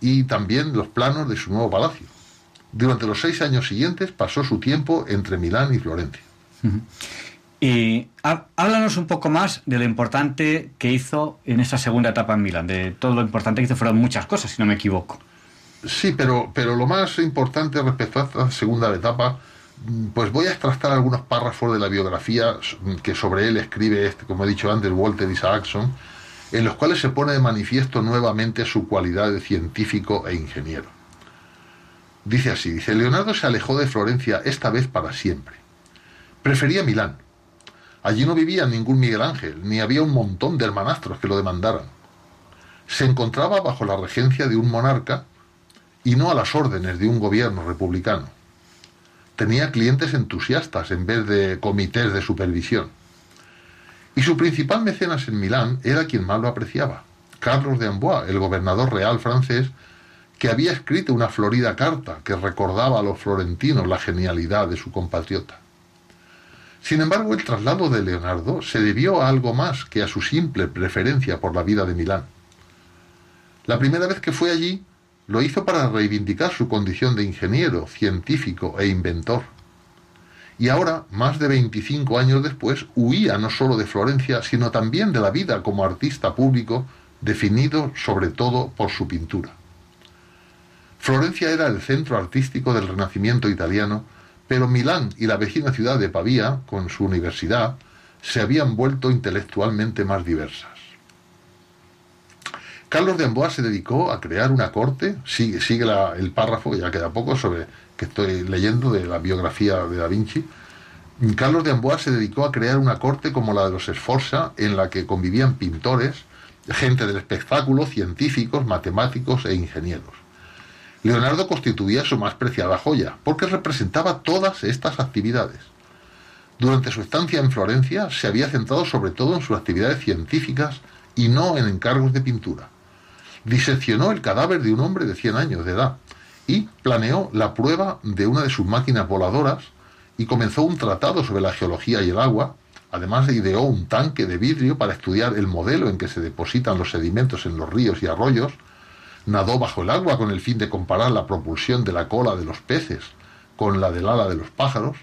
y también los planos de su nuevo palacio. Durante los seis años siguientes pasó su tiempo entre Milán y Florencia. Y há- háblanos un poco más de lo importante que hizo en esa segunda etapa en Milán. De todo lo importante que hizo fueron muchas cosas, si no me equivoco. Sí, pero, pero lo más importante respecto a esta segunda etapa, pues voy a extractar algunos párrafos de la biografía que sobre él escribe, este, como he dicho antes, Walter Isaacson, en los cuales se pone de manifiesto nuevamente su cualidad de científico e ingeniero. Dice así, dice, Leonardo se alejó de Florencia esta vez para siempre. Prefería Milán. Allí no vivía ningún Miguel Ángel, ni había un montón de hermanastros que lo demandaran. Se encontraba bajo la regencia de un monarca y no a las órdenes de un gobierno republicano. Tenía clientes entusiastas en vez de comités de supervisión. Y su principal mecenas en Milán era quien más lo apreciaba, Carlos de Amboise, el gobernador real francés, que había escrito una florida carta que recordaba a los florentinos la genialidad de su compatriota. Sin embargo, el traslado de Leonardo se debió a algo más que a su simple preferencia por la vida de Milán. La primera vez que fue allí, lo hizo para reivindicar su condición de ingeniero, científico e inventor. Y ahora, más de 25 años después, huía no solo de Florencia, sino también de la vida como artista público, definido sobre todo por su pintura. Florencia era el centro artístico del Renacimiento italiano, pero Milán y la vecina ciudad de Pavía, con su universidad, se habían vuelto intelectualmente más diversas. Carlos de Amboise se dedicó a crear una corte, sigue, el párrafo, ya queda poco, sobre que estoy leyendo de la biografía de Da Vinci. Carlos de Amboise se dedicó a crear una corte como la de los Sforza, en la que convivían pintores, gente del espectáculo, científicos, matemáticos e ingenieros. Leonardo constituía su más preciada joya, porque representaba todas estas actividades. Durante su estancia en Florencia se había centrado sobre todo en sus actividades científicas y no en encargos de pintura. Diseccionó el cadáver de un hombre de 100 años de edad y planeó la prueba de una de sus máquinas voladoras y comenzó un tratado sobre la geología y el agua. Además ideó un tanque de vidrio para estudiar el modelo en que se depositan los sedimentos en los ríos y arroyos. Nadó bajo el agua con el fin de comparar la propulsión de la cola de los peces con la del ala de los pájaros.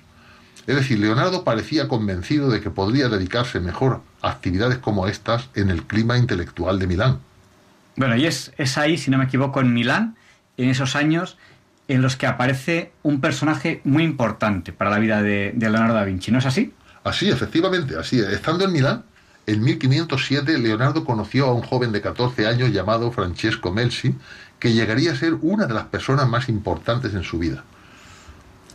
Es decir, Leonardo parecía convencido de que podría dedicarse mejor a actividades como estas en el clima intelectual de Milán. Bueno, y es, es ahí, si no me equivoco, en Milán, en esos años en los que aparece un personaje muy importante para la vida de, Leonardo da Vinci, ¿no es así? Así, efectivamente, así. es. Estando en Milán, en 1507 Leonardo conoció a un joven de 14 años llamado Francesco Melzi, que llegaría a ser una de las personas más importantes en su vida.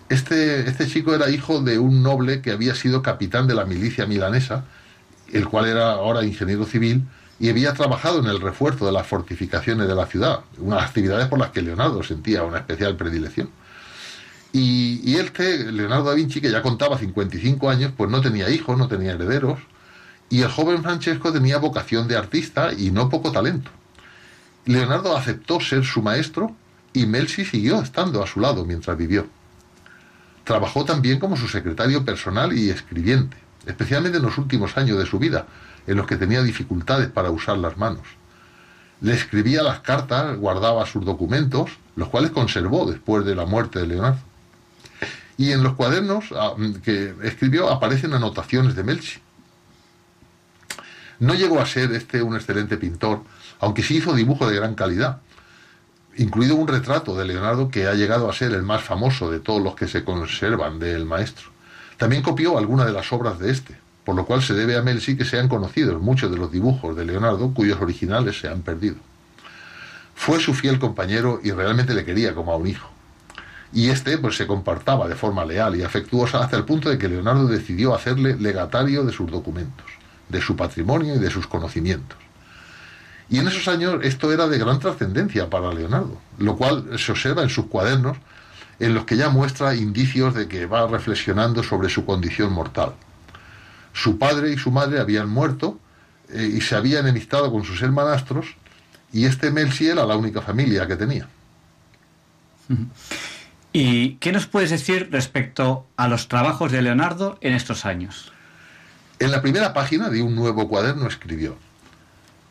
Este, este chico era hijo de un noble que había sido capitán de la milicia milanesa, el cual era ahora ingeniero civil, y había trabajado en el refuerzo de las fortificaciones de la ciudad, unas actividades por las que Leonardo sentía una especial predilección. Y, y este, Leonardo da Vinci, que ya contaba 55 años, pues no tenía hijos, no tenía herederos, y el joven Francesco tenía vocación de artista y no poco talento. Leonardo aceptó ser su maestro y Melzi siguió estando a su lado mientras vivió. Trabajó también como su secretario personal y escribiente, especialmente en los últimos años de su vida, en los que tenía dificultades para usar las manos. Le escribía las cartas, guardaba sus documentos, los cuales conservó después de la muerte de Leonardo. Y en los cuadernos ah, que escribió aparecen anotaciones de Melchi. No llegó a ser este un excelente pintor, aunque sí hizo dibujos de gran calidad, incluido un retrato de Leonardo que ha llegado a ser el más famoso de todos los que se conservan del maestro. También copió algunas de las obras de este, por lo cual se debe a Melzi que sean conocidos muchos de los dibujos de Leonardo cuyos originales se han perdido. Fue su fiel compañero y realmente le quería como a un hijo. Y este pues se comportaba de forma leal y afectuosa hasta el punto de que Leonardo decidió hacerle legatario de sus documentos, de su patrimonio y de sus conocimientos. Y en esos años esto era de gran trascendencia para Leonardo, lo cual se observa en sus cuadernos, en los que ya muestra indicios de que va reflexionando sobre su condición mortal. Su padre y su madre habían muerto eh, y se habían enemistado con sus hermanastros, y este Melzi era la única familia que tenía. ¿Y qué nos puedes decir respecto a los trabajos de Leonardo en estos años? En la primera página de un nuevo cuaderno escribió,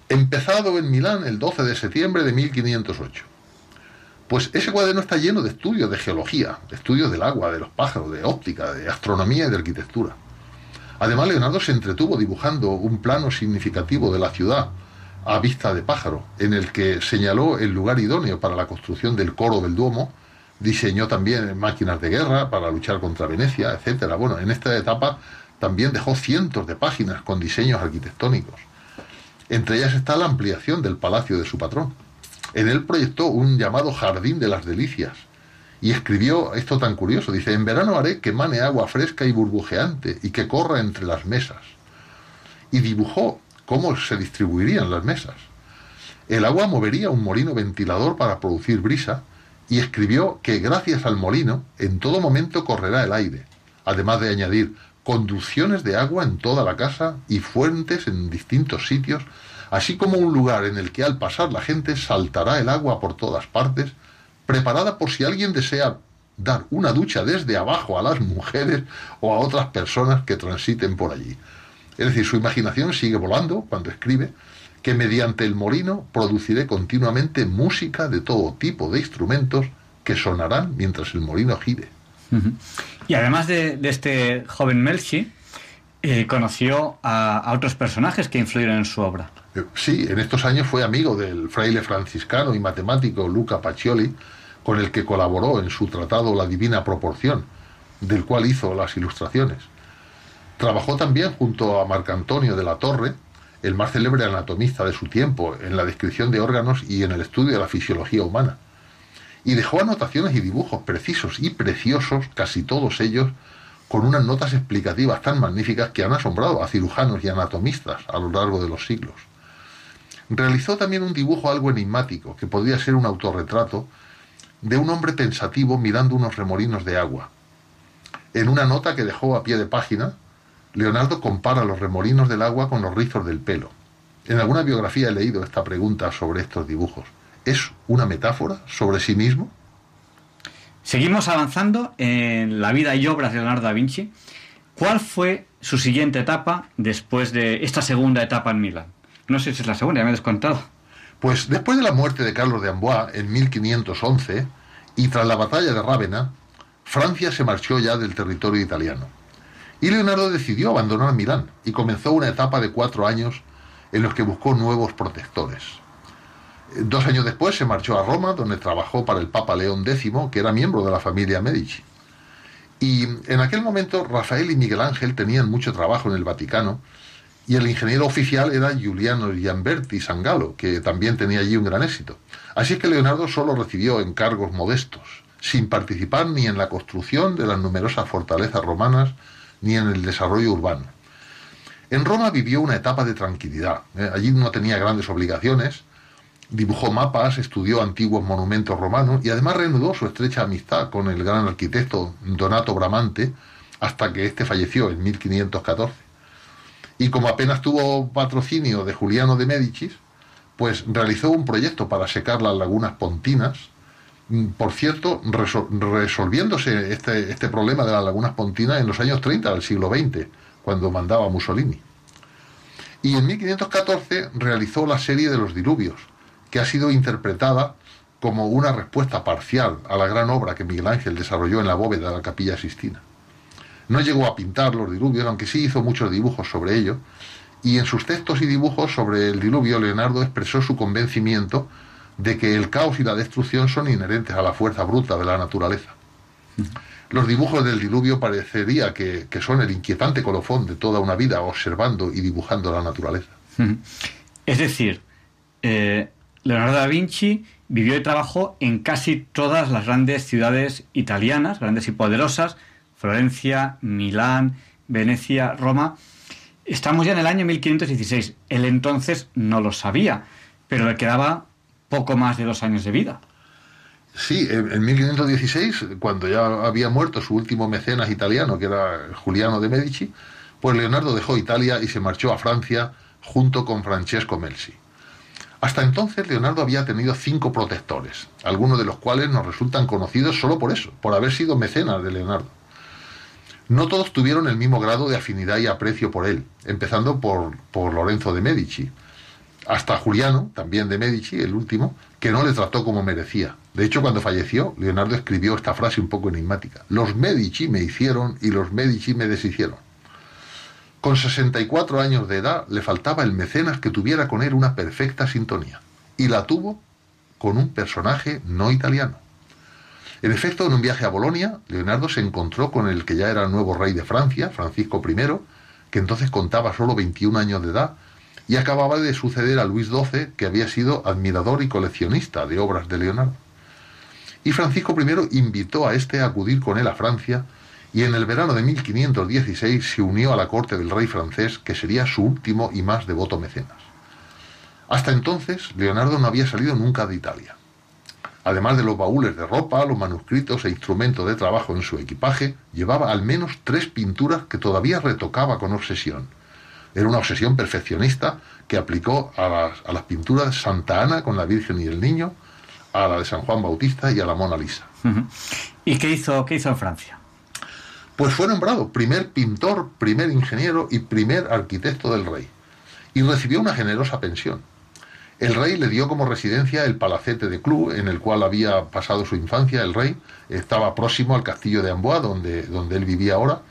empezado en Milán el 12 de septiembre de 1508. Pues ese cuaderno está lleno de estudios de geología, de estudios del agua, de los pájaros, de óptica, de astronomía y de arquitectura. Además, Leonardo se entretuvo dibujando un plano significativo de la ciudad a vista de pájaro, en el que señaló el lugar idóneo para la construcción del coro del Duomo, diseñó también máquinas de guerra para luchar contra Venecia, etcétera. Bueno, en esta etapa también dejó cientos de páginas con diseños arquitectónicos. Entre ellas está la ampliación del palacio de su patrón. En él proyectó un llamado Jardín de las Delicias y escribió esto tan curioso. Dice, en verano haré que mane agua fresca y burbujeante y que corra entre las mesas. Y dibujó cómo se distribuirían las mesas. El agua movería un molino ventilador para producir brisa y escribió que gracias al molino en todo momento correrá el aire, además de añadir conducciones de agua en toda la casa y fuentes en distintos sitios, así como un lugar en el que al pasar la gente saltará el agua por todas partes, preparada por si alguien desea dar una ducha desde abajo a las mujeres o a otras personas que transiten por allí. Es decir, su imaginación sigue volando cuando escribe que mediante el molino produciré continuamente música de todo tipo de instrumentos que sonarán mientras el molino gire. Y además de, de este joven Melchi, eh, conoció a, a otros personajes que influyeron en su obra. Eh, Sí, en estos años fue amigo del fraile franciscano y matemático Luca Pacioli, con el que colaboró en su tratado La Divina Proporción, del cual hizo las ilustraciones. Trabajó también junto a Marcantonio de la Torre, el más célebre anatomista de su tiempo, en la descripción de órganos y en el estudio de la fisiología humana. Y dejó anotaciones y dibujos precisos y preciosos, casi todos ellos, con unas notas explicativas tan magníficas que han asombrado a cirujanos y anatomistas a lo largo de los siglos. Realizó también un dibujo algo enigmático, que podría ser un autorretrato, de un hombre pensativo mirando unos remolinos de agua. En una nota que dejó a pie de página, Leonardo compara los remolinos del agua con los rizos del pelo. En alguna biografía he leído esta pregunta sobre estos dibujos. ¿Es una metáfora sobre sí mismo? Seguimos avanzando en la vida y obras de Leonardo da Vinci. ¿Cuál fue su siguiente etapa después de esta segunda etapa en Milán? No sé si es la segunda, ya me he descontado. Pues después de la muerte de Carlos de Amboise en 1511 y tras la batalla de Rávena, Francia se marchó ya del territorio italiano. Y Leonardo decidió abandonar Milán y comenzó una etapa de cuatro años en los que buscó nuevos protectores. Eh, Dos años después se marchó a Roma, donde trabajó para el Papa León X, que era miembro de la familia Medici. Y en aquel momento Rafael y Miguel Ángel tenían mucho trabajo en el Vaticano y el ingeniero oficial era Giuliano Giamberti Sangalo, que también tenía allí un gran éxito. Así es que Leonardo solo recibió encargos modestos, sin participar ni en la construcción de las numerosas fortalezas romanas ni en el desarrollo urbano. En Roma vivió una etapa de tranquilidad. ¿eh? Allí no tenía grandes obligaciones, dibujó mapas, estudió antiguos monumentos romanos y además reanudó su estrecha amistad con el gran arquitecto Donato Bramante hasta que éste falleció en 1514. Y como apenas tuvo patrocinio de Juliano de Médicis, pues realizó un proyecto para secar las lagunas pontinas. Mm, Por cierto, resol- resolviéndose este, este problema de las lagunas pontinas en los años 30 del siglo XX, cuando mandaba Mussolini. Y en 1514 realizó la serie de los diluvios, que ha sido interpretada como una respuesta parcial a la gran obra que Miguel Ángel desarrolló en la bóveda de la capilla Sistina. No llegó a pintar los diluvios, aunque sí hizo muchos dibujos sobre ello, y en sus textos y dibujos sobre el diluvio Leonardo expresó su convencimiento de que el caos y la destrucción son inherentes a la fuerza bruta de la naturaleza. Los dibujos del diluvio parecería que, que son el inquietante colofón de toda una vida observando y dibujando la naturaleza. Es decir, eh, Leonardo da Vinci vivió y trabajó en casi todas las grandes ciudades italianas, grandes y poderosas, Florencia, Milán, Venecia, Roma. Estamos ya en el año 1516. Él entonces no lo sabía, pero le quedaba poco más de dos años de vida. Sí, en, en 1516, cuando ya había muerto su último mecenas italiano, que era Juliano de Medici, pues Leonardo dejó Italia y se marchó a Francia junto con Francesco Melzi. Hasta entonces Leonardo había tenido cinco protectores, algunos de los cuales nos resultan conocidos solo por eso, por haber sido mecenas de Leonardo. No todos tuvieron el mismo grado de afinidad y aprecio por él, empezando por, por Lorenzo de Medici, hasta Juliano, también de Medici, el último, que no le trató como merecía. De hecho, cuando falleció, Leonardo escribió esta frase un poco enigmática. Los Medici me hicieron y los Medici me deshicieron. Con 64 años de edad le faltaba el mecenas que tuviera con él una perfecta sintonía. Y la tuvo con un personaje no italiano. En efecto, en un viaje a Bolonia, Leonardo se encontró con el que ya era el nuevo rey de Francia, Francisco I, que entonces contaba solo 21 años de edad y acababa de suceder a Luis XII, que había sido admirador y coleccionista de obras de Leonardo. Y Francisco I invitó a este a acudir con él a Francia y en el verano de 1516 se unió a la corte del rey francés, que sería su último y más devoto mecenas. Hasta entonces, Leonardo no había salido nunca de Italia. Además de los baúles de ropa, los manuscritos e instrumentos de trabajo en su equipaje, llevaba al menos tres pinturas que todavía retocaba con obsesión. Era una obsesión perfeccionista que aplicó a las, a las pinturas de Santa Ana con la Virgen y el Niño, a la de San Juan Bautista y a la Mona Lisa. ¿Y qué hizo, qué hizo en Francia? Pues fue nombrado primer pintor, primer ingeniero y primer arquitecto del rey. Y recibió una generosa pensión. El rey le dio como residencia el palacete de Clou, en el cual había pasado su infancia el rey. Estaba próximo al castillo de Amboise, donde, donde él vivía ahora.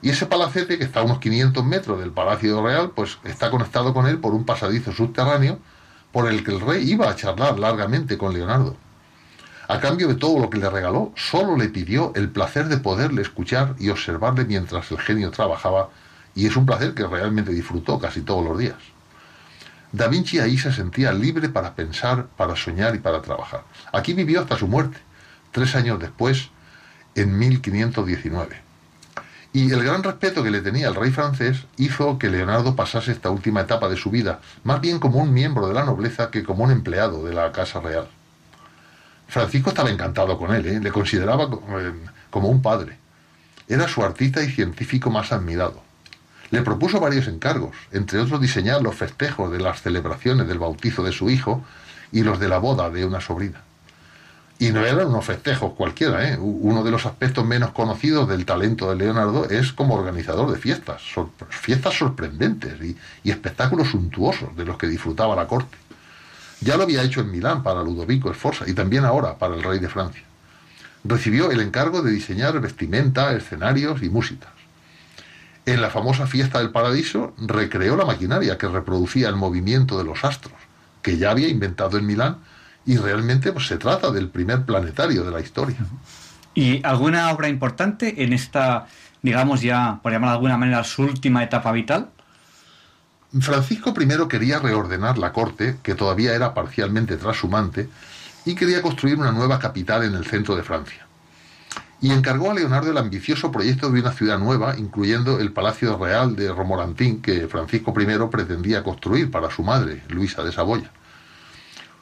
Y ese palacete, que está a unos 500 metros del Palacio Real, pues está conectado con él por un pasadizo subterráneo por el que el rey iba a charlar largamente con Leonardo. A cambio de todo lo que le regaló, solo le pidió el placer de poderle escuchar y observarle mientras el genio trabajaba, y es un placer que realmente disfrutó casi todos los días. Da Vinci ahí se sentía libre para pensar, para soñar y para trabajar. Aquí vivió hasta su muerte, tres años después, en 1519. Y el gran respeto que le tenía el rey francés hizo que Leonardo pasase esta última etapa de su vida, más bien como un miembro de la nobleza que como un empleado de la Casa Real. Francisco estaba encantado con él, ¿eh? le consideraba eh, como un padre. Era su artista y científico más admirado. Le propuso varios encargos, entre otros diseñar los festejos de las celebraciones del bautizo de su hijo y los de la boda de una sobrina. Y no eran unos festejos cualquiera, ¿eh? Uno de los aspectos menos conocidos del talento de Leonardo es como organizador de fiestas, fiestas sorprendentes y, espectáculos suntuosos de los que disfrutaba la corte. Ya lo había hecho en Milán para Ludovico Sforza y también ahora para el rey de Francia. Recibió el encargo de diseñar vestimenta, escenarios y músicas. En la famosa fiesta del paraíso recreó la maquinaria que reproducía el movimiento de los astros, que ya había inventado en Milán y realmente pues, se trata del primer planetario de la historia. ¿Y alguna obra importante en esta, digamos ya, por llamar de alguna manera, su última etapa vital? Francisco I quería reordenar la corte, que todavía era parcialmente trashumante, y quería construir una nueva capital en el centro de Francia. Y encargó a Leonardo el ambicioso proyecto de una ciudad nueva, incluyendo el Palacio Real de Romorantin, que Francisco I pretendía construir para su madre, Luisa de Saboya.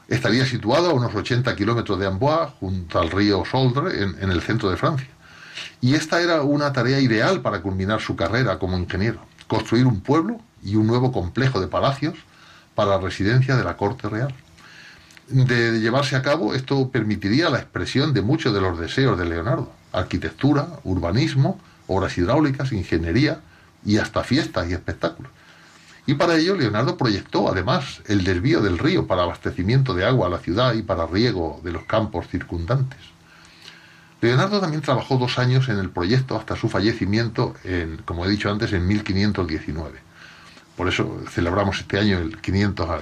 Estaría situado a unos 80 kilómetros de Amboise, junto al río Soldre, en, en el centro de Francia. Y esta era una tarea ideal para culminar su carrera como ingeniero, construir un pueblo y un nuevo complejo de palacios para la residencia de la corte real. De llevarse a cabo, esto permitiría la expresión de muchos de los deseos de Leonardo, arquitectura, urbanismo, obras hidráulicas, ingeniería y hasta fiestas y espectáculos. Y para ello Leonardo proyectó además el desvío del río para abastecimiento de agua a la ciudad y para riego de los campos circundantes. Leonardo también trabajó dos años en el proyecto hasta su fallecimiento, en, como he dicho antes, en 1519. Por eso celebramos este año el 500,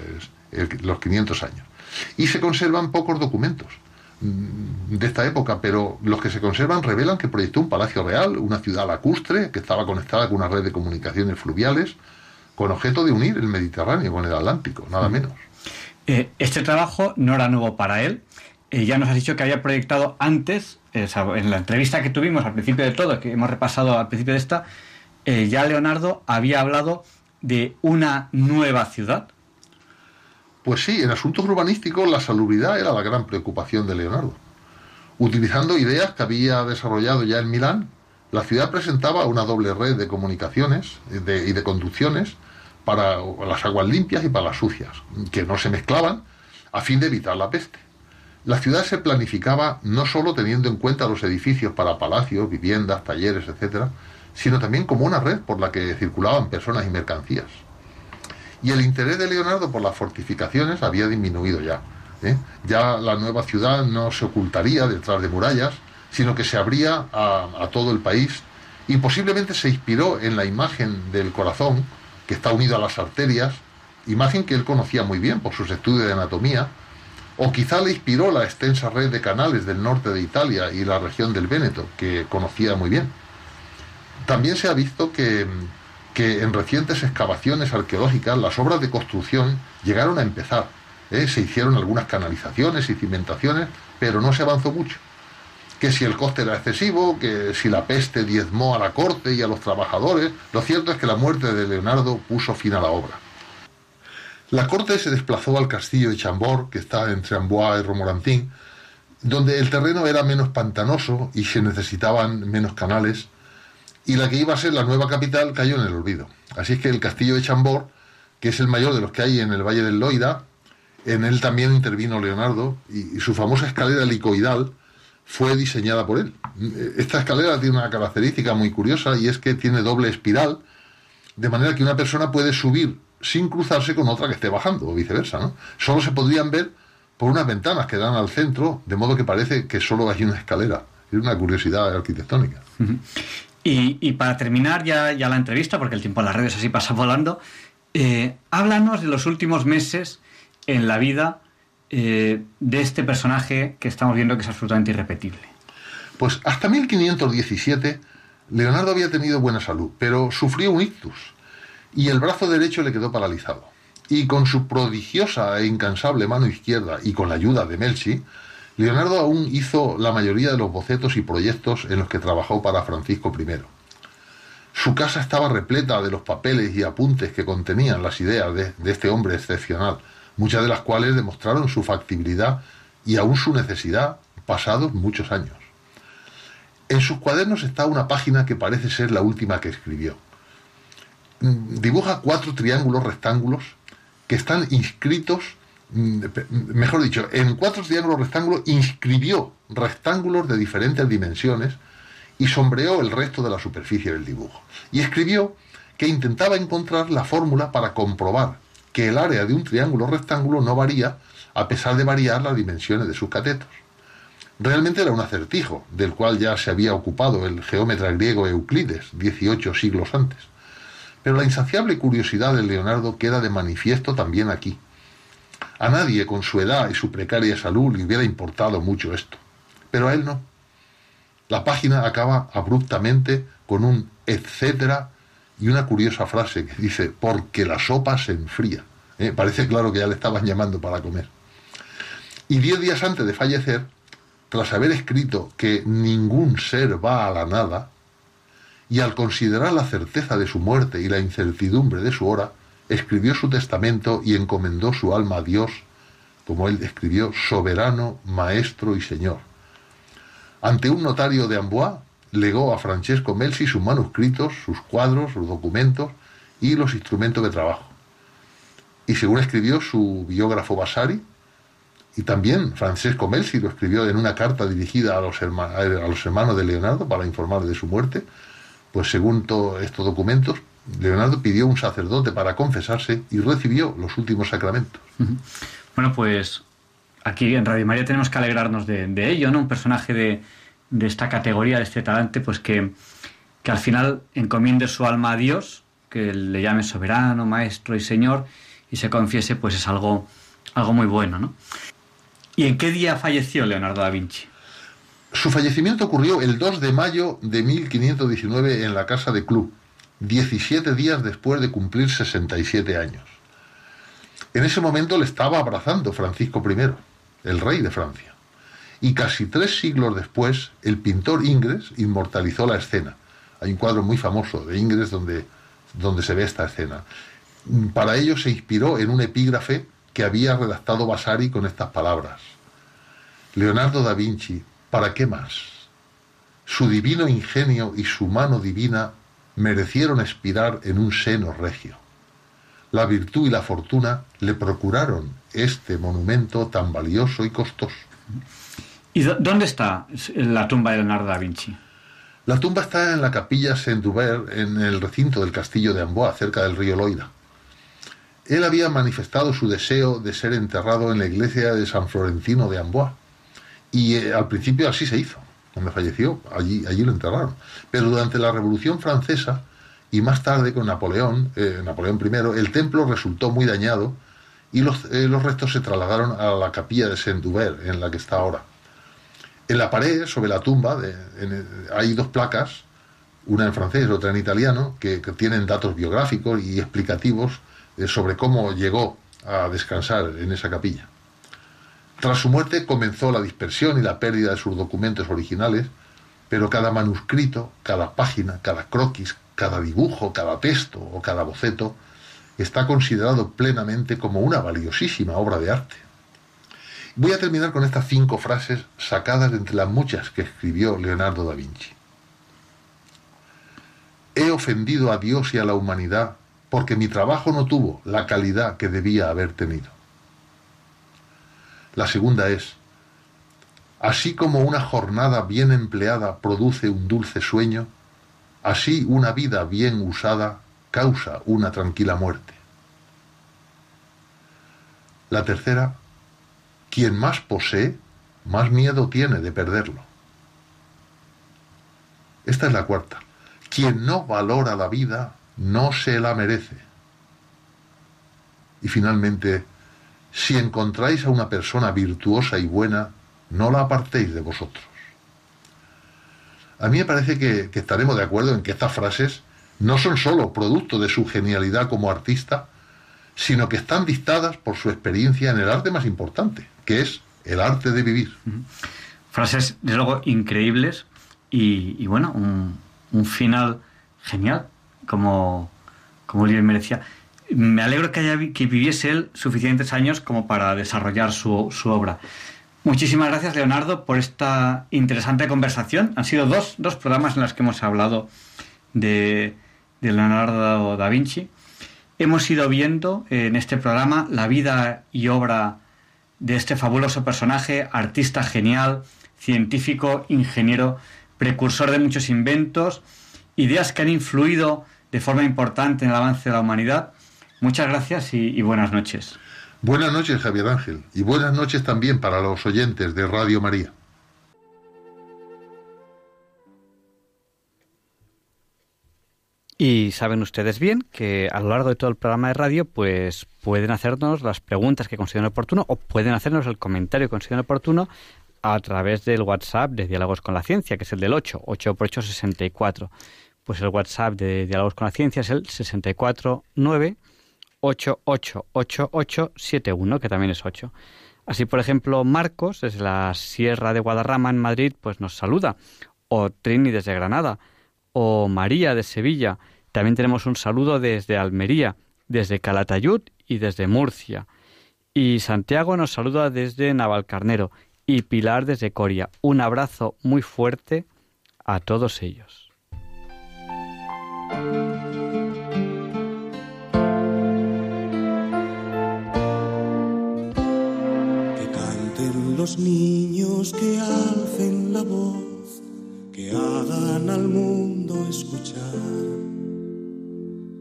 el, los 500 años. Y se conservan pocos documentos de esta época, pero los que se conservan revelan que proyectó un palacio real, una ciudad lacustre que estaba conectada con una red de comunicaciones fluviales, con objeto de unir el Mediterráneo con el Atlántico, nada menos. Eh, este trabajo no era nuevo para él. Eh, ya nos has dicho que había proyectado antes, eh, en la entrevista que tuvimos al principio de todo, que hemos repasado al principio de esta, ya Leonardo había hablado de una nueva ciudad. Pues sí, en asuntos urbanísticos la salubridad era la gran preocupación de Leonardo. Utilizando ideas que había desarrollado ya en Milán, la ciudad presentaba una doble red de comunicaciones y de conducciones para las aguas limpias y para las sucias, que no se mezclaban a fin de evitar la peste. La ciudad se planificaba no solo teniendo en cuenta los edificios para palacios, viviendas, talleres, etcétera, sino también como una red por la que circulaban personas y mercancías. Y el interés de Leonardo por las fortificaciones había disminuido ya. ¿eh? Ya la nueva ciudad no se ocultaría detrás de murallas, sino que se abría a, a todo el país y posiblemente se inspiró en la imagen del corazón, que está unido a las arterias, imagen que él conocía muy bien por sus estudios de anatomía, o quizá le inspiró la extensa red de canales del norte de Italia y la región del Véneto, que conocía muy bien. También se ha visto que, que en recientes excavaciones arqueológicas las obras de construcción llegaron a empezar. ¿eh? Se hicieron algunas canalizaciones y cimentaciones, pero no se avanzó mucho. Que si el coste era excesivo, que si la peste diezmó a la corte y a los trabajadores, lo cierto es que la muerte de Leonardo puso fin a la obra. La corte se desplazó al castillo de Chambord, que está entre Amboise y Romorantin, donde el terreno era menos pantanoso y se necesitaban menos canales, y la que iba a ser la nueva capital cayó en el olvido. Así es que el castillo de Chambord, que es el mayor de los que hay en el Valle del Loira, en él también intervino Leonardo, y, su famosa escalera helicoidal fue diseñada por él. Esta escalera tiene una característica muy curiosa y es que tiene doble espiral, de manera que una persona puede subir sin cruzarse con otra que esté bajando, o viceversa. ¿no? Solo se podrían ver por unas ventanas que dan al centro, de modo que parece que solo hay una escalera. Es una curiosidad arquitectónica. Y, para terminar ya, ya la entrevista, porque el tiempo en las redes así pasa volando, eh, háblanos de los últimos meses en la vida eh, de este personaje que estamos viendo que es absolutamente irrepetible. Pues hasta 1517 Leonardo había tenido buena salud, pero sufrió un ictus y el brazo derecho le quedó paralizado. Y con su prodigiosa e incansable mano izquierda y con la ayuda de Melchi, Leonardo aún hizo la mayoría de los bocetos y proyectos en los que trabajó para Francisco I. Su casa estaba repleta de los papeles y apuntes que contenían las ideas de, este hombre excepcional, muchas de las cuales demostraron su factibilidad y aún su necesidad pasados muchos años. En sus cuadernos está una página que parece ser la última que escribió. Mm, Dibuja cuatro triángulos rectángulos que están inscritos, mejor dicho, en cuatro triángulos rectángulos inscribió rectángulos de diferentes dimensiones y sombreó el resto de la superficie del dibujo. Y escribió que intentaba encontrar la fórmula para comprobar que el área de un triángulo rectángulo no varía a pesar de variar las dimensiones de sus catetos. Realmente era un acertijo, del cual ya se había ocupado el geómetra griego Euclides 18 siglos antes. Pero la insaciable curiosidad de Leonardo queda de manifiesto también aquí. A nadie con su edad y su precaria salud le hubiera importado mucho esto, pero a él no. La página acaba abruptamente con un etcétera y una curiosa frase que dice, porque la sopa se enfría. ¿Eh? Parece claro que ya le estaban llamando para comer. Y diez días antes de fallecer, tras haber escrito que ningún ser va a la nada, y al considerar la certeza de su muerte y la incertidumbre de su hora, escribió su testamento y encomendó su alma a Dios, como él escribió, soberano, maestro y señor. Ante un notario de Amboise, legó a Francesco Melzi sus manuscritos, sus cuadros, sus documentos y los instrumentos de trabajo. Y según escribió su biógrafo Vasari, y también Francesco Melzi lo escribió en una carta dirigida a los, herma- a los hermanos de Leonardo para informar de su muerte, pues según todos estos documentos, Leonardo pidió un sacerdote para confesarse y recibió los últimos sacramentos. Bueno, pues aquí en Radio María tenemos que alegrarnos de, de ello, ¿no? Un personaje de, de esta categoría, de este talante, pues que, que al final encomiende su alma a Dios, que le llame soberano, maestro y señor, y se confiese, pues es algo, algo muy bueno, ¿no? ¿Y en qué día falleció Leonardo da Vinci? Su fallecimiento ocurrió el 2 de mayo de 1519 en la casa de Clou, 17 días después de cumplir 67 años. En ese momento le estaba abrazando Francisco I, el rey de Francia. Y casi tres siglos después, el pintor Ingres inmortalizó la escena. Hay un cuadro muy famoso de Ingres donde, donde se ve esta escena. Para ello se inspiró en un epígrafe que había redactado Vasari con estas palabras. Leonardo da Vinci, ¿para qué más? Su divino ingenio y su mano divina merecieron expirar en un seno regio. la virtud y la fortuna le procuraron este monumento tan valioso y costoso. ¿Y dó- dónde está la tumba de Leonardo da Vinci? La tumba está en la capilla Saint-Hubert, en el recinto del castillo de Amboise, cerca del río Loira. Él había manifestado su deseo de ser enterrado en la iglesia de San Florentino de Amboise. Y eh, al principio así se hizo. Cuando falleció, allí, allí lo enterraron. Pero durante la Revolución Francesa y más tarde con Napoleón, eh, Napoleón I, el templo resultó muy dañado y los, eh, los restos se trasladaron a la capilla de Saint-Hubert, en la que está ahora. En la pared, sobre la tumba, hay dos placas, una en francés, otra en italiano, que, que tienen datos biográficos y explicativos eh, sobre cómo llegó a descansar en esa capilla. Tras su muerte comenzó la dispersión y la pérdida de sus documentos originales, pero cada manuscrito, cada página, cada croquis, cada dibujo, cada texto o cada boceto está considerado plenamente como una valiosísima obra de arte. Voy a terminar con estas cinco frases sacadas de entre las muchas que escribió Leonardo da Vinci. He ofendido a Dios y a la humanidad porque mi trabajo no tuvo la calidad que debía haber tenido. La segunda es, así como una jornada bien empleada produce un dulce sueño, así una vida bien usada causa una tranquila muerte. La tercera, quien más posee, más miedo tiene de perderlo. Esta es la cuarta. Quien no valora la vida, no se la merece. Y finalmente, si encontráis a una persona virtuosa y buena, no la apartéis de vosotros. A mí me parece que, estaremos de acuerdo en que estas frases no son sólo producto de su genialidad como artista, sino que están dictadas por su experiencia en el arte más importante, que es el arte de vivir. Frases, desde luego, increíbles y, bueno, un, final genial, como, como merecía. Me alegro que, haya, que viviese él suficientes años como para desarrollar su, su obra. Muchísimas gracias, Leonardo, por esta interesante conversación. Han sido dos, dos programas en los que hemos hablado de, de Leonardo da Vinci. Hemos ido viendo en este programa la vida y obra de este fabuloso personaje, artista genial, científico, ingeniero, precursor de muchos inventos, ideas que han influido de forma importante en el avance de la humanidad. Muchas gracias y, y buenas noches. Buenas noches, Javier Ángel, y buenas noches también para los oyentes de Radio María. Y saben ustedes bien que a lo largo de todo el programa de radio, pues pueden hacernos las preguntas que consideren oportuno o pueden hacernos el comentario que consideren oportuno a través del WhatsApp de Diálogos con la Ciencia, que es el del 8, 8 por 8, 64. Pues el WhatsApp de Diálogos con la Ciencia es el 649 888871, que también es 8. Así, por ejemplo, Marcos, desde la Sierra de Guadarrama, en Madrid, pues nos saluda. O Trini, desde Granada. O María, de Sevilla. También tenemos un saludo desde Almería, desde Calatayud y desde Murcia. Y Santiago nos saluda desde Navalcarnero. Y Pilar desde Coria. Un abrazo muy fuerte a todos ellos. Los niños que alcen la voz, que hagan al mundo escuchar,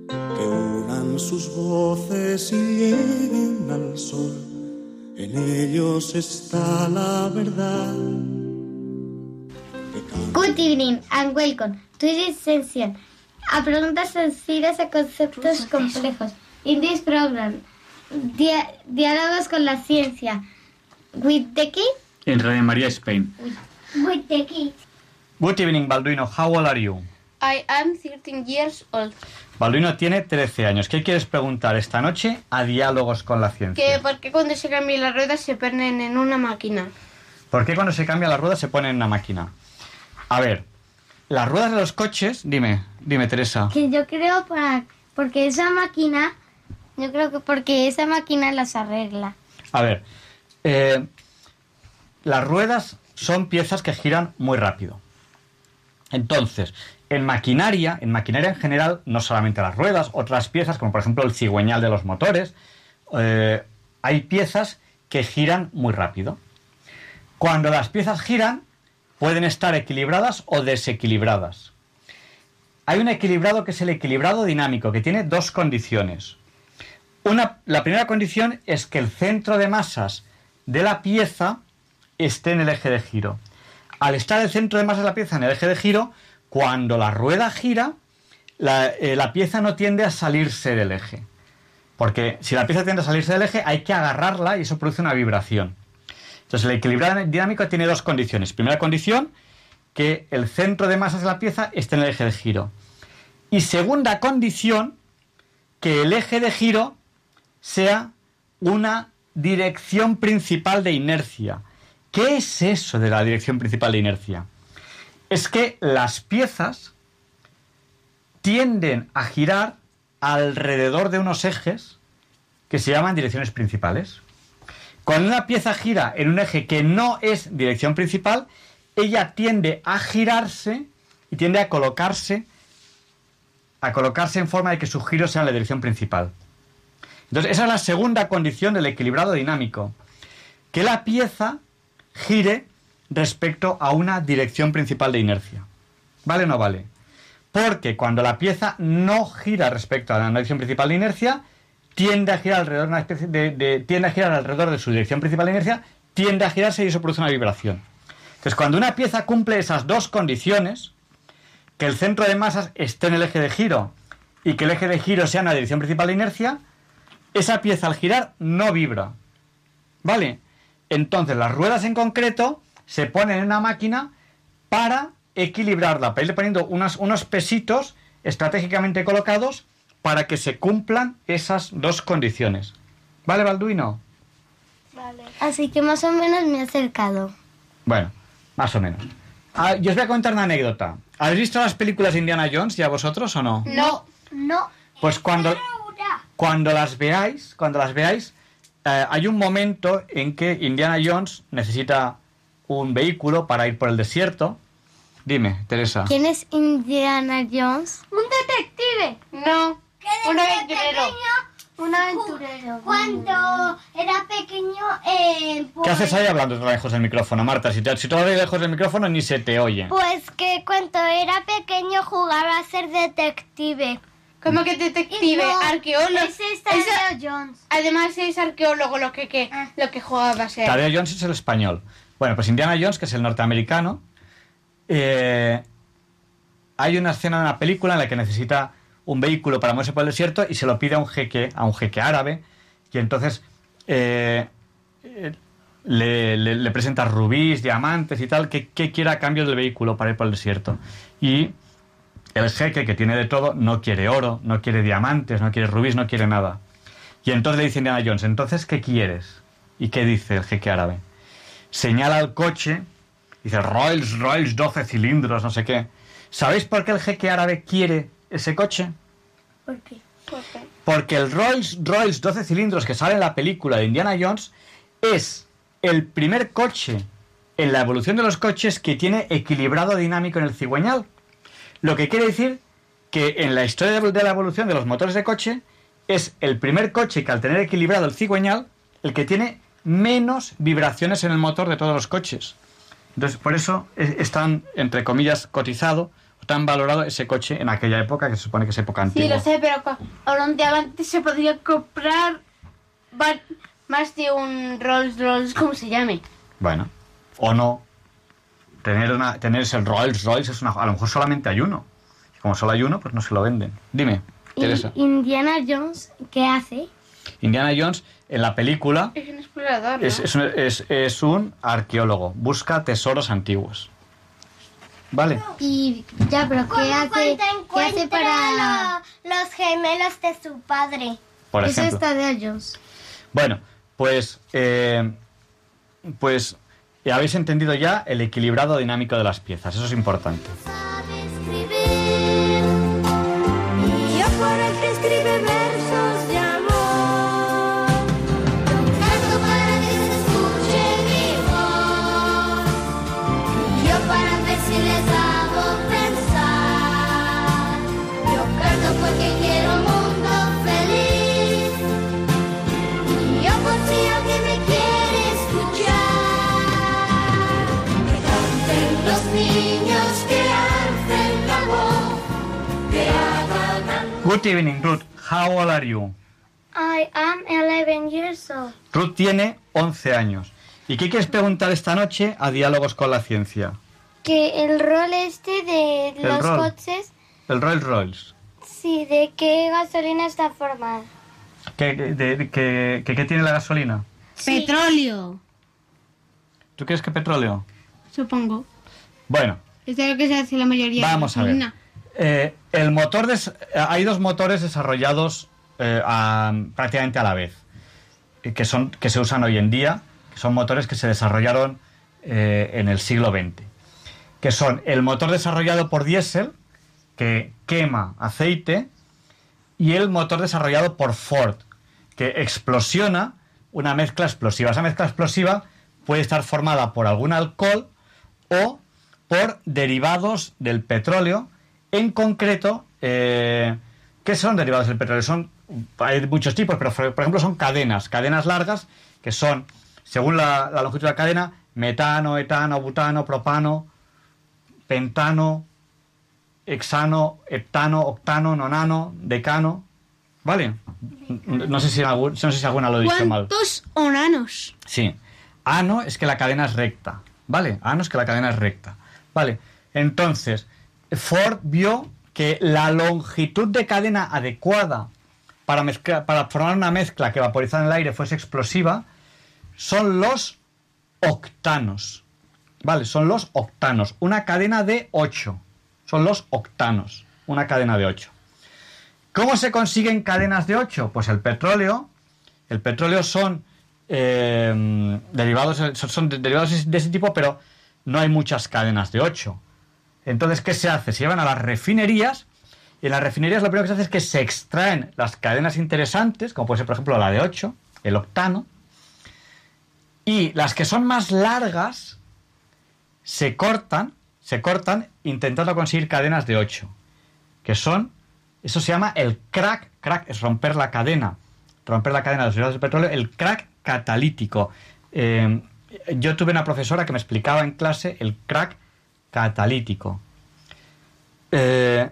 que unan sus voces y lleguen al sol. En ellos está la verdad. Good evening and welcome to this session. A preguntas sencillas a conceptos complejos. In this program, dia- diálogos con la ciencia. With the key? En Radio María Spain. With the key. Good evening, Balduino. How old are you? I am 13 years old. Balduino tiene 13 años. ¿Qué quieres preguntar esta noche a Diálogos con la Ciencia? Que por qué cuando se cambian las ruedas se ponen en una máquina. ¿Por qué cuando se cambia la rueda se pone en una máquina? A ver, las ruedas de los coches, dime, dime Teresa. Que yo creo para, porque esa máquina, yo creo que porque esa máquina las arregla. A ver, eh, las ruedas son piezas que giran muy rápido. Entonces, En maquinaria, en maquinaria en general, no solamente las ruedas, otras piezas, como por ejemplo el cigüeñal de los motores, eh, hay piezas que giran muy rápido. Cuando las piezas giran, pueden estar equilibradas o desequilibradas. Hay un equilibrado que es el equilibrado dinámico, que tiene dos condiciones. Una, la primera condición es que el centro de masas de la pieza esté en el eje de giro. Al estar el centro de masas de la pieza en el eje de giro, cuando la rueda gira, la, eh, la pieza no tiende a salirse del eje. Porque si la pieza tiende a salirse del eje, hay que agarrarla y eso produce una vibración. Entonces, el equilibrado dinámico tiene dos condiciones. Primera condición, que el centro de masas de la pieza esté en el eje de giro. Y segunda condición, que el eje de giro sea una dirección principal de inercia. ¿Qué es eso de la dirección principal de inercia? Es que las piezas tienden a girar alrededor de unos ejes que se llaman direcciones principales. Cuando una pieza gira en un eje que no es dirección principal, ella tiende a girarse y tiende a colocarse a colocarse en forma de que su giro sea en la dirección principal. Entonces, esa es la segunda condición del equilibrado dinámico, que la pieza gire respecto a una dirección principal de inercia. ¿Vale o no vale? Porque cuando la pieza no gira respecto a la dirección principal de inercia, tiende a girar alrededor de, una especie de, de- tiende a girar alrededor de su dirección principal de inercia, tiende a girarse y eso produce una vibración. Entonces, cuando una pieza cumple esas dos condiciones, que el centro de masas esté en el eje de giro y que el eje de giro sea en la dirección principal de inercia, esa pieza al girar no vibra. ¿Vale? Entonces las ruedas en concreto se ponen en una máquina para equilibrarla, para irle poniendo unas- unos pesitos estratégicamente colocados para que se cumplan esas dos condiciones. ¿Vale, Balduino? Así que más o menos me he acercado. Bueno, más o menos. Ah, yo os voy a contar una anécdota. ¿Habéis visto las películas de Indiana Jones ya vosotros o no? No, no. Pues cuando, cuando las veáis, cuando las veáis, eh, hay un momento en que Indiana Jones necesita un vehículo para ir por el desierto. Dime, Teresa. ¿Quién es Indiana Jones? Un detective. No. Un aventurero. Un aventurero. Cuando era pequeño, eh, ¿Qué haces ahí hablando tan lejos del micrófono, Marta? Si te, si te hablas lejos del micrófono ni se te oye. Pues que cuando era pequeño jugaba a ser detective. ¿Cómo que detective? No, arqueólogo. ese es Tadeo Jones. Además es arqueólogo lo que, que lo que jugaba a ser. Tadeo Jones es el español. Bueno, pues Indiana Jones, que es el norteamericano, eh, hay una escena en la película en la que necesita un vehículo para moverse por el desierto y se lo pide a un jeque, a un jeque árabe, y entonces eh, eh, le, le- le presenta rubíes, diamantes y tal, que, que quiera a cambio del vehículo para ir por el desierto. Y el jeque, que tiene de todo, no quiere oro, no quiere diamantes, no quiere rubíes, no quiere nada. Y entonces le dice Indiana Jones, entonces, ¿qué quieres? ¿Y qué dice el jeque árabe? Señala el coche, dice Rolls Royce 12 cilindros, no sé qué. ¿Sabéis por qué el jeque árabe quiere ese coche? ¿Por qué? Porque el Rolls Royce 12 cilindros que sale en la película de Indiana Jones es el primer coche en la evolución de los coches que tiene equilibrado dinámico en el cigüeñal. Lo que quiere decir que en la historia de de la evolución de los motores de coche es el primer coche que al tener equilibrado el cigüeñal, el que tiene menos vibraciones en el motor de todos los coches. Entonces, por eso es, es tan, entre comillas, cotizado, o tan valorado ese coche en aquella época, que se supone que es época Sí, antigua. lo sé, pero con un diamante se podría comprar más de un Rolls Royce, como se llame. Bueno, o no. Tener, una, tener ese Rolls Royce es una... A lo mejor solamente hay uno. Y como solo hay uno, pues no se lo venden. Dime, Teresa. ¿Y Indiana Jones qué hace? Indiana Jones, en la película, Es un explorador, ¿no? es, es un- es- es un arqueólogo. Busca tesoros antiguos. ¿Vale? Y ya, pero ¿qué hace, ¿qué hace para los gemelos de su padre? Por Eso ejemplo. es Tadeo Jones. Bueno, pues... eh, pues eh, habéis entendido ya el equilibrado dinámico de las piezas. Eso es importante. Y Good evening, Ruth. How old are you? I am 11 years old. Ruth tiene 11 años. ¿Y qué quieres preguntar esta noche a Diálogos con la Ciencia? Que el rol este de El los rol. coches, El Rolls Royce. sí, de qué gasolina está formada. ¿Qué, qué- de- qué- qué- qué tiene la gasolina? Petróleo, ¿Tú crees que petróleo? supongo. Bueno, es lo que se hace la mayoría de Vamos a ver. eh, el motor hay dos motores desarrollados eh, prácticamente a la vez, eh, que, son, que se usan hoy en día, que son motores que se desarrollaron eh, en el siglo XX, que son el motor desarrollado por diésel, que quema aceite, y el motor desarrollado por Ford, que explosiona una mezcla explosiva. Esa mezcla explosiva puede estar formada por algún alcohol o por derivados del petróleo, en concreto, eh, ¿qué son derivados del petróleo? Son, hay muchos tipos, pero por ejemplo son cadenas, cadenas largas, que son, según la, la longitud de la cadena, metano, etano, butano, propano, pentano, hexano, heptano, octano, nonano, decano, ¿vale? No sé si, algún- no sé si alguna lo he dicho mal. ¿Cuántos onanos? Sí. Ano es que la cadena es recta. ¿Vale? Ano es que la cadena es recta. Vale. Entonces, Ford vio que la longitud de cadena adecuada para, para formar una mezcla que vaporizada en el aire fuese explosiva son los octanos. Vale, son los octanos. Una cadena de 8. Son los octanos. Una cadena de 8. ¿Cómo se consiguen cadenas de 8? Pues el petróleo. El petróleo son eh, derivados, son derivados de ese tipo, pero no hay muchas cadenas de 8. Entonces, ¿qué se hace? Se llevan a las refinerías y en las refinerías lo primero que se hace es que se extraen las cadenas interesantes, como puede ser, por ejemplo, la de 8, el octano, y las que son más largas se cortan, se cortan intentando conseguir cadenas de 8, que son, eso se llama el crack, crack es romper la cadena, romper la cadena de los derivados del petróleo, el crack catalítico. Eh, yo tuve una profesora que me explicaba en clase el crack catalítico. Eh,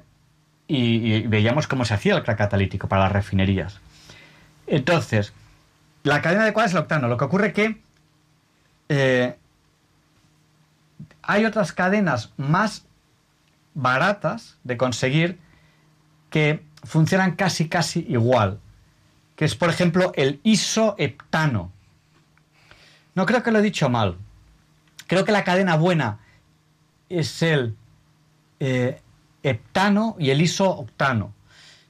y, veíamos cómo se hacía el crack catalítico para las refinerías. Entonces, la cadena adecuada es el octano. Lo que ocurre que eh, hay otras cadenas más baratas de conseguir que funcionan casi casi igual. Que es, por ejemplo, el isoheptano. No creo que lo he dicho mal. Creo que la cadena buena es el eh, heptano y el isooctano.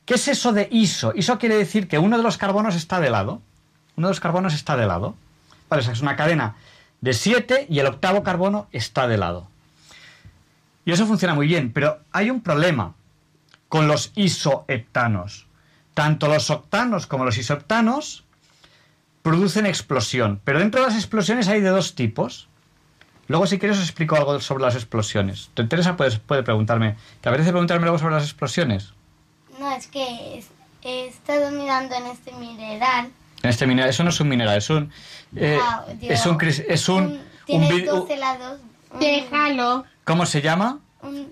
¿Qué es eso de iso? Iso quiere decir que uno de los carbonos está de lado. Uno de los carbonos está de lado. Vale, es una cadena de 7 y el octavo carbono está de lado. Y eso funciona muy bien, pero hay un problema con los isoheptanos. Tanto los octanos como los isoheptanos producen explosión, pero dentro de las explosiones hay de dos tipos. Luego, si quieres, os explico algo sobre las explosiones. ¿Te interesa? Puedes, puede preguntarme. ¿Te apetece preguntarme algo sobre las explosiones? No, es que es- he estado mirando en este mineral. En este mineral, eso no es un mineral, es un. eh, Ah, digo, es un. Es un, un Tiene vid- 12 lados. Déjalo. ¿Cómo se llama? Un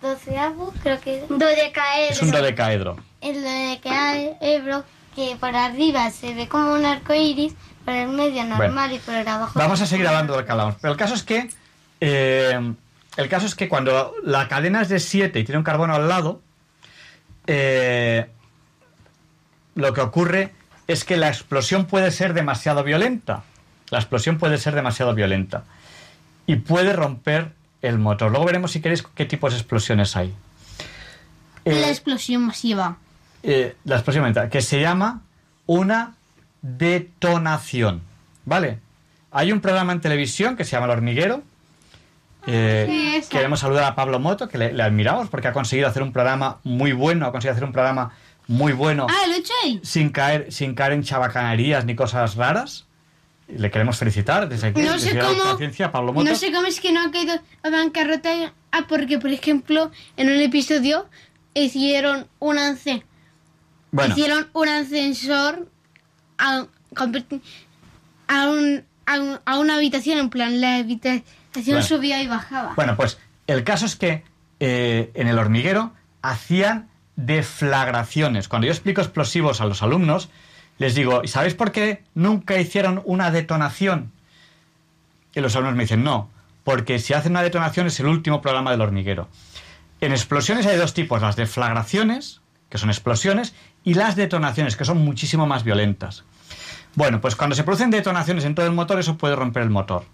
doceavo, creo que. Dodecaedro. Es un dodecaedro. El dodecaedro que por arriba se ve como un arco iris, por el medio normal Bueno. y por el abajo. Vamos a seguir hablando de lo que hablamos. Pero el caso es que. eh, el caso es que cuando la cadena es de 7 y tiene un carbono al lado, eh, lo que ocurre es que la explosión puede ser demasiado violenta. La explosión puede ser demasiado violenta. Y puede romper el motor. Luego veremos si queréis qué tipos de explosiones hay. Eh, La explosión masiva. eh, la explosión mental, que se llama una detonación. ¿Vale? Hay un programa en televisión que se llama El Hormiguero. Eh, Sí, esa. queremos saludar a Pablo Moto, que le, le admiramos porque ha conseguido hacer un programa muy bueno, ha conseguido hacer un programa muy bueno Ah, lo sin caer, sin caer en chabacanerías ni cosas raras. Le queremos felicitar desde aquí. No sé cómo- Ciencia, Pablo Moto. No sé cómo es que no ha caído a bancarrota. Ah, porque, por ejemplo, en un episodio hicieron un Bueno. hicieron un ascensor a, a un a, un- a una habitación, en plan, la habitación Bueno. subía y bajaba. Bueno, pues el caso es que eh, en el hormiguero hacían deflagraciones. Cuando yo explico explosivos a los alumnos, les digo, ¿y sabéis por qué nunca hicieron una detonación? Y los alumnos me dicen, no, porque si hacen una detonación es el último programa del hormiguero. En explosiones hay dos tipos, las deflagraciones, que son explosiones, y las detonaciones, que son muchísimo más violentas. Bueno, pues cuando se producen detonaciones en todo el motor, eso puede romper el motor.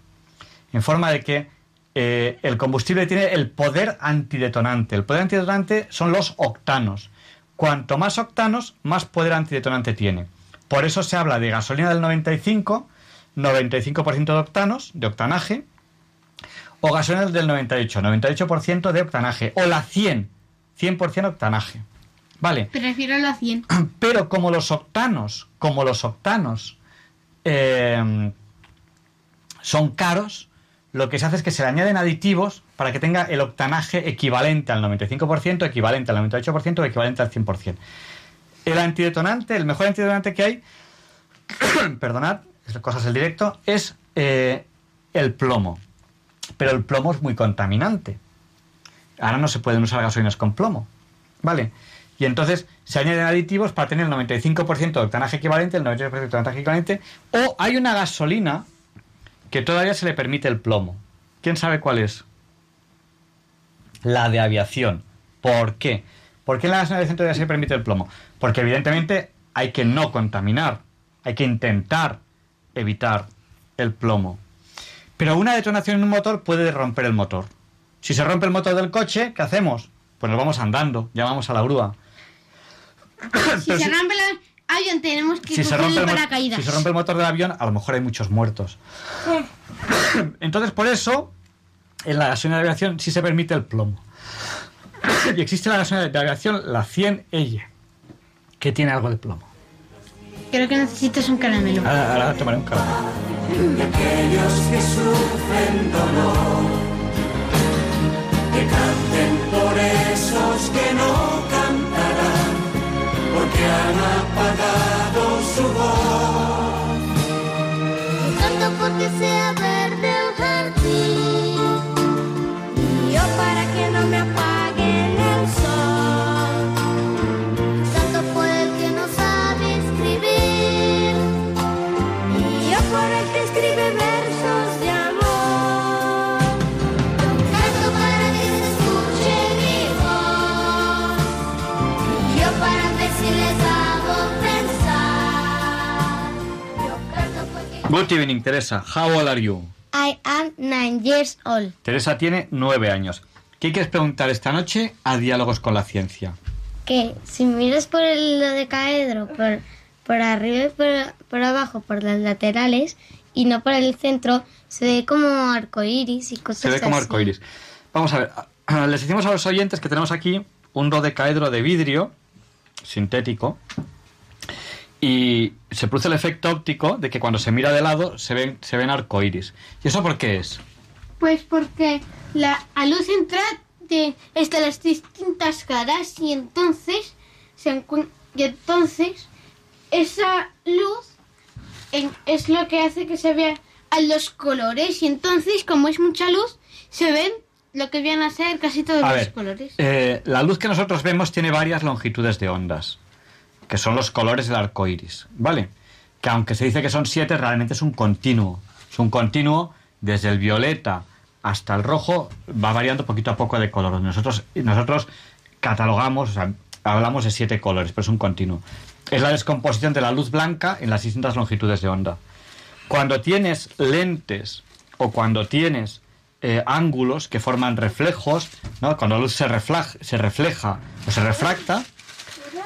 En forma de que eh, el combustible tiene el poder antidetonante. El poder antidetonante son los octanos. Cuanto más octanos, más poder antidetonante tiene. Por eso se habla de gasolina del 95, 95% de octanos, de octanaje, o gasolina del 98, 98% de octanaje, o la 100, 100% octanaje. ¿Vale? Prefiero la 100. Pero como los octanos, como los octanos eh, son caros, lo que se hace es que se le añaden aditivos para que tenga el octanaje equivalente al 95%, equivalente al 98% o equivalente al 100%. El antidetonante, el mejor antidetonante que hay, perdonad, cosas del directo, es eh, el plomo. Pero el plomo es muy contaminante. Ahora no se pueden usar gasolinas con plomo. ¿Vale? Y entonces se añaden aditivos para tener el 95% de octanaje equivalente, el 98% de octanaje equivalente. O hay una gasolina que todavía se le permite el plomo. ¿Quién sabe cuál es? La de aviación. ¿Por qué? ¿Por qué en la gasolina de aviación todavía se le permite el plomo? Porque evidentemente hay que no contaminar. Hay que intentar evitar el plomo. Pero una detonación en un motor puede romper el motor. Si se rompe el motor del coche, ¿qué hacemos? Pues nos vamos andando, llamamos a la grúa. Si se rompe el avión, tenemos que Si se, coger rompe el paracaídas. si se rompe el motor del avión, a lo mejor hay muchos muertos. Entonces, por eso, en la gasolina de aviación sí se permite el plomo. Y existe la gasolina de aviación, la 100L, que tiene algo de plomo. Creo que necesitas un caramelo. Ahora, ahora tomaré un caramelo. de aquellos que sufren dolor, que canten por esos que no cantarán, porque han apagado su voz. Canto porque sea verde el jardín y yo para que no me apaguen Good evening, Teresa. How old are you? I am nine years old. Teresa tiene nueve años. ¿Qué quieres preguntar esta noche a Diálogos con la Ciencia? Que si miras por el dodecaedro, por, por arriba y por, por abajo, por las laterales y no por el centro, se ve como arcoíris y cosas Se ve como así. arcoíris. Vamos a ver. Les decimos a los oyentes que tenemos aquí un dodecaedro de vidrio sintético y se produce el efecto óptico de que cuando se mira de lado se ven, se ven arcoíris. ¿Y eso por qué es? Pues porque la a luz entra de estas las distintas caras y entonces se y entonces esa luz en- es lo que hace que se vean a los colores y entonces como es mucha luz se ven lo que vienen a ser casi todos A los ver, colores. eh, la luz que nosotros vemos tiene varias longitudes de ondas, que son los colores del arco iris, ¿vale? Que aunque se dice que son siete, realmente es un continuo. Es un continuo desde el violeta hasta el rojo, va variando poquito a poco de color. Nosotros, nosotros catalogamos, o sea, hablamos de siete colores, pero es un continuo. Es la descomposición de la luz blanca en las distintas longitudes de onda. Cuando tienes lentes o cuando tienes eh, ángulos que forman reflejos, ¿no? cuando la luz se, reflaj- se refleja o se refracta,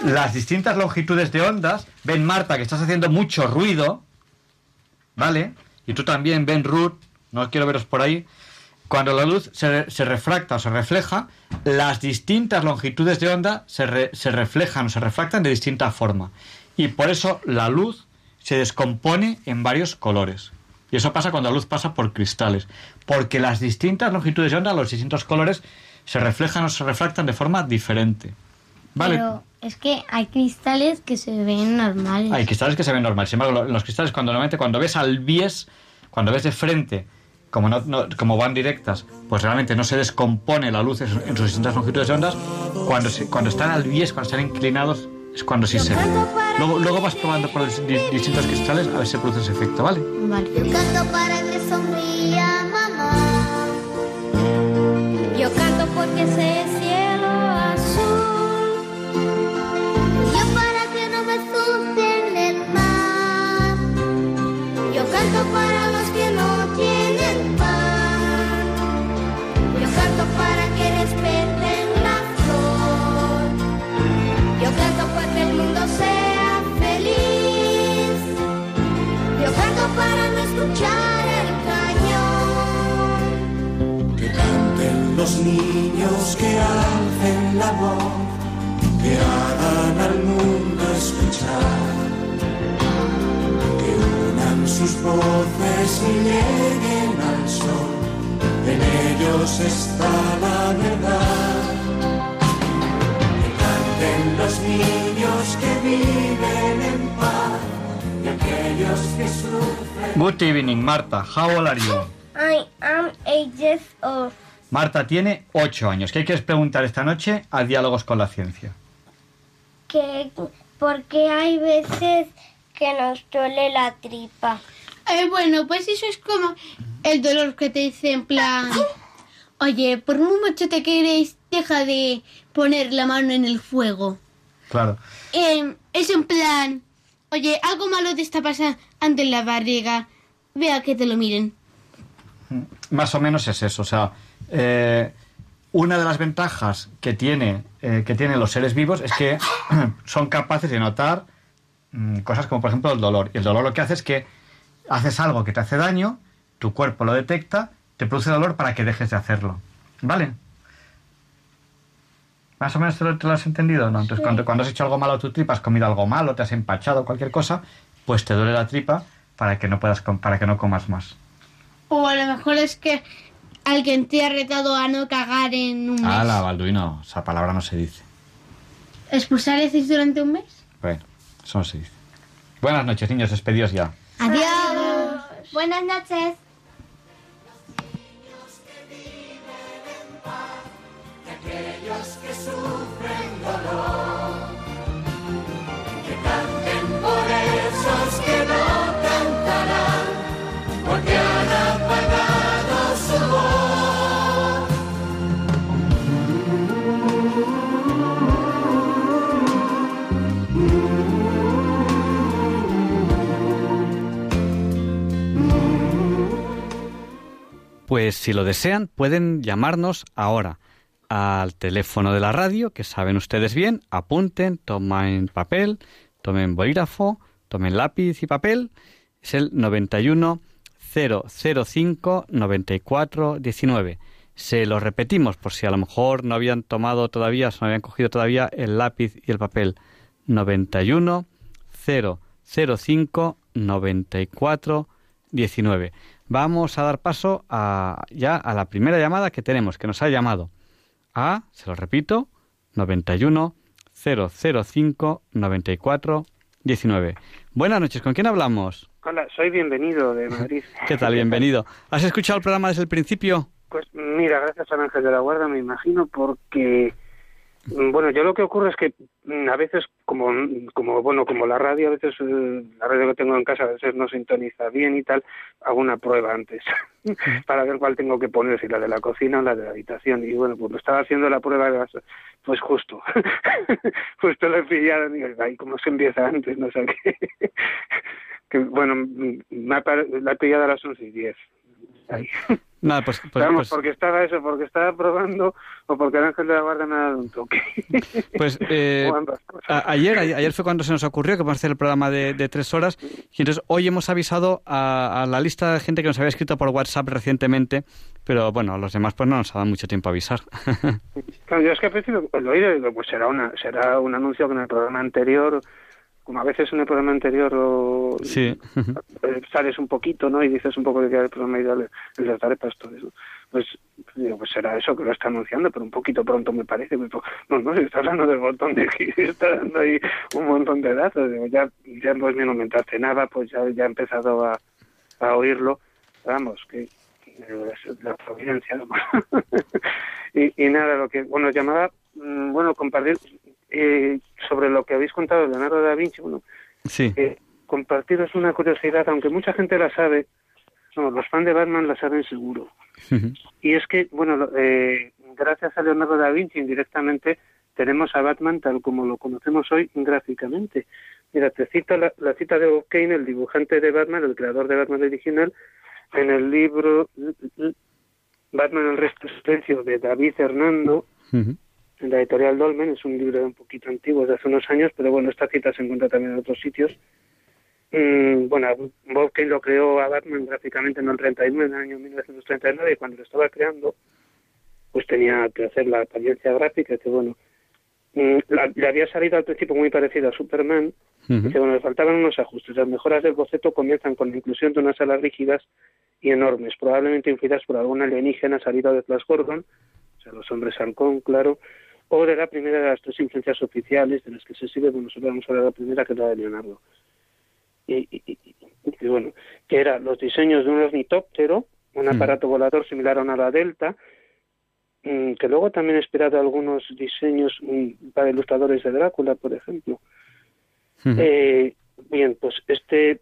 las distintas longitudes de ondas, ven Marta que estás haciendo mucho ruido, ¿vale? Y tú también, ven Ruth, no quiero veros por ahí. Cuando la luz se, refracta o se refleja, las distintas longitudes de onda se, re- se reflejan o se refractan de distinta forma. Y por eso la luz se descompone en varios colores. Y eso pasa cuando la luz pasa por cristales. Porque las distintas longitudes de onda, los distintos colores, se reflejan o se refractan de forma diferente. ¿Vale? Es que hay cristales que se ven normales. Hay cristales que se ven normales. Sin embargo, lo- los cristales, cuando normalmente cuando ves al bies, cuando ves de frente, como, no, no- como van directas, pues realmente no se descompone la luz en sus- distintas longitudes de ondas. Cuando, se- cuando están al bies, cuando están inclinados, es cuando sí se ve. Luego, luego vas probando por los di- distintos cristales a ver si produce ese efecto, ¿vale? Yo canto para que sonría mamá. Yo canto porque ese escuchar el cañón. Que canten los niños, que alcen la voz, que hagan al mundo escuchar. Que unan sus voces y lleguen al sol, en ellos está la verdad. Que canten los niños que viven en paz Good evening, Marta. How old are you? I am eight years old. Marta tiene 8 años. ¿Qué quieres preguntar esta noche a Diálogos con la Ciencia? Que, porque hay veces que nos duele la tripa. Eh, bueno, pues eso es como el dolor que te dice en plan... Oye, por muy mucho te quieres, deja de poner la mano en el fuego. Claro. Eh, es en plan... Oye, algo malo te está pasando en la barriga. Vea que te lo miren. Más o menos es eso. O sea, eh, una de las ventajas que, tiene, eh, que tienen los seres vivos es que son capaces de notar mm, cosas como, por ejemplo, el dolor. Y el dolor lo que hace es que haces algo que te hace daño, tu cuerpo lo detecta, te produce dolor para que dejes de hacerlo. ¿Vale? ¿Más o menos te lo, te lo has entendido? ¿no? Entonces, Sí. cuando, cuando has hecho algo malo a tu tripa, has comido algo malo, te has empachado, cualquier cosa, pues te duele la tripa para que no puedas com- para que no comas más. O a lo mejor es que alguien te ha retado a no cagar en un mes. Ah, Balduino, esa palabra no se dice. ¿Expulsar decís durante un mes? Bueno, eso no se dice. Buenas noches, niños, despedidos ya. Adiós. Buenas noches. Aquellos que sufren dolor, que canten por esos que no cantarán, porque han apagado su voz. Pues si lo desean, pueden llamarnos ahora al teléfono de la radio, que saben ustedes bien, apunten, tomen papel, tomen bolígrafo, tomen lápiz y papel. Es el 91 005 94 19. Se lo repetimos por si a lo mejor no habían tomado todavía, no habían cogido todavía el lápiz y el papel. 91 005 94 19. Vamos a dar paso a, ya a la primera llamada que tenemos, que nos ha llamado a, se lo repito, 91 005 94 19. Buenas noches, ¿con quién hablamos? Hola, soy bienvenido de Madrid. ¿Qué tal? Bienvenido. ¿Has escuchado el programa desde el principio? Pues mira, gracias al Ángel de la Guarda, me imagino, porque bueno, yo lo que ocurre es que mm, a veces como como bueno, como la radio a veces eh, la radio que tengo en casa a veces no sintoniza bien y tal, hago una prueba antes para ver cuál tengo que poner, si la de la cocina o la de la habitación. Y bueno, cuando estaba haciendo la prueba, pues justo, justo lo he pillado, digo, ay, ¿cómo se empieza antes? No sé qué. que bueno, mm, me ha la he pillado a las once y diez. Ahí. Nada, pues, pues- vamos, pues- porque estaba eso, porque estaba probando o porque el ángel de la guarda me ha dado un toque. Pues eh, a- ayer, ayer fue cuando se nos ocurrió que vamos a hacer el programa de, de tres horas y entonces hoy hemos avisado a, a la lista de gente que nos había escrito por WhatsApp recientemente, pero bueno, a los demás pues no nos ha dado mucho tiempo a avisar. Claro, yo es que al principio lo oí pues será, una, será un anuncio que en el programa anterior, como a veces en el programa anterior o, sí. eh, sales un poquito, ¿no? Y dices un poco de que el programa ideal de las arepas, todo eso. Pues digo, pues será eso que lo está anunciando, pero un poquito pronto me parece. Pues, no, no, se está hablando del botón de aquí, está dando ahí un montón de datos. Digo, ya, ya pues me no me entraste nada, pues ya, ya he empezado a, a oírlo. vamos, que es la providencia. ¿no? y, y nada, lo que, bueno, llamaba, mm, bueno, compartir eh, sobre lo que habéis contado de Leonardo da Vinci, bueno, Sí. eh, compartiros una curiosidad, aunque mucha gente la sabe, no, los fans de Batman la saben seguro. Y es que, bueno, eh, gracias a Leonardo da Vinci indirectamente tenemos a Batman tal como lo conocemos hoy gráficamente. Mira, te cito la, la cita de Bob Kane, el dibujante de Batman, el creador de Batman original, en el libro Batman el resto silencio de David Hernando, en la editorial Dolmen, es un libro un poquito antiguo, de hace unos años, pero bueno, esta cita se encuentra también en otros sitios. Mm, bueno, Bob Kane lo creó a Batman gráficamente en el 39, en el año 1939, y cuando lo estaba creando, pues tenía que hacer la apariencia gráfica, que bueno, mm, la- le había salido al principio muy parecido a Superman, Dice, bueno, le faltaban unos ajustes. Las mejoras del boceto comienzan con la inclusión de unas alas rígidas y enormes, probablemente influidas por algún alienígena salido de Flash Gordon, o sea, los hombres halcón, claro, o de la primera de las tres influencias oficiales de las que se sirve, bueno, nosotros vamos a hablar de la primera, que es la de Leonardo. Y, y- y- y bueno, que era los diseños de un ornitóptero, un aparato volador similar a una ala delta, mm, que luego también ha inspirado algunos diseños mm, para ilustradores de Drácula, por ejemplo. Eh, bien, pues este,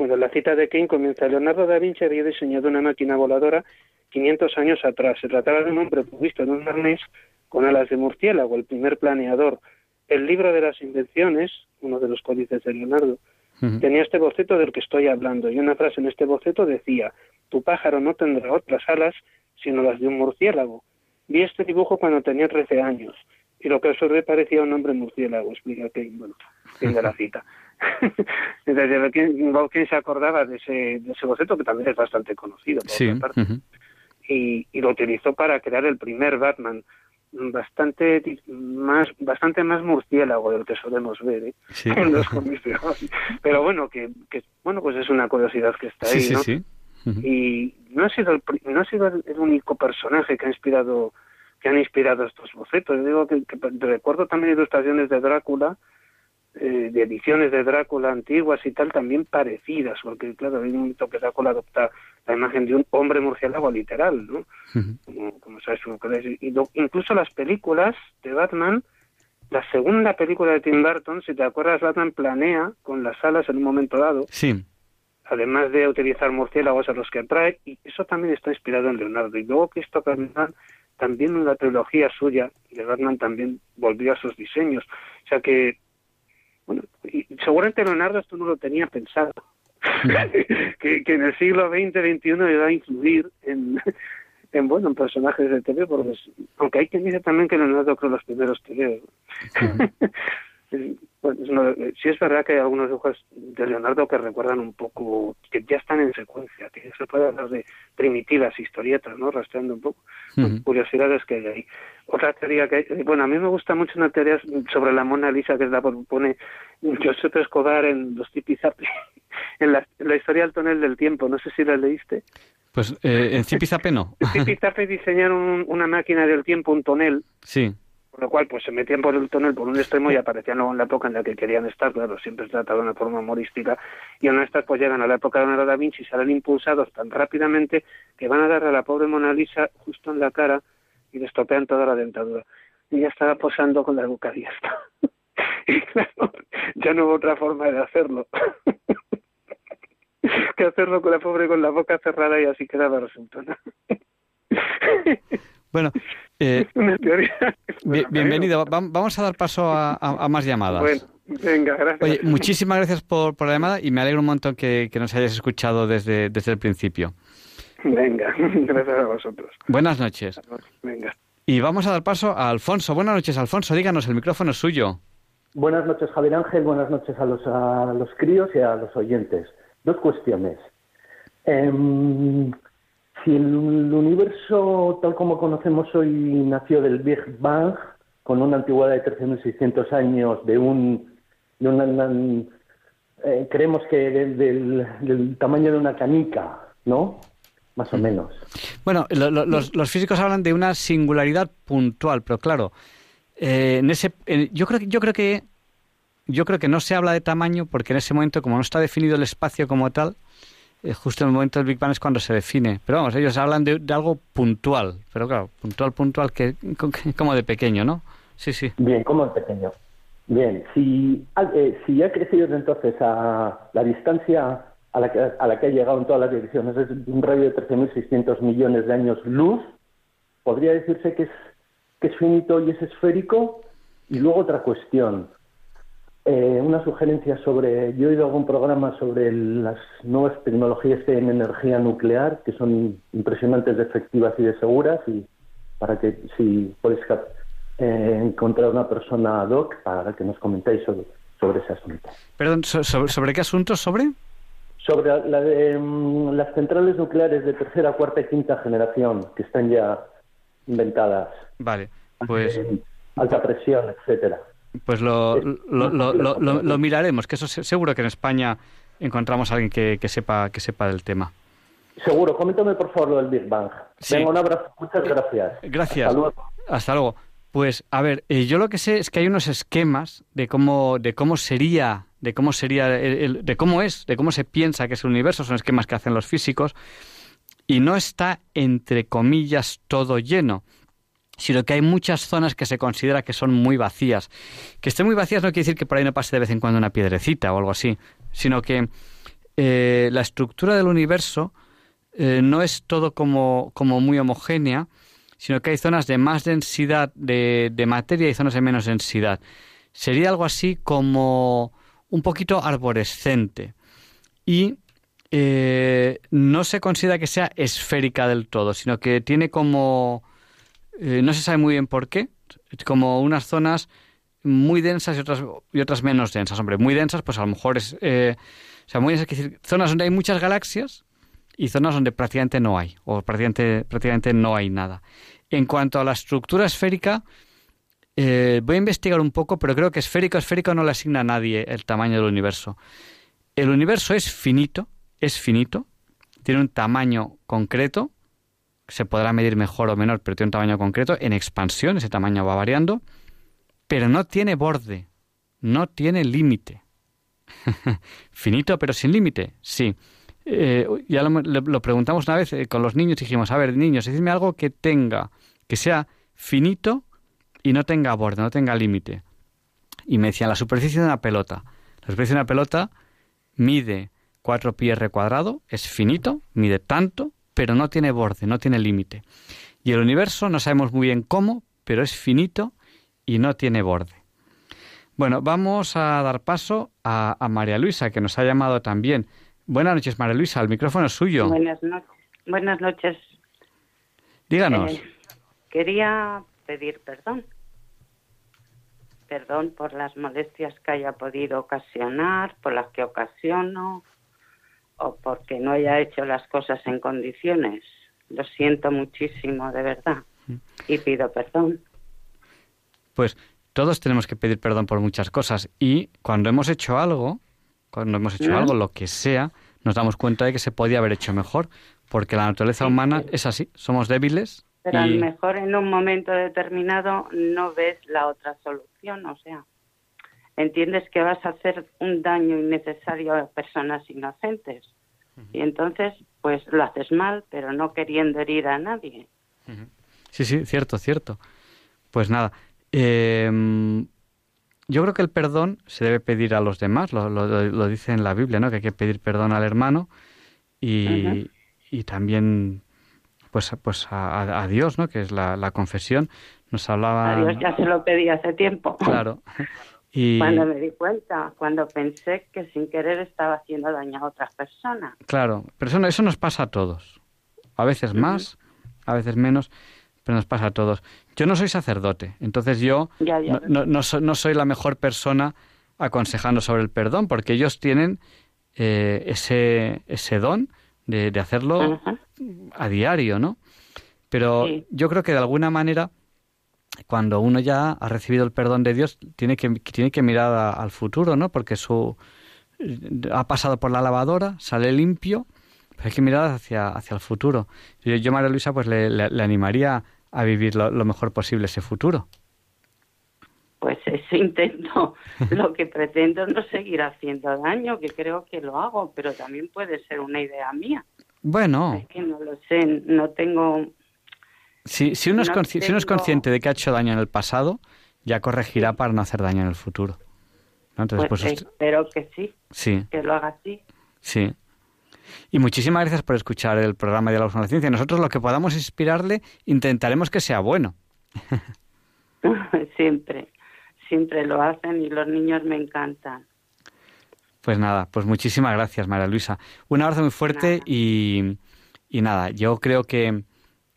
bueno, la cita de Kane comienza. Leonardo da Vinci había diseñado una máquina voladora 500 años atrás. Se trataba de un hombre provisto de un arnés con alas de murciélago, el primer planeador. El libro de las invenciones, uno de los códices de Leonardo, tenía este boceto del que estoy hablando y una frase en este boceto decía, tu pájaro no tendrá otras alas sino las de un murciélago. Vi este dibujo cuando tenía 13 años y lo que observé parecía un hombre murciélago, explica Kane, bueno, fin de la cita. Entonces, ¿quién, quién se acordaba de ese, de ese boceto que también es bastante conocido? por Sí. otra parte? ujú. y, y lo utilizó para crear el primer Batman bastante más bastante más murciélago del que solemos ver ¿eh? Sí. en los cómics de hoy. pero bueno que, que bueno pues es una curiosidad que está ahí ¿no? y no ha sido el, no ha sido el, el único personaje que ha inspirado que han inspirado estos bocetos Yo digo que, que recuerdo también ilustraciones de Drácula eh, de ediciones de Drácula antiguas y tal también parecidas porque claro hay un momento que Drácula adopta la imagen de un hombre murciélago literal no como, como sabes como que- y lo- incluso las películas de Batman la segunda película de Tim Burton si te acuerdas Batman planea con las alas en un momento dado Sí. además de utilizar murciélagos a los que atrae, y eso también está inspirado en Leonardo. Y luego Christopher Nolan, también en la trilogía suya de Batman, también volvió a sus diseños. O sea que, bueno, y seguramente Leonardo esto no lo tenía pensado. que, que en el siglo XX, XXI iba a influir en, en bueno, en personajes de TV, porque aunque hay quien dice también que Leonardo creó los primeros TV. Es- es de- sí es verdad que hay algunos dibujos de Leonardo que recuerdan un poco, que ya están en secuencia, que se puede hablar de primitivas historietas, ¿no? Rastreando un poco curiosidades que hay ahí. Otra teoría que hay, bueno, a mí me gusta mucho una teoría sobre la Mona Lisa que la propone Josep Escobar en Los Tipizapi, en la, en la historia del tonel del tiempo, no sé si la leíste. Pues eh, en Zipizape no. Tipizape diseñaron un- una máquina del tiempo, un tonel, Sí. Por lo cual pues se metían por el tonel por un extremo y aparecían luego en la época en la que querían estar, claro, siempre se trata de una forma humorística, y en estas pues llegan a la época de Leonardo da Vinci y salen impulsados tan rápidamente que van a darle a la pobre Mona Lisa justo en la cara y le estropean toda la dentadura. Y ya estaba posando con la boca abierta. y claro, ya no hubo otra forma de hacerlo. que hacerlo con la pobre con la boca cerrada y así quedaba resultando. Bueno, eh, Una teoría. bi- bienvenido. Va- Vamos a dar paso a, a- a más llamadas. Bueno, venga, gracias. Oye, muchísimas gracias por, por la llamada y me alegro un montón que, que nos hayas escuchado desde, desde el principio. Venga, gracias a vosotros. Buenas noches. Venga. Y vamos a dar paso a Alfonso. Buenas noches, Alfonso. Díganos, el micrófono es suyo. Buenas noches, Javier Ángel. Buenas noches a los, a los críos y a los oyentes. Dos cuestiones. Em, si el universo, tal como conocemos hoy, nació del Big Bang, con una antigüedad de 13.600 años, de un. De una, una- eh, creemos que del, del- del tamaño de una canica, ¿no? Más o menos. Bueno, lo- lo- los, los físicos hablan de una singularidad puntual, pero claro, eh, en ese, en- yo creo que yo creo que yo creo que no se habla de tamaño porque en ese momento, como no está definido el espacio como tal, eh, justo en el momento del Big Bang es cuando se define. Pero vamos, ellos hablan de, algo puntual, pero claro, puntual, puntual, que como de pequeño, ¿no? Sí, sí. Bien, como de pequeño. Bien, si, eh, si ha crecido entonces a la distancia a la, que, a la que ha llegado en todas las direcciones, es un radio de 13.600 millones de años luz, podría decirse que es, que es finito y es esférico. Y luego otra cuestión, eh, una sugerencia sobre, yo he oído algún programa sobre las nuevas tecnologías en energía nuclear, que son impresionantes de efectivas y de seguras, y para que si podéis eh, encontrar una persona ad hoc para que nos comentéis sobre, sobre ese asunto. Perdón, ¿sobre, sobre qué asunto? ¿Sobre? Sobre la de, mm, las centrales nucleares de tercera, cuarta y quinta generación, que están ya inventadas. Vale, pues... Eh, alta presión, etcétera. Pues lo, lo, lo, lo, miraremos, que eso seguro que en España encontramos a alguien que, que, sepa, que sepa del tema. Seguro, coméntame por favor lo del Big Bang. Sí. Venga, un abrazo, muchas gracias. Gracias. Hasta luego. Hasta luego. Pues a ver, eh, yo lo que sé es que hay unos esquemas de cómo, de cómo sería, de cómo sería, el, el, de cómo es, de cómo se piensa que es el universo, son esquemas que hacen los físicos, y no está entre comillas todo lleno sino que hay muchas zonas que se considera que son muy vacías. Que estén muy vacías no quiere decir que por ahí no pase de vez en cuando una piedrecita o algo así, sino que eh, la estructura del universo eh, no es todo como, como, muy homogénea, sino que hay zonas de más densidad de, de materia y zonas de menos densidad. Sería algo así como un poquito arborescente. Y eh, no se considera que sea esférica del todo, sino que tiene como eh, no se sabe muy bien por qué, como unas zonas muy densas y otras, y otras menos densas. Hombre, muy densas, pues a lo mejor es... Eh, o sea, muy densas, es decir, zonas donde hay muchas galaxias y zonas donde prácticamente no hay, o prácticamente, prácticamente no hay nada. En cuanto a la estructura esférica, eh, voy a investigar un poco, pero creo que esférico, esférico no le asigna a nadie el tamaño del universo. El universo es finito, es finito, tiene un tamaño concreto, se podrá medir mejor o menor, pero tiene un tamaño concreto. En expansión ese tamaño va variando, pero no tiene borde, no tiene límite. Finito, pero sin límite, sí. Eh, ya lo, preguntamos una vez eh, con los niños dijimos, a ver, niños, decidme algo que tenga, que sea finito y no tenga borde, no tenga límite. Y me decían, la superficie de una pelota. La superficie de una pelota mide 4 pi r cuadrado, es finito, mide tanto, pero no tiene borde, no tiene límite. Y el universo no sabemos muy bien cómo, pero es finito y no tiene borde. Bueno, vamos a dar paso a, a María Luisa, que nos ha llamado también. Buenas noches, María Luisa, el micrófono es suyo. Buenas noches. Buenas noches. Díganos. Eh, quería pedir perdón. Perdón por las molestias que haya podido ocasionar, por las que ocasiono, o porque no haya hecho las cosas en condiciones. Lo siento muchísimo, de verdad, y pido perdón. Pues todos tenemos que pedir perdón por muchas cosas y cuando hemos hecho algo, cuando hemos hecho ¿Mm? algo, lo que sea, nos damos cuenta de que se podía haber hecho mejor, porque la naturaleza Sí, humana sí. es así, somos débiles Pero a y lo mejor en un momento determinado no ves la otra solución, o sea, entiendes que vas a hacer un daño innecesario a personas inocentes. Y entonces, pues lo haces mal, pero no queriendo herir a nadie. Sí, sí, cierto, cierto. Pues nada, eh, yo creo que el perdón se debe pedir a los demás, lo, lo, lo dice en la Biblia, ¿no? Que hay que pedir perdón al hermano y, y también pues, pues a, a- a Dios, ¿no? Que es la, la confesión. Nos hablaba... A Dios ya se lo pedí hace tiempo. Claro. Y, Cuando me di cuenta, cuando pensé que sin querer estaba haciendo daño a otras personas. Claro, pero eso, no- eso nos pasa a todos. A veces más, a veces menos, pero nos pasa a todos. Yo no soy sacerdote, entonces yo Ya, ya. no, no, no so- no soy la mejor persona aconsejando sobre el perdón, porque ellos tienen eh, ese, ese don de, de hacerlo a diario, ¿no? Pero Sí. yo creo que de alguna manera, cuando uno ya ha recibido el perdón de Dios, tiene que, tiene que mirar a- al futuro, ¿no? Porque su ha pasado por la lavadora, sale limpio, pero hay que mirar hacia, hacia el futuro. Yo, yo María Luisa, pues le, le- le animaría a vivir lo, lo mejor posible ese futuro. pues eso intento. Lo que pretendo no seguir haciendo daño, que creo que lo hago, pero también puede ser una idea mía. Bueno, Es que no lo sé, no tengo... si, si, uno es si uno consciente de que ha hecho daño en el pasado, ya corregirá para no hacer daño en el futuro. ¿no? Entonces, Pues, pues, usted- espero que sí, sí, que lo haga así. sí. Y muchísimas gracias por escuchar el programa de Diálogos con la Ciencia. Nosotros lo que podamos inspirarle, intentaremos que sea bueno. siempre, siempre lo hacen y los niños me encantan. Pues nada, pues muchísimas gracias, María Luisa. Un abrazo muy fuerte y, y nada, yo creo que,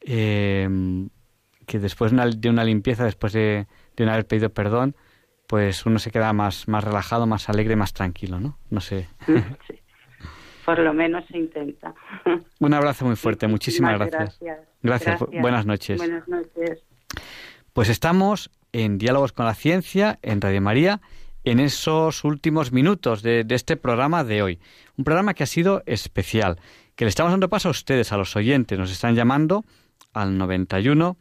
eh, que después de una, de una limpieza, después de, de haber pedido perdón, pues uno se queda más, más relajado, más alegre, más tranquilo, ¿no? No sé. Por lo menos se intenta. Un abrazo muy fuerte, muchísimas gracias. Gracias. Gracias, buenas noches. Buenas noches. Pues estamos en Diálogos con la Ciencia, en Radio María, en esos últimos minutos de, de este programa de hoy. Un programa que ha sido especial, que le estamos dando paso a ustedes, a los oyentes. Nos están llamando al 91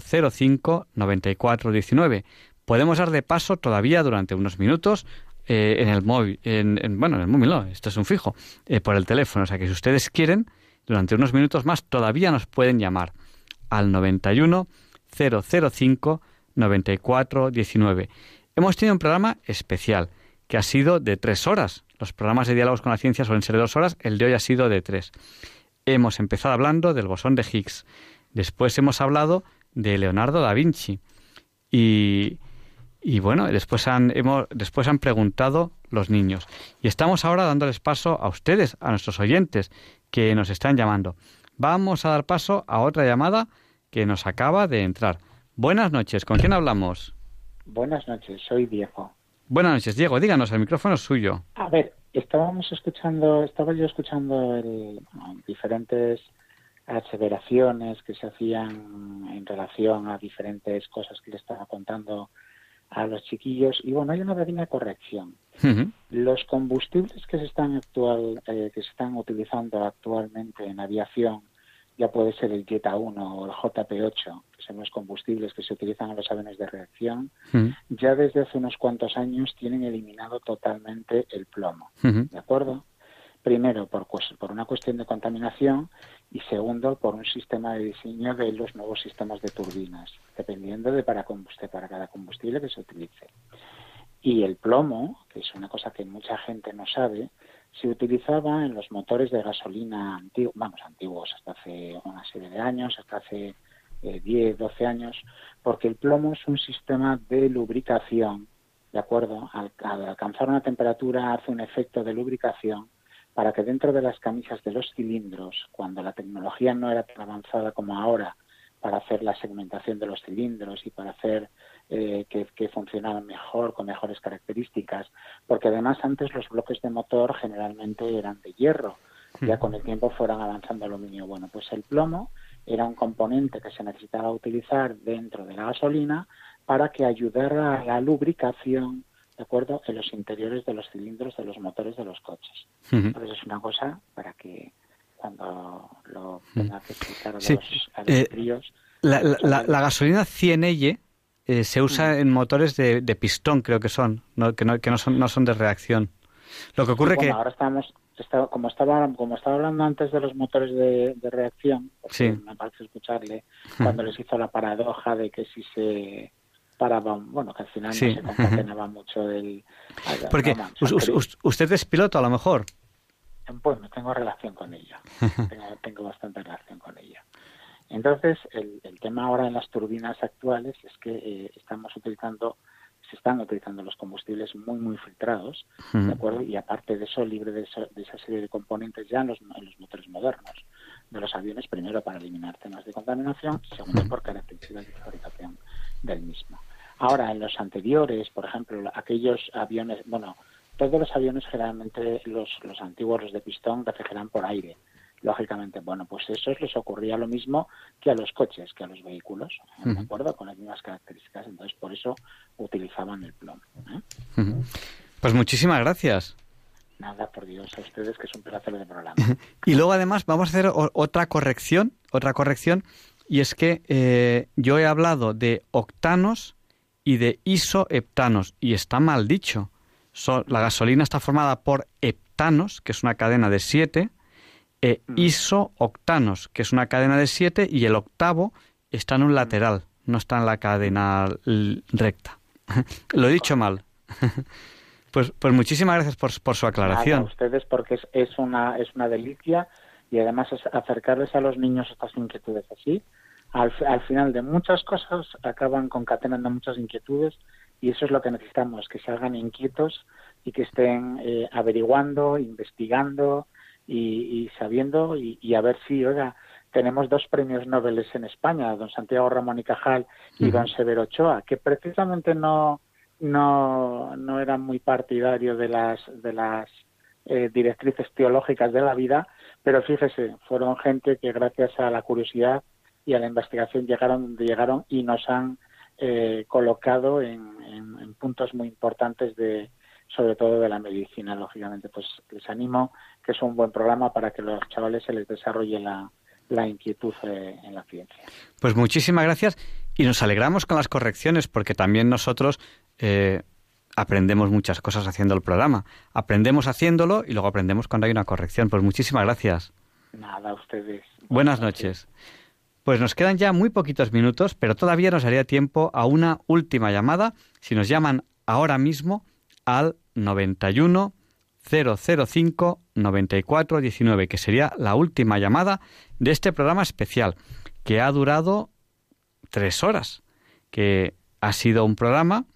005 94 19. Podemos dar de paso todavía durante unos minutos eh, en el móvil, en, en- bueno, en el móvil no, esto es un fijo, eh, por el teléfono. O sea que si ustedes quieren, durante unos minutos más todavía nos pueden llamar al 91 005 94 19. Hemos tenido un programa especial que ha sido de tres horas. Los programas de diálogos con la ciencia suelen ser de dos horas, el de hoy ha sido de tres. Hemos empezado hablando del bosón de Higgs, después hemos hablado de Leonardo da Vinci y, y bueno, después han, hemos, después han preguntado los niños. Y estamos ahora dándoles paso a ustedes, a nuestros oyentes, que nos están llamando. Vamos a dar paso a otra llamada que nos acaba de entrar. Buenas noches, ¿con quién hablamos? Buenas noches, soy Diego. Buenas noches, Diego, díganos, el micrófono es suyo. A ver, estábamos escuchando, estaba yo escuchando el, bueno, diferentes aseveraciones que se hacían en relación a diferentes cosas que le estaba contando a los chiquillos y bueno, hay una pequeña corrección. Los combustibles que se están actual, eh, que se están utilizando actualmente en aviación, ya puede ser el Jetta 1 o el JP8, que son los combustibles que se utilizan en los aviones de reacción, ya desde hace unos cuantos años tienen eliminado totalmente el plomo. ¿De acuerdo? Primero, por, por una cuestión de contaminación y segundo, por un sistema de diseño de los nuevos sistemas de turbinas, dependiendo de para, para cada combustible que se utilice. Y el plomo, que es una cosa que mucha gente no sabe, se utilizaba en los motores de gasolina antiguos, vamos, antiguos, hasta hace una serie de años, hasta hace eh, 10, 12 años, porque el plomo es un sistema de lubricación, ¿de acuerdo? Al, al alcanzar una temperatura hace un efecto de lubricación para que dentro de las camisas de los cilindros, cuando la tecnología no era tan avanzada como ahora, para hacer la segmentación de los cilindros y para hacer eh, que, que funcionaran mejor, con mejores características, porque además antes los bloques de motor generalmente eran de hierro, ya con el tiempo fueron avanzando aluminio. Bueno, pues el plomo era un componente que se necesitaba utilizar dentro de la gasolina para que ayudara a la lubricación, ¿de acuerdo?, en los interiores de los cilindros de los motores de los coches. Entonces es una cosa para que cuando lo tenga que explicar a los, Sí, a los eh, críos, La, la- la- la gasolina 100L eh, se usa en motores de, de pistón, creo que son, no, que, no, que no son, no son de reacción. Lo que ocurre bueno, que... ahora estamos está- como estaba como estaba hablando antes de los motores de, de reacción Sí. me parece escucharle cuando les hizo la paradoja de que si se paraban bueno que al final Sí. no se concatenaba mucho el Porque vamos, us- us- us- usted es piloto, a lo mejor. bueno tengo relación con ella tengo, tengo bastante relación con ella entonces el, el tema ahora en las turbinas actuales es que eh, estamos utilizando se están utilizando los combustibles muy muy filtrados. ¿de acuerdo? Y aparte de eso, libre de, eso- de esa serie de componentes ya en los, en los motores modernos de los aviones, primero para eliminar temas de contaminación segundo por características de fabricación del mismo. Ahora, en los anteriores, por ejemplo, aquellos aviones, bueno, todos los aviones generalmente, los, los antiguos, los de pistón, refrigeran por aire. Lógicamente, bueno, pues eso les ocurría lo mismo que a los coches, que a los vehículos, ¿de acuerdo? Con las mismas características. Entonces, por eso utilizaban el plomo. ¿eh? Pues muchísimas gracias. Nada, por Dios, a ustedes que es un placer de programa. Y luego además vamos a hacer otra corrección, otra corrección, y es que eh, yo he hablado de octanos y de isoheptanos. Y está mal dicho. So- la gasolina está formada por heptanos, que es una cadena de siete, e isooctanos, que es una cadena de siete, y el octavo está en un lateral, no está en la cadena recta. Lo he dicho mal. Pues, pues muchísimas gracias por, por su Nada, a aclaración. ustedes porque es, es una es una delicia y además es acercarles a los niños estas inquietudes así. Al, al final de muchas cosas acaban concatenando muchas inquietudes y eso es lo que necesitamos, que salgan inquietos y que estén eh, averiguando, investigando y, y sabiendo y, y a ver si, oiga, tenemos dos premios Nobel en España, don Santiago Ramón y Cajal y don Severo Ochoa, que precisamente no no, no eran muy partidarios de las de las eh, directrices teológicas de la vida, pero fíjese, fueron gente que gracias a la curiosidad y a la investigación llegaron donde llegaron y nos han eh, colocado en, en- en puntos muy importantes de sobre todo de la medicina, lógicamente. Pues les animo que es un buen programa para que los chavales se les desarrolle la, la inquietud eh, en la ciencia. Pues muchísimas gracias y nos alegramos con las correcciones porque también nosotros eh, aprendemos muchas cosas haciendo el programa. Aprendemos haciéndolo y luego aprendemos cuando hay una corrección. Pues muchísimas gracias. Nada, a ustedes. Buenas noches. Pues nos quedan ya muy poquitos minutos, pero todavía nos haría tiempo a una última llamada. Si nos llaman ahora mismo al 91 005 94 19, que sería la última llamada de este programa especial, que ha durado tres horas, que ha sido un programa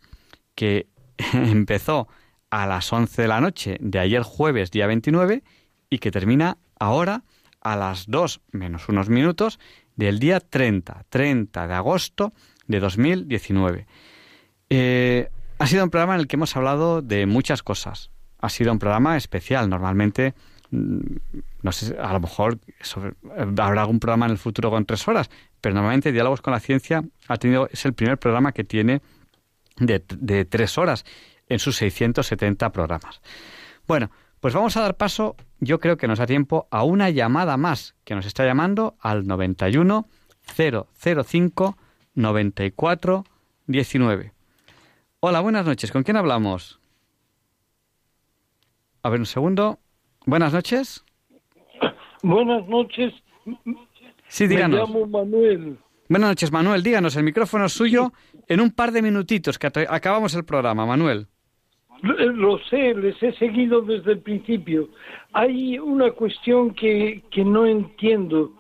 que empezó a las 11 de la noche de ayer jueves, día 29, y que termina ahora a las 2 menos unos minutos del día 30, 30 de agosto de 2019. Eh, ha sido un programa en el que hemos hablado de muchas cosas. Ha sido un programa especial. Normalmente, mm, no sé, a lo mejor sobre- habrá algún programa en el futuro con tres horas, pero normalmente Diálogos con la Ciencia ha tenido, es el primer programa que tiene de, de tres horas en sus 670 programas. Bueno, pues vamos a dar paso, yo creo que nos da tiempo, a una llamada más que nos está llamando al 91 005 94 19. Hola, buenas noches. ¿Con quién hablamos? A ver, un segundo. Buenas noches. Buenas noches. Sí, díganos. Me llamo Manuel. Buenas noches, Manuel. Díganos, el micrófono es suyo en un par de minutitos, que acabamos el programa, Manuel. Lo lo sé, les he seguido desde el principio. Hay una cuestión que, que no entiendo.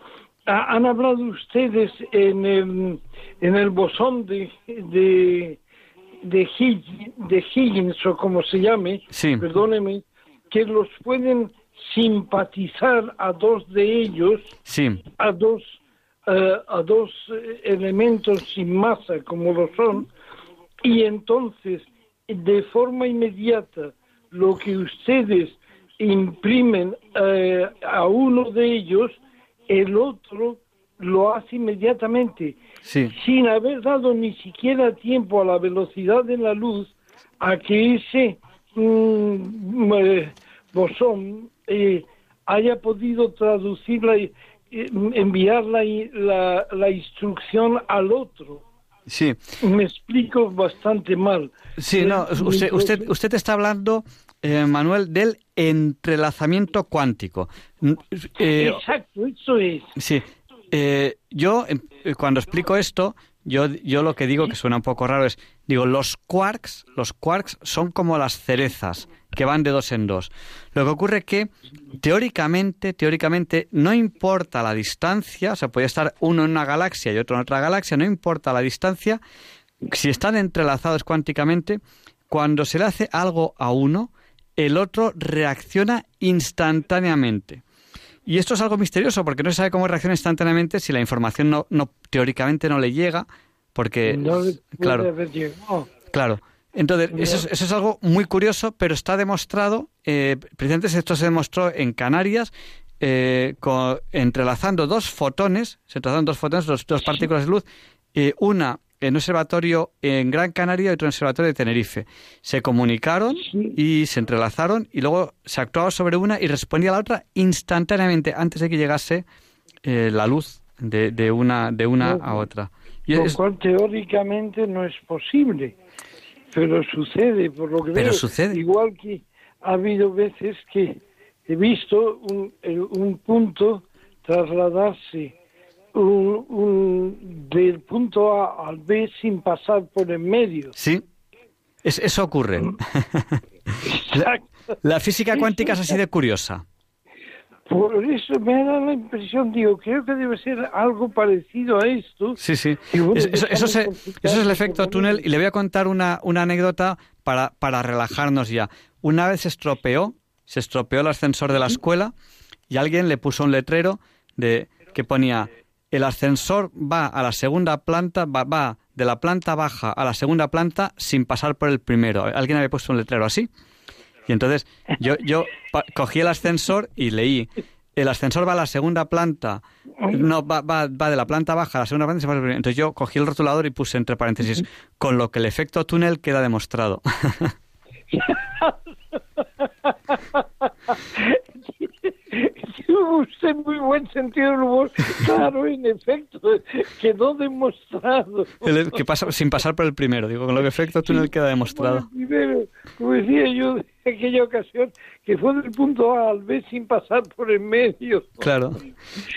Ha- han hablado ustedes en el, en el bosón de, de, de, Hig- de Higgins, o como se llame, Sí. perdóneme, que los pueden simpatizar a dos de ellos Sí, a dos eh, a dos eh, elementos sin masa como lo son y entonces de forma inmediata lo que ustedes imprimen eh, a uno de ellos el otro lo hace inmediatamente sí. sin haber dado ni siquiera tiempo a la velocidad de la luz a que ese mm, eh, bosón eh, haya podido traducirla y eh, enviar la, la, la instrucción al otro. Sí. Me explico bastante mal. Sí, no, Eh, usted, usted, usted está hablando, eh, Manuel, del entrelazamiento cuántico. Eh, Exacto, eso es. Sí. Eh, yo, em, eh, cuando explico esto, yo, yo lo que digo, que suena un poco raro, es, digo, los quarks, los quarks son como las cerezas, que van de dos en dos. Lo que ocurre que, teóricamente, teóricamente, no importa la distancia, o sea, puede estar uno en una galaxia y otro en otra galaxia, no importa la distancia, si están entrelazados cuánticamente, cuando se le hace algo a uno, el otro reacciona instantáneamente. Y esto es algo misterioso porque no se sabe cómo reacciona instantáneamente si la información no, no teóricamente no le llega, porque No claro, claro. Entonces, eso es, eso es algo muy curioso, pero está demostrado, eh, precisamente esto se demostró en Canarias, eh, entrelazando dos fotones, se entrelazaron dos fotones, dos, dos partículas de luz, eh, una en un observatorio en Gran Canaria y otro en observatorio de Tenerife. Se comunicaron y se entrelazaron y luego se actuaba sobre una y respondía a la otra instantáneamente antes de que llegase eh, la luz de, de una, de una a otra. lo cual teóricamente no es posible, pero sucede, por lo que Pero veo. sucede. Igual que ha habido veces que he visto un punto trasladarse un- un- del punto A al B sin pasar por en medio. Sí, es- eso ocurre. la, la física cuántica es así de curiosa. Por eso me da la impresión, digo, creo que debe ser algo parecido a esto. Sí, sí. Bueno, Es- eso, eso se- eso es el por efecto túnel y le voy a contar una, una anécdota para, para relajarnos ya. Una vez se estropeó, se estropeó el ascensor de la escuela y alguien le puso un letrero de que ponía el ascensor va a la segunda planta, va, va de la planta baja a la segunda planta sin pasar por el primero. Alguien había puesto un letrero así. Y entonces yo, yo cogí el ascensor y leí, el ascensor va a la segunda planta, no, va, va, va de la planta baja a la segunda planta. el. Entonces yo cogí el rotulador y puse entre paréntesis, con lo que el efecto túnel queda demostrado. Tiene usted muy buen sentido del humor. Claro, en efecto, quedó demostrado. El- que pasa sin pasar por el primero, digo, con lo que efecto túnel queda demostrado. Primero, como decía yo de aquella ocasión, que fue del punto A al B sin pasar por el medio. Claro.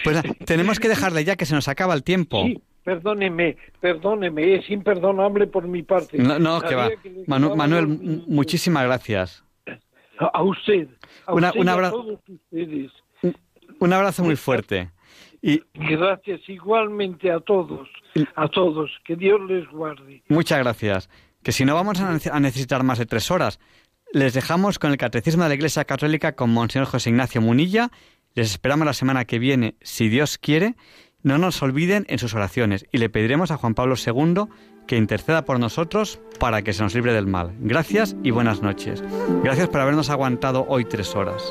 Pues tenemos que dejarle ya que se nos acaba el tiempo. Sí, perdóneme, perdóneme, es imperdonable por mi parte. No, no, que va. Que Manu- Manuel, muchísimas gracias. A usted. A Una- usted un y a abra- todos ustedes. Un abrazo muy fuerte. Y Gracias igualmente a todos, a todos. Que Dios les guarde. muchas gracias. Que si no vamos a necesitar más de tres horas, les dejamos con el Catecismo de la Iglesia Católica con Monseñor José Ignacio Munilla. Les esperamos la semana que viene, si Dios quiere. No nos olviden en sus oraciones y le pediremos a Juan Pablo II que interceda por nosotros para que se nos libre del mal. Gracias y buenas noches. Gracias por habernos aguantado hoy tres horas.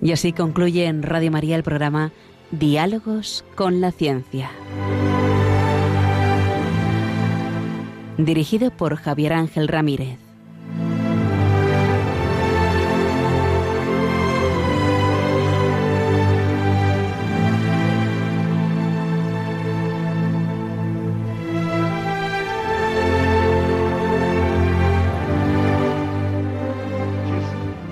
Y así concluye en Radio María el programa Diálogos con la Ciencia. Dirigido por Javier Ángel Ramírez.